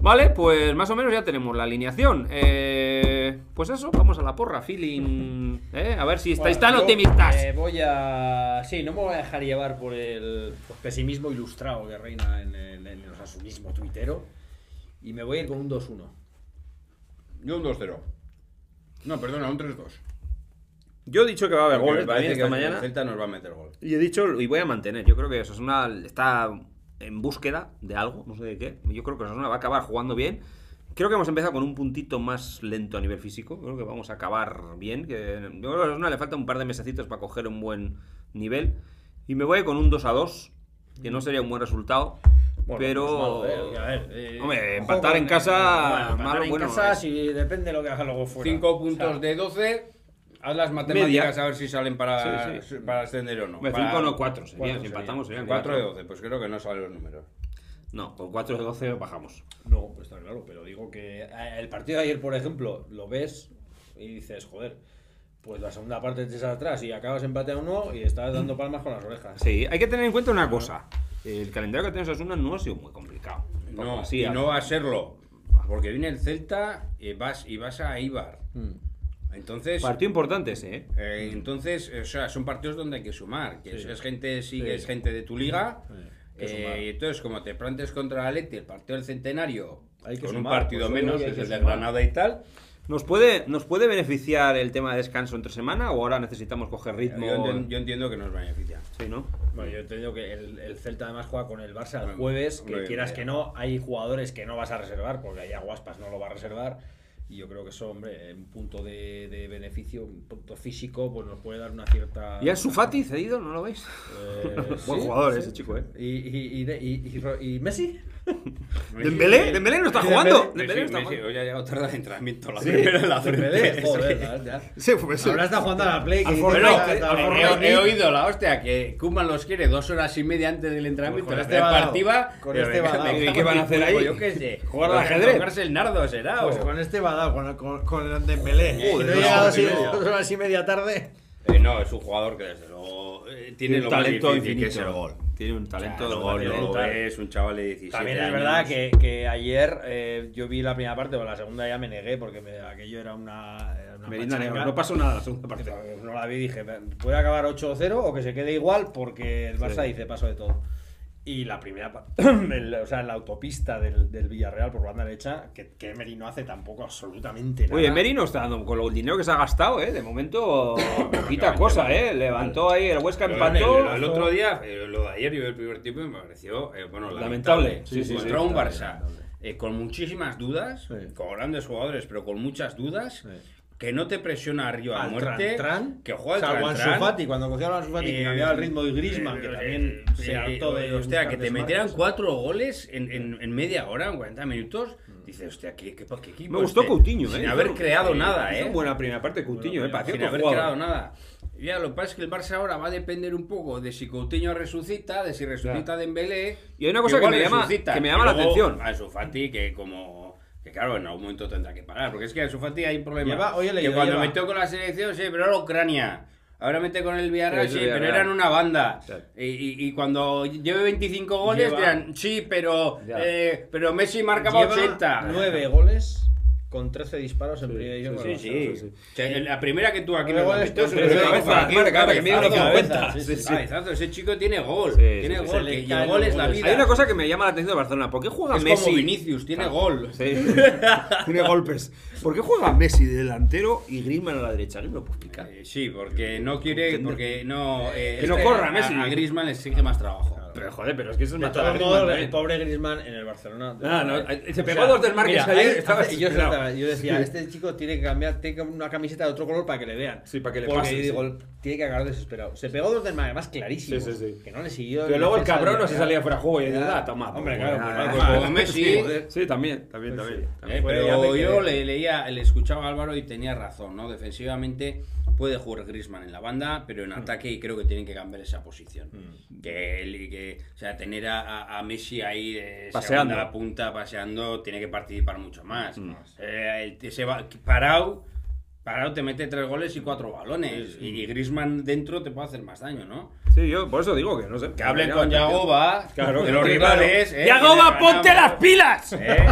S1: Vale, pues más o menos ya tenemos la alineación. Eh, pues eso, vamos a la porra, feeling. ¿eh? A ver si estáis tan
S3: Bueno, yo,
S1: optimistas.
S3: eh, voy a. Sí, no me voy a dejar llevar por el pues, pesimismo ilustrado que reina en el, en el osasunismo tuitero. Y me voy a ir con un 2-1.
S2: Yo un 2-0. No, perdona, un 3-2.
S1: Yo he dicho que va a haber
S2: Porque
S1: goles
S2: me parece
S1: también esta
S2: que
S1: mañana.
S2: El Celta nos va a meter gol.
S1: Y he dicho, y voy a mantener. Yo creo que Osasuna está en búsqueda de algo, no sé de qué. Yo creo que Osasuna va a acabar jugando bien. Creo que hemos empezado con un puntito más lento a nivel físico. Creo que vamos a acabar bien. Que yo creo que a Osasuna le falta un par de mesecitos para coger un buen nivel. Y me voy con un 2 a 2, que no sería un buen resultado.
S3: Bueno,
S1: pero.
S3: pues malo, eh, a ver, eh,
S1: Hombre,
S3: ojo
S1: empatar
S3: con-
S1: en casa,
S3: bueno, empatar
S1: malo,
S3: en
S1: bueno,
S3: casa, si depende de lo que haga luego fuera.
S2: 5 puntos
S3: O sea,
S2: de 12. Haz las matemáticas
S1: Media.
S2: a ver si salen para,
S1: Sí, sí.
S2: para ascender o no.
S1: Hombre,
S2: Para-
S1: cinco no 4 serían.
S3: cuatro
S1: Si empatamos serían
S2: 4
S1: 4
S2: de 12, pues creo que no salen los números.
S1: No, con 4 de 12 bajamos.
S3: No, pues está claro, pero digo que eh, el partido de ayer, por ejemplo, lo ves y dices, joder, pues la segunda parte te echas atrás y acabas empate a uno y estás dando palmas con las orejas.
S1: Sí, hay que tener en cuenta una cosa. El calendario que tiene Osasuna no ha sido muy complicado.
S2: No,
S1: Así,
S2: y no va a serlo. Porque viene el Celta y vas, y vas a Ibar. Entonces,
S1: Partido importante ese, ¿eh?
S2: eh, entonces, o sea, son partidos donde hay que sumar. Que
S3: Sí.
S2: es gente, sigues
S3: Sí.
S2: gente de tu liga.
S3: que
S2: eh, entonces, como te plantes contra el Leti, el partido del centenario,
S3: Hay que
S2: con un
S3: sumar,
S2: partido
S3: pues,
S2: menos,
S3: hay
S2: es
S3: que
S2: el de. Granada y tal,
S1: ¿Nos puede, ¿Nos puede beneficiar el tema de descanso entre semana o ahora necesitamos coger ritmo?
S2: yo, enten- yo entiendo que nos beneficia.
S1: Sí, ¿no?
S3: Bueno, yo he entendido que el, el Celta además juega con el Barça el jueves, que quieras
S2: mira.
S3: que no, hay jugadores que no vas a reservar, porque ahí Aguaspas no lo va a reservar. Y yo creo que eso, hombre, un punto de, de beneficio, un punto físico, pues nos puede dar una cierta.
S1: ¿Y a Sufati cedido? ¿No lo veis?
S3: Eh,
S1: Buen
S3: sí,
S1: jugador
S3: sí.
S1: ese chico, ¿eh?
S3: ¿Y, y, y, y Messi?
S1: ¿Dembélé? ¿Dembélé no está
S3: ¿Y
S1: jugando?
S3: Dembélé?
S1: Dembélé no está
S2: Messi,
S1: jugando.
S2: hoy ha llegado tarde al entrenamiento, la
S3: Sí,
S2: primera en la
S3: Dembélé,
S2: frente.
S3: joder, ya, ya.
S1: Sí, pues sí.
S3: Ahora está jugando a la Play. que
S1: Al
S3: dice,
S1: Fortnite,
S3: "No,
S1: eh,
S3: está-
S1: al
S2: He,
S1: Fortnite".
S2: he oído la hostia que Kuman los quiere dos horas y media antes del entrenamiento.
S3: Pues con este
S2: partida.
S3: Con este
S2: me-
S3: va
S2: me-
S3: dado.
S2: me-
S1: ¿Y qué van a hacer ahí?
S2: Yo qué sé.
S1: ¿Jugar al ajedrez?
S2: Tocarse el nardo será.
S3: Pues con este va dado, con, con, con el Dembélé. He llegado
S2: no.
S3: dos horas y media tarde.
S2: Eh, no, es un jugador que desde luego eh, tiene lo
S1: un
S2: más
S1: talento
S2: difícil,
S1: infinito.
S2: que es el gol.
S1: Tiene un talento de
S2: gol, lo ves, un chaval de 17
S3: También es
S2: años.
S3: verdad que, que ayer eh, yo vi la primera parte, pero la segunda ya me negué porque me- aquello era una. una
S1: Merienda
S3: pachanga.
S1: negra. No pasó nada la segunda parte.
S3: No la vi, dije, puede acabar 8-0 o que se quede igual porque el Barça
S1: Sí.
S3: dice paso de todo. Y la primera, el- o sea, la autopista del, del Villarreal por banda derecha, que, que Emery no hace tampoco absolutamente nada.
S1: Oye, Meri no está dando con lo- el dinero que se ha gastado, ¿eh? De momento, poquita cosa. ¿eh? Levantó ahí, el Huesca empató.
S2: El, el otro día, eh, lo de ayer y el primer tiempo me pareció eh, bueno,
S1: Lamentable.
S2: lamentable.
S1: Sí, sí,
S2: Contra
S1: sí.
S2: un Barça eh, con muchísimas dudas,
S3: Sí.
S2: con grandes jugadores, pero con muchas dudas,
S3: Sí.
S2: Que no te presiona arriba a
S3: Al
S2: muerte,
S3: Tran,
S2: que juega el
S3: salvo
S2: Tran,
S3: Ansu Fati, cuando cogió a Ansu Fati, que
S2: Eh,
S3: cambiaba el ritmo de Griezmann, que
S2: eh,
S3: también
S2: eh,
S3: se
S2: eh,
S3: hartó de
S2: hostia, que te metieran cuatro goles en, en, en media hora, en 40 minutos, dices, hostia, ¿qué, qué, qué equipo
S1: Me gustó
S2: este?
S1: Coutinho, ¿eh?
S2: Sin haber
S1: Hizo-
S2: creado nada, ¿eh?
S1: buena primera parte Coutinho, ¿eh? Pareció
S2: sin haber
S1: jugador.
S2: creado nada. Ya, lo que pasa es que el Barça ahora va a depender un poco de si Coutinho resucita, de si resucita Dembélé.
S1: Y hay una cosa que me llama- que me
S2: Y
S1: llama la
S2: luego
S1: atención.
S2: Ansu Fati, que como... Claro, en algún momento tendrá que parar. Porque es que Ansu Fati hay un problema.
S3: Lleva- oye,
S2: que cuando
S3: lleva-
S2: metió con la selección, sí, pero era Ucrania. Ahora mete con el Villarreal,
S1: Sí,
S2: pero eran una banda.
S1: Sí.
S2: Y, y- y cuando lleve 25 goles,
S3: Lleva-
S2: dirán, sí, pero, eh, pero Messi marcaba
S3: Lleva
S2: 80.
S3: 9 goles con 13 disparos en primera división.
S2: Sí, sí. La primera que tú aquí me se
S3: de
S2: me
S3: cabeza,
S2: cabeza,
S1: que mide
S3: Cabeza,
S1: 1,50.
S3: cabeza,
S1: Sí,
S3: sí,
S1: sí.
S2: Cabezazo, ese chico tiene gol. Tiene gol. y el gol es la vida.
S1: Hay una cosa que me llama la atención de Barcelona. ¿Por qué juega
S2: es
S1: Messi?
S2: como Vinicius, tiene gol.
S1: Sí. Tiene golpes. ¿Por qué juega Messi de delantero y Griezmann a la derecha? No me lo explicar.
S2: Eh, sí, porque no quiere, porque no... eh,
S1: Que no
S2: es
S1: corra,
S2: a-
S1: Messi.
S2: A, Griezmann le exige más trabajo.
S1: Pero joder, pero es que eso es
S3: De
S1: matar a Griezmann
S3: el pobre Griezmann en el Barcelona.
S1: Ah, no,
S3: O
S1: se pegó
S3: sea,
S1: dos desmarques
S3: mira,
S1: ayer, estaba
S3: yo, yo decía, este chico tiene que cambiar, tiene que una camiseta de otro color para que le vean.
S1: Sí, para que le
S3: Porque
S1: pase,
S3: digo,
S1: sí.
S3: tiene que acabar desesperado. Se pegó dos desmarques, más clarísimos.
S1: Sí, sí, sí.
S3: Que no le siguió.
S1: Pero luego el cabrón no
S3: del
S1: se salía fuera de juego y decía, ah, toma.
S3: Hombre,
S1: pues,
S3: claro,
S2: como Messi.
S1: Sí, también, también,
S3: Pues
S1: también.
S3: sí.
S2: Eh, pero yo le leía, le escuchaba a Álvaro y tenía razón, ¿no? Defensivamente puede jugar Griezmann en la banda, pero en
S3: Mm.
S2: ataque y creo que tienen que cambiar esa posición. Que, él- que, o sea, tener a, a- Messi ahí de
S1: Paseando.
S2: segunda punta paseando tiene que participar mucho más.
S1: Mm.
S2: Eh, el- ese va- parado, parado te mete tres goles y cuatro balones y, y Griezmann dentro te puede hacer más daño, ¿no?
S1: Sí, yo por eso digo que no sé.
S2: Que hablen con. Yagoba
S1: Claro,
S2: de
S1: que
S2: los rivales.
S1: claro.
S2: eh,
S1: ¡Yagoba, ponte
S2: ganamos,
S1: las pilas!
S2: eh,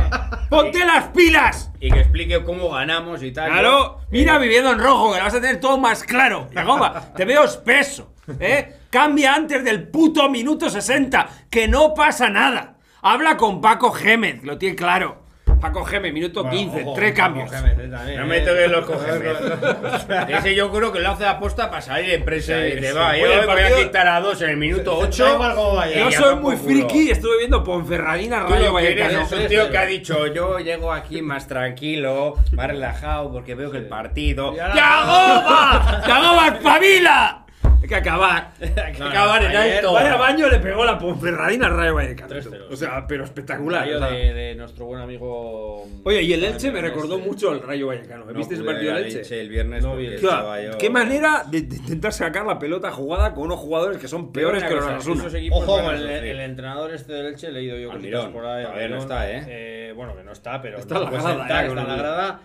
S1: ¡Ponte las pilas!
S2: y que explique cómo ganamos y tal.
S1: Claro, mira viviendo en rojo, que lo vas a tener todo más claro. Yagoba, te veo espeso, ¿eh? Cambia antes del puto minuto 60, que no pasa nada. Habla con Paco Gémez, lo tiene claro. Paco Gémez, minuto 15,
S3: Ojo,
S1: tres cambios.
S3: Eh, también,
S2: No
S3: eh.
S2: me toques los cojones. Ese yo creo que lo hace aposta para salir de presa.
S1: Sí,
S2: y te va, yo voy
S1: partido-
S2: a quitar a dos en el minuto 8.
S3: Da igual cómo vaya.
S1: Yo soy muy friki, estuve viendo Ponferradina Rayo Vallecano.
S2: es un tío que ha dicho, yo llego aquí más tranquilo, más relajado, porque veo que el partido...
S1: ¡Yagoba! ¡Yagoba, espabila! Hay que acabar.
S2: Hay que
S3: No, no,
S2: acabar en
S3: ayer-
S2: alto.
S1: Vaya baño le pegó la Ponferradina al Rayo Vallecano.
S3: 3-0.
S1: O sea, pero espectacular.
S3: Rayo
S1: o sea.
S3: de, de nuestro buen amigo.
S1: Oye, y el Elche me
S3: Este-
S1: recordó mucho al Rayo Vallecano.
S2: No
S1: ¿Viste ese partido
S2: ver
S1: del Elche?
S2: el viernes
S3: No vi el-
S2: estaba
S1: Claro,
S2: yo-
S1: qué manera de, de intentar sacar la pelota jugada con unos jugadores que son peores que los
S2: equipos
S3: Ojo,
S2: a
S3: el, entrenador este del Elche, he leído yo cositas por ahí.
S2: todavía no está, ¿eh?
S3: eh, Bueno, que no está, pero
S1: Está en la grada.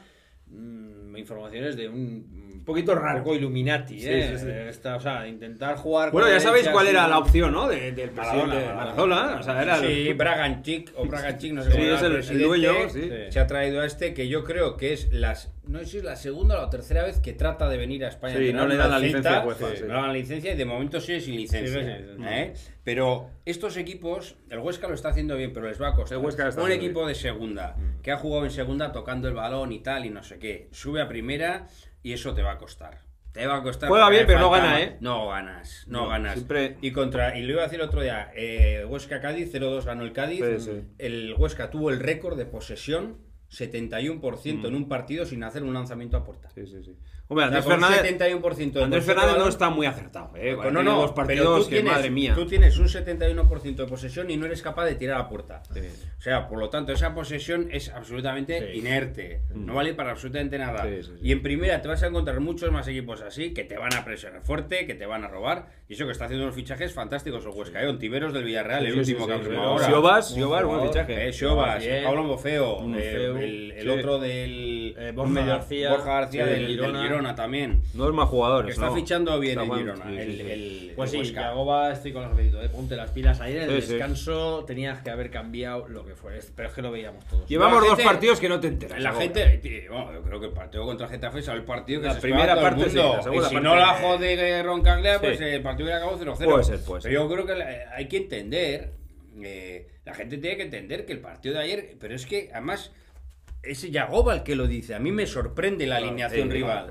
S3: Mm, informaciones de un
S1: poquito
S3: poco Illuminati,
S1: Sí,
S3: ¿eh?
S1: sí, sí.
S3: Esta- o sea, intentar jugar.
S1: Bueno, ya sabéis cuál era la opción, ¿no? De- del
S3: Maradona,
S1: presidente
S3: Maradona.
S1: Maradona. O sea, era el-
S2: Sí, Braganchik o Braganchik, no sé cómo
S1: es el- el dueño, sí.
S2: Se ha traído a este que yo creo que es las no sé si es la segunda o la tercera vez que trata de venir a España.
S1: Sí, no le dan la licencia UEFA,
S2: sí. No le dan la licencia y de momento sigue sin licencia.
S3: Sí, sí, sí.
S2: ¿eh? Pero estos equipos, el Huesca lo está haciendo bien, pero les va a costar.
S1: El Huesca está
S2: Un equipo de segunda que ha jugado en segunda tocando el balón y tal y no sé qué, sube a primera y eso te va a costar. Te va a costar.
S1: Juega bien, pero no gana. ¿eh?
S2: No ganas, no,
S1: No,
S2: ganas.
S1: siempre-
S2: Y contra y lo iba a decir el otro día, eh, Huesca Cádiz 0-2 ganó el Cádiz.
S1: Sí, sí.
S2: El Huesca tuvo el récord de posesión 71%
S1: Mm.
S2: en un partido sin hacer un lanzamiento a puerta.
S1: Sí, sí, sí. Hombre,
S2: O sea,
S1: Andrés
S2: con un
S1: Fernández,
S2: 71% de
S1: Andrés Fernández no está muy acertado, ¿eh?
S2: No, no, pero tú
S1: que,
S2: tienes,
S1: madre mía.
S2: tú tienes un 71% de posesión y no eres capaz de tirar a puerta.
S1: Sí.
S2: O sea, por lo tanto, esa posesión es absolutamente
S3: Sí.
S2: inerte. No vale para absolutamente nada.
S1: Sí.
S2: Y en primera te vas a encontrar muchos más equipos así que te van a presionar fuerte, que te van a robar. Y eso que está haciendo unos fichajes fantásticos el Huesca. ¿eh? Ontiveros del Villarreal, el último que ha ahora.
S1: Siobas, Siobas, buen fichaje.
S2: Eh, Siobas,
S3: Bien.
S2: Pablo Mofeo,
S3: Mofeo,
S2: eh, el, otro del
S3: Eh, Borja García,
S2: Borja García del Girona.
S3: Girona.
S2: también.
S1: No es más
S2: Que
S1: jugadores,
S2: está
S1: ¿no?
S2: fichando bien
S1: Está
S2: el Girona.
S1: sí, sí,
S2: el,
S1: sí.
S2: el-
S3: Pues
S2: el
S3: sí. Yagoba estoy con los ¿eh? ponte las pilas. Ayer en el
S1: Sí, sí.
S3: descanso tenías que haber cambiado lo que fuera, pero es que lo veíamos todos.
S1: Llevamos dos
S2: gente-
S1: partidos que no te enteras.
S2: La gente, tío, bueno, yo creo que el partido contra Getafe es el partido que
S1: La
S2: se
S1: primera
S2: todo el
S1: parte sí,
S2: mundo.
S1: la segunda
S2: y si
S1: parte-
S2: no la jode Roncaglia, pues
S1: Sí.
S2: el partido hubiera acabado 0-0.
S1: Puede ser, puede ser.
S2: Pero yo creo que hay que entender, eh, la gente tiene que entender que el partido de ayer, pero es que además es Yagoba el que lo dice. A mí me sorprende la alineación rival.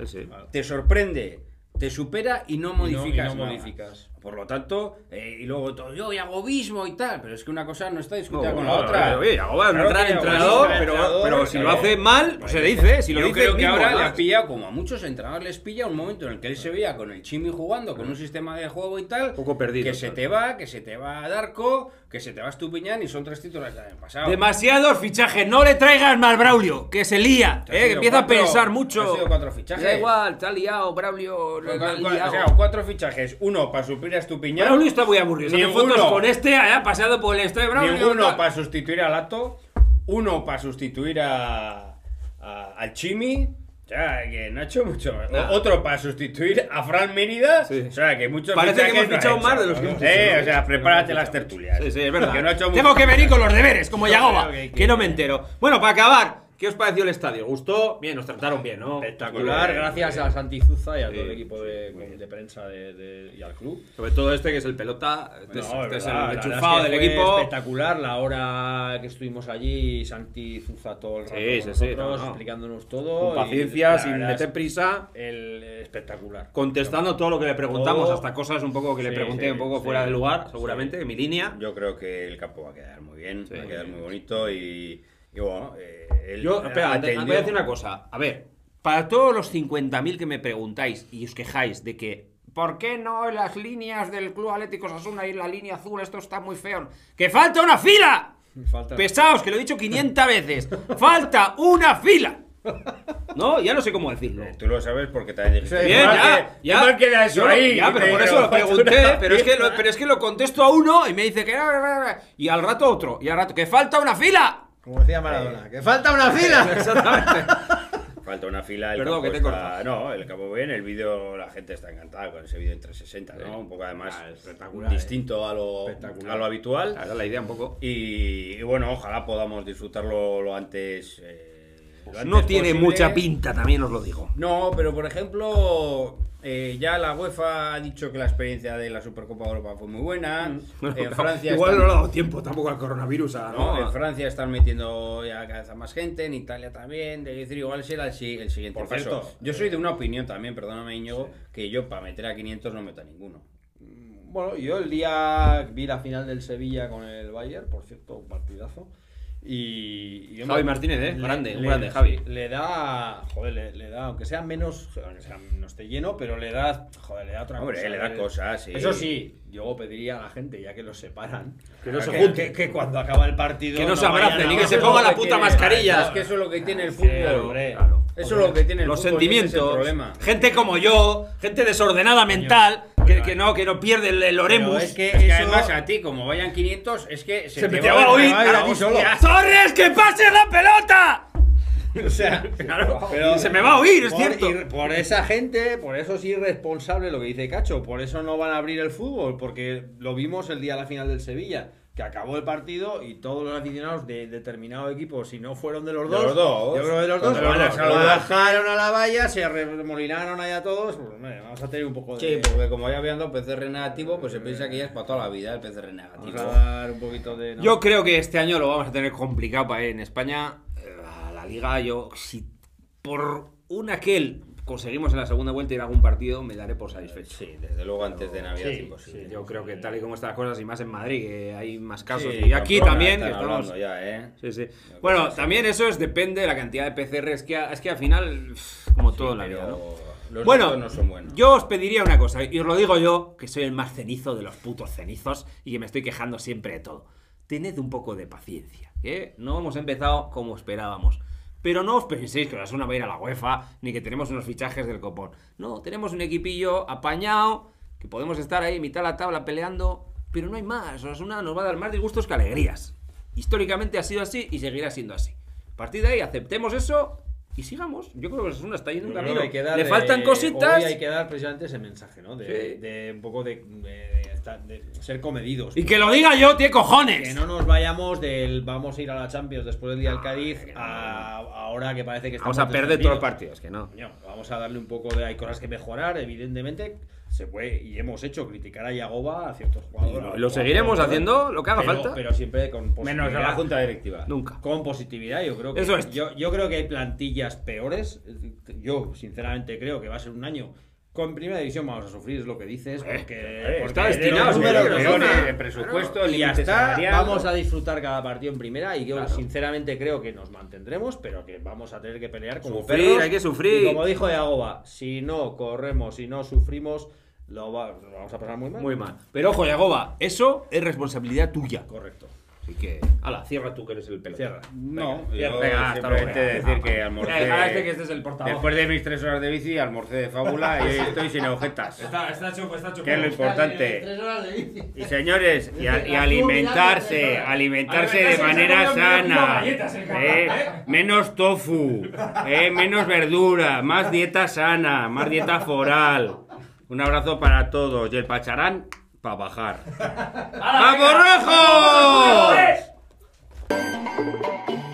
S2: Te sorprende, te supera y no modificas.
S3: y no modificas.
S2: Por lo tanto, eh, y luego todo, yo y agobismo y tal, pero es que una cosa no está discutida
S1: No,
S2: con
S1: no,
S2: la otra.
S1: Oye, es un
S2: Claro un
S1: entrenador, pero,
S2: entrenador,
S1: pero si lo
S2: claro.
S1: hace mal, pues se dice. Si lo
S2: Yo
S1: dice
S2: creo que
S1: mismo,
S2: ahora le pillado, como a muchos entrenadores les pilla, un momento en el que él se veía con el Chimi jugando, con un sistema de juego y tal,
S1: Poco perdido,
S2: que se te va, que se te va a Darko, que se te va a Estupiñán y son tres títulos del año pasado.
S1: Demasiados fichajes, no le traigas más Braulio, que se lía, eh, que empieza
S2: cuatro-
S1: a pensar
S2: te ha
S1: mucho.
S2: sido cuatro fichajes.
S1: Da igual, está liado, Braulio, lo
S2: Cu-
S1: ha
S2: cu- o
S1: liado.
S2: sea, cuatro fichajes, uno para suplir a Estupiñán,
S1: Braulio está muy aburrido.
S2: Ninguno.
S1: fotos con este, ha pasado por el estadio de Braulio.
S2: ninguno para sustituir a Lato, uno para sustituir a, a- al Chimi. O sea, que no ha hecho mucho. Otro para sustituir a Fran Mérida.
S1: Sí.
S2: O sea, que muchos
S1: Parece que hemos
S2: no ha
S1: fichado
S2: hecho,
S1: más de los
S2: ¿no?
S1: que hemos fichado.
S2: o sea, prepárate las tertulias.
S1: Sí, sí, es verdad.
S2: Que no ha hecho
S1: Tengo
S2: mucho.
S1: que venir con los deberes, como Yagoba,
S3: que-
S1: que no me entero. Bueno, para acabar, ¿qué os pareció el estadio? ¿Os ¿Gustó? Bien, nos trataron bien, ¿no?
S3: Espectacular, gracias
S2: muy
S3: a
S2: bien.
S3: Santizuza y a todo el equipo de, prensa de, de- y al club.
S1: Sobre todo este que es el pelota, este, es-
S3: No,
S1: este es el enchufado
S3: es que
S1: del
S3: fue
S1: equipo.
S3: Espectacular la hora que estuvimos allí, Santi Zuza todo el rato
S1: Sí,
S3: con
S1: sí, sí,
S3: nosotros,
S1: no, no.
S3: explicándonos todo.
S1: Con
S3: y
S1: paciencia,
S3: la
S1: sin meter prisa,
S3: el espectacular.
S1: contestando todo lo que le preguntamos,
S3: Todo.
S1: hasta cosas un poco que le pregunté
S3: sí,
S1: un poco
S3: sí.
S1: fuera de lugar, seguramente, en mi línea.
S2: Yo creo que el campo va a quedar muy bien,
S1: Sí.
S2: va a quedar muy bonito y, y bueno, eh, él
S1: Yo, espera, te- voy a decir una cosa. A ver, para todos los 50.000 que me preguntáis y os quejáis de que ¿por qué no en las líneas del Club Atlético Osasuna y en la línea azul esto está muy feo? ¡Que falta una fila!
S3: Falta-
S1: Pesaos, que lo he dicho 500 veces. ¡Falta una fila! No, ya no sé cómo decirlo.
S2: Tú lo sabes porque.
S3: Sí,
S1: Bien,
S2: "Qué mal
S1: ya,
S2: que-
S1: ya.
S2: queda eso
S1: Yo
S2: ahí.
S1: Ya, pero por eso lo pregunté, pero es, que lo, pero es que lo contesto a uno y me dice que... Y al rato otro, y al rato, ¡que falta una fila!
S5: Como decía Maradona, ¡que falta una fila!
S1: Exactamente.
S2: Falta una fila. El
S1: Perdón, que te cortado.
S2: No, el campo bien, el vídeo, la gente está encantada con ese vídeo en 360, ¿no? Un poco además
S3: Ah, espectacular,
S2: distinto a, lo,
S3: Espectacular.
S2: a lo habitual.
S1: Claro, la idea un poco.
S2: Y, y bueno, ojalá podamos disfrutarlo lo antes. eh,
S1: Pues No tiene
S2: posible.
S1: mucha pinta, también os lo digo.
S2: No, pero por ejemplo, eh, ya la UEFA ha dicho que la experiencia de la Supercopa de Europa fue muy buena. En Francia
S1: Igual
S2: están-
S1: no le ha dado tiempo tampoco al coronavirus a,
S2: ¿no?
S1: ¿no?
S2: En Francia están metiendo ya cada vez más gente, en Italia también. De decir, igual será el, si- el siguiente
S3: Por
S2: paso.
S3: cierto,
S2: yo soy de una opinión también, perdóname, Íñigo, que yo para meter a 500 no meto a ninguno.
S3: Bueno, yo el día vi la final del Sevilla con el Bayern, por cierto, un partidazo. Y, y,
S1: Javi Martínez, ¿eh?
S3: le-
S1: Grande, un
S3: le-
S1: grande, Javi.
S3: Le da, joder, le, le da, aunque sea menos, aunque sea, no esté lleno, pero le da, joder, le da otra
S2: Hombre,
S3: cosa.
S2: le da
S3: Le-
S2: cosas, sí.
S3: Eso sí, yo pediría a la gente, ya que los separan,
S1: Que no se
S3: que,
S1: junten.
S3: que- que cuando acaba el partido
S1: Que no se
S3: vayan
S1: abracen y que se ponga la puta
S2: tiene-
S1: mascarilla.
S2: Es que eso es lo que tiene el
S3: Sí,
S2: fútbol.
S3: hombre.
S1: Claro.
S2: Eso es lo que tiene el
S1: Los
S2: fútbol, es
S1: sentimientos, gente como yo, gente desordenada mental, que, que no, que no pierde el, el
S3: Pero
S1: oremus.
S3: es que
S2: Es que
S3: eso-
S2: además a ti, como vayan 500, es que se,
S1: Se
S2: te va
S1: a oír.
S2: a a
S3: a
S2: ti solo.
S1: ¡Torres, que pases la pelota!
S3: O sea,
S1: Y se me va a oír, es
S3: por,
S1: cierto.
S3: ir- por esa gente, por eso es irresponsable lo que dice Cacho, por eso no van a abrir el fútbol, porque lo vimos el día de la final del Sevilla, que acabó el partido y todos los aficionados de determinado equipo, si no fueron de los
S2: De
S3: dos,
S2: los dos.
S3: yo creo de los dos, bajaron a la valla, se remolinaron allá todos, pues, hombre, vamos a tener un poco de...
S2: Sí, porque como ya habían dado PCR negativo, pues se piensa que ya es para toda la vida el PCR negativo.
S3: Vamos a dar un poquito de... ¿no?
S1: Yo creo que este año lo vamos a tener complicado para ir en España. Eh, la liga, yo, si por un aquel conseguimos en la segunda vuelta ir a algún partido, me daré por satisfecho.
S2: Sí, desde luego antes de Navidad
S3: Sí,
S2: es imposible.
S1: Yo creo que tal y como están las cosas, y más en Madrid, que hay más casos.
S2: Sí,
S1: y aquí también, que estamos.
S2: hablando ya, ¿eh?
S1: Sí, sí.
S2: Una
S1: Bueno,
S2: así.
S1: también eso es, depende de la cantidad de PCR. Es que, es que al final, como todo en la vida, ¿no?
S2: Los
S1: Bueno,
S2: datos no son buenos.
S1: yo os pediría una cosa, y os lo digo yo, que soy el más cenizo de los putos cenizos y que me estoy quejando siempre de todo. Tened un poco de paciencia, que no hemos empezado como esperábamos. Pero no os penséis que Osasuna va a ir a la UEFA, ni que tenemos unos fichajes del copón. No, tenemos un equipillo apañado, que podemos estar ahí mitad de la tabla peleando, pero no hay más. Osasuna nos va a dar más disgustos que alegrías. Históricamente ha sido así y seguirá siendo así. A partir de ahí, aceptemos eso y sigamos. Yo creo que Osasuna está yendo un camino.
S3: que dar
S1: Le faltan cositas.
S3: Hoy hay que dar precisamente ese mensaje, ¿no? De,
S1: Sí.
S3: de un poco de, de- de ser comedidos.
S1: Y que lo diga yo, tiene cojones.
S3: Que no nos vayamos del vamos a ir a la Champions después del día del Cádiz a ahora que parece que
S1: Vamos
S3: estamos
S1: a perder todos los partidos, que no.
S3: Vamos a darle un poco de. Hay cosas que mejorar, evidentemente. Se puede y hemos hecho criticar a Yagoba a ciertos jugadores.
S1: Y lo seguiremos haciendo lo que haga
S3: pero,
S1: falta.
S3: Pero siempre con
S2: Menos a la
S3: positividad.
S2: junta directiva.
S1: Nunca.
S3: Con positividad, yo creo que.
S1: Eso es.
S3: Yo, yo creo que hay plantillas peores. Yo, sinceramente, creo que va a ser un año. Con primera división vamos a sufrir, es lo que dices. Porque,
S1: eh,
S3: porque
S1: está
S3: de
S1: destinado,
S3: números nada.
S2: de presupuesto,
S3: y ya está. Vamos a disfrutar cada partido en primera. Y yo, sinceramente, creo que nos mantendremos, pero que vamos a tener que pelear como
S1: Sufrir,
S3: perros.
S1: hay que sufrir.
S3: Y como dijo Yagoba, si no corremos, si no sufrimos, lo, va- lo vamos a pasar muy mal.
S1: Muy mal. Pero ojo, Yagoba, eso es responsabilidad tuya.
S3: Correcto.
S1: Así que, ala, cierra tú que eres el pelotero.
S3: Cierra.
S2: No,
S1: Venga,
S2: yo
S1: venga, hasta
S2: simplemente
S1: luego.
S2: decir que almorcé.
S1: venga, este que este es el portavoz.
S2: Después de mis tres horas de bici, almorcé de fábula y estoy sin agujetas.
S1: Está, está está chupo.
S2: Que es lo importante.
S5: Tres horas de bici.
S2: Y señores, y, a- y alimentarse, alimentarse de manera sana. ¿eh?
S1: ¿eh?
S2: Menos tofu, ¿eh? menos verdura, más dieta sana, más dieta foral. Un abrazo para todos y el pacharán para bajar. ¡Vamos, rojos!
S1: ¡Vamos,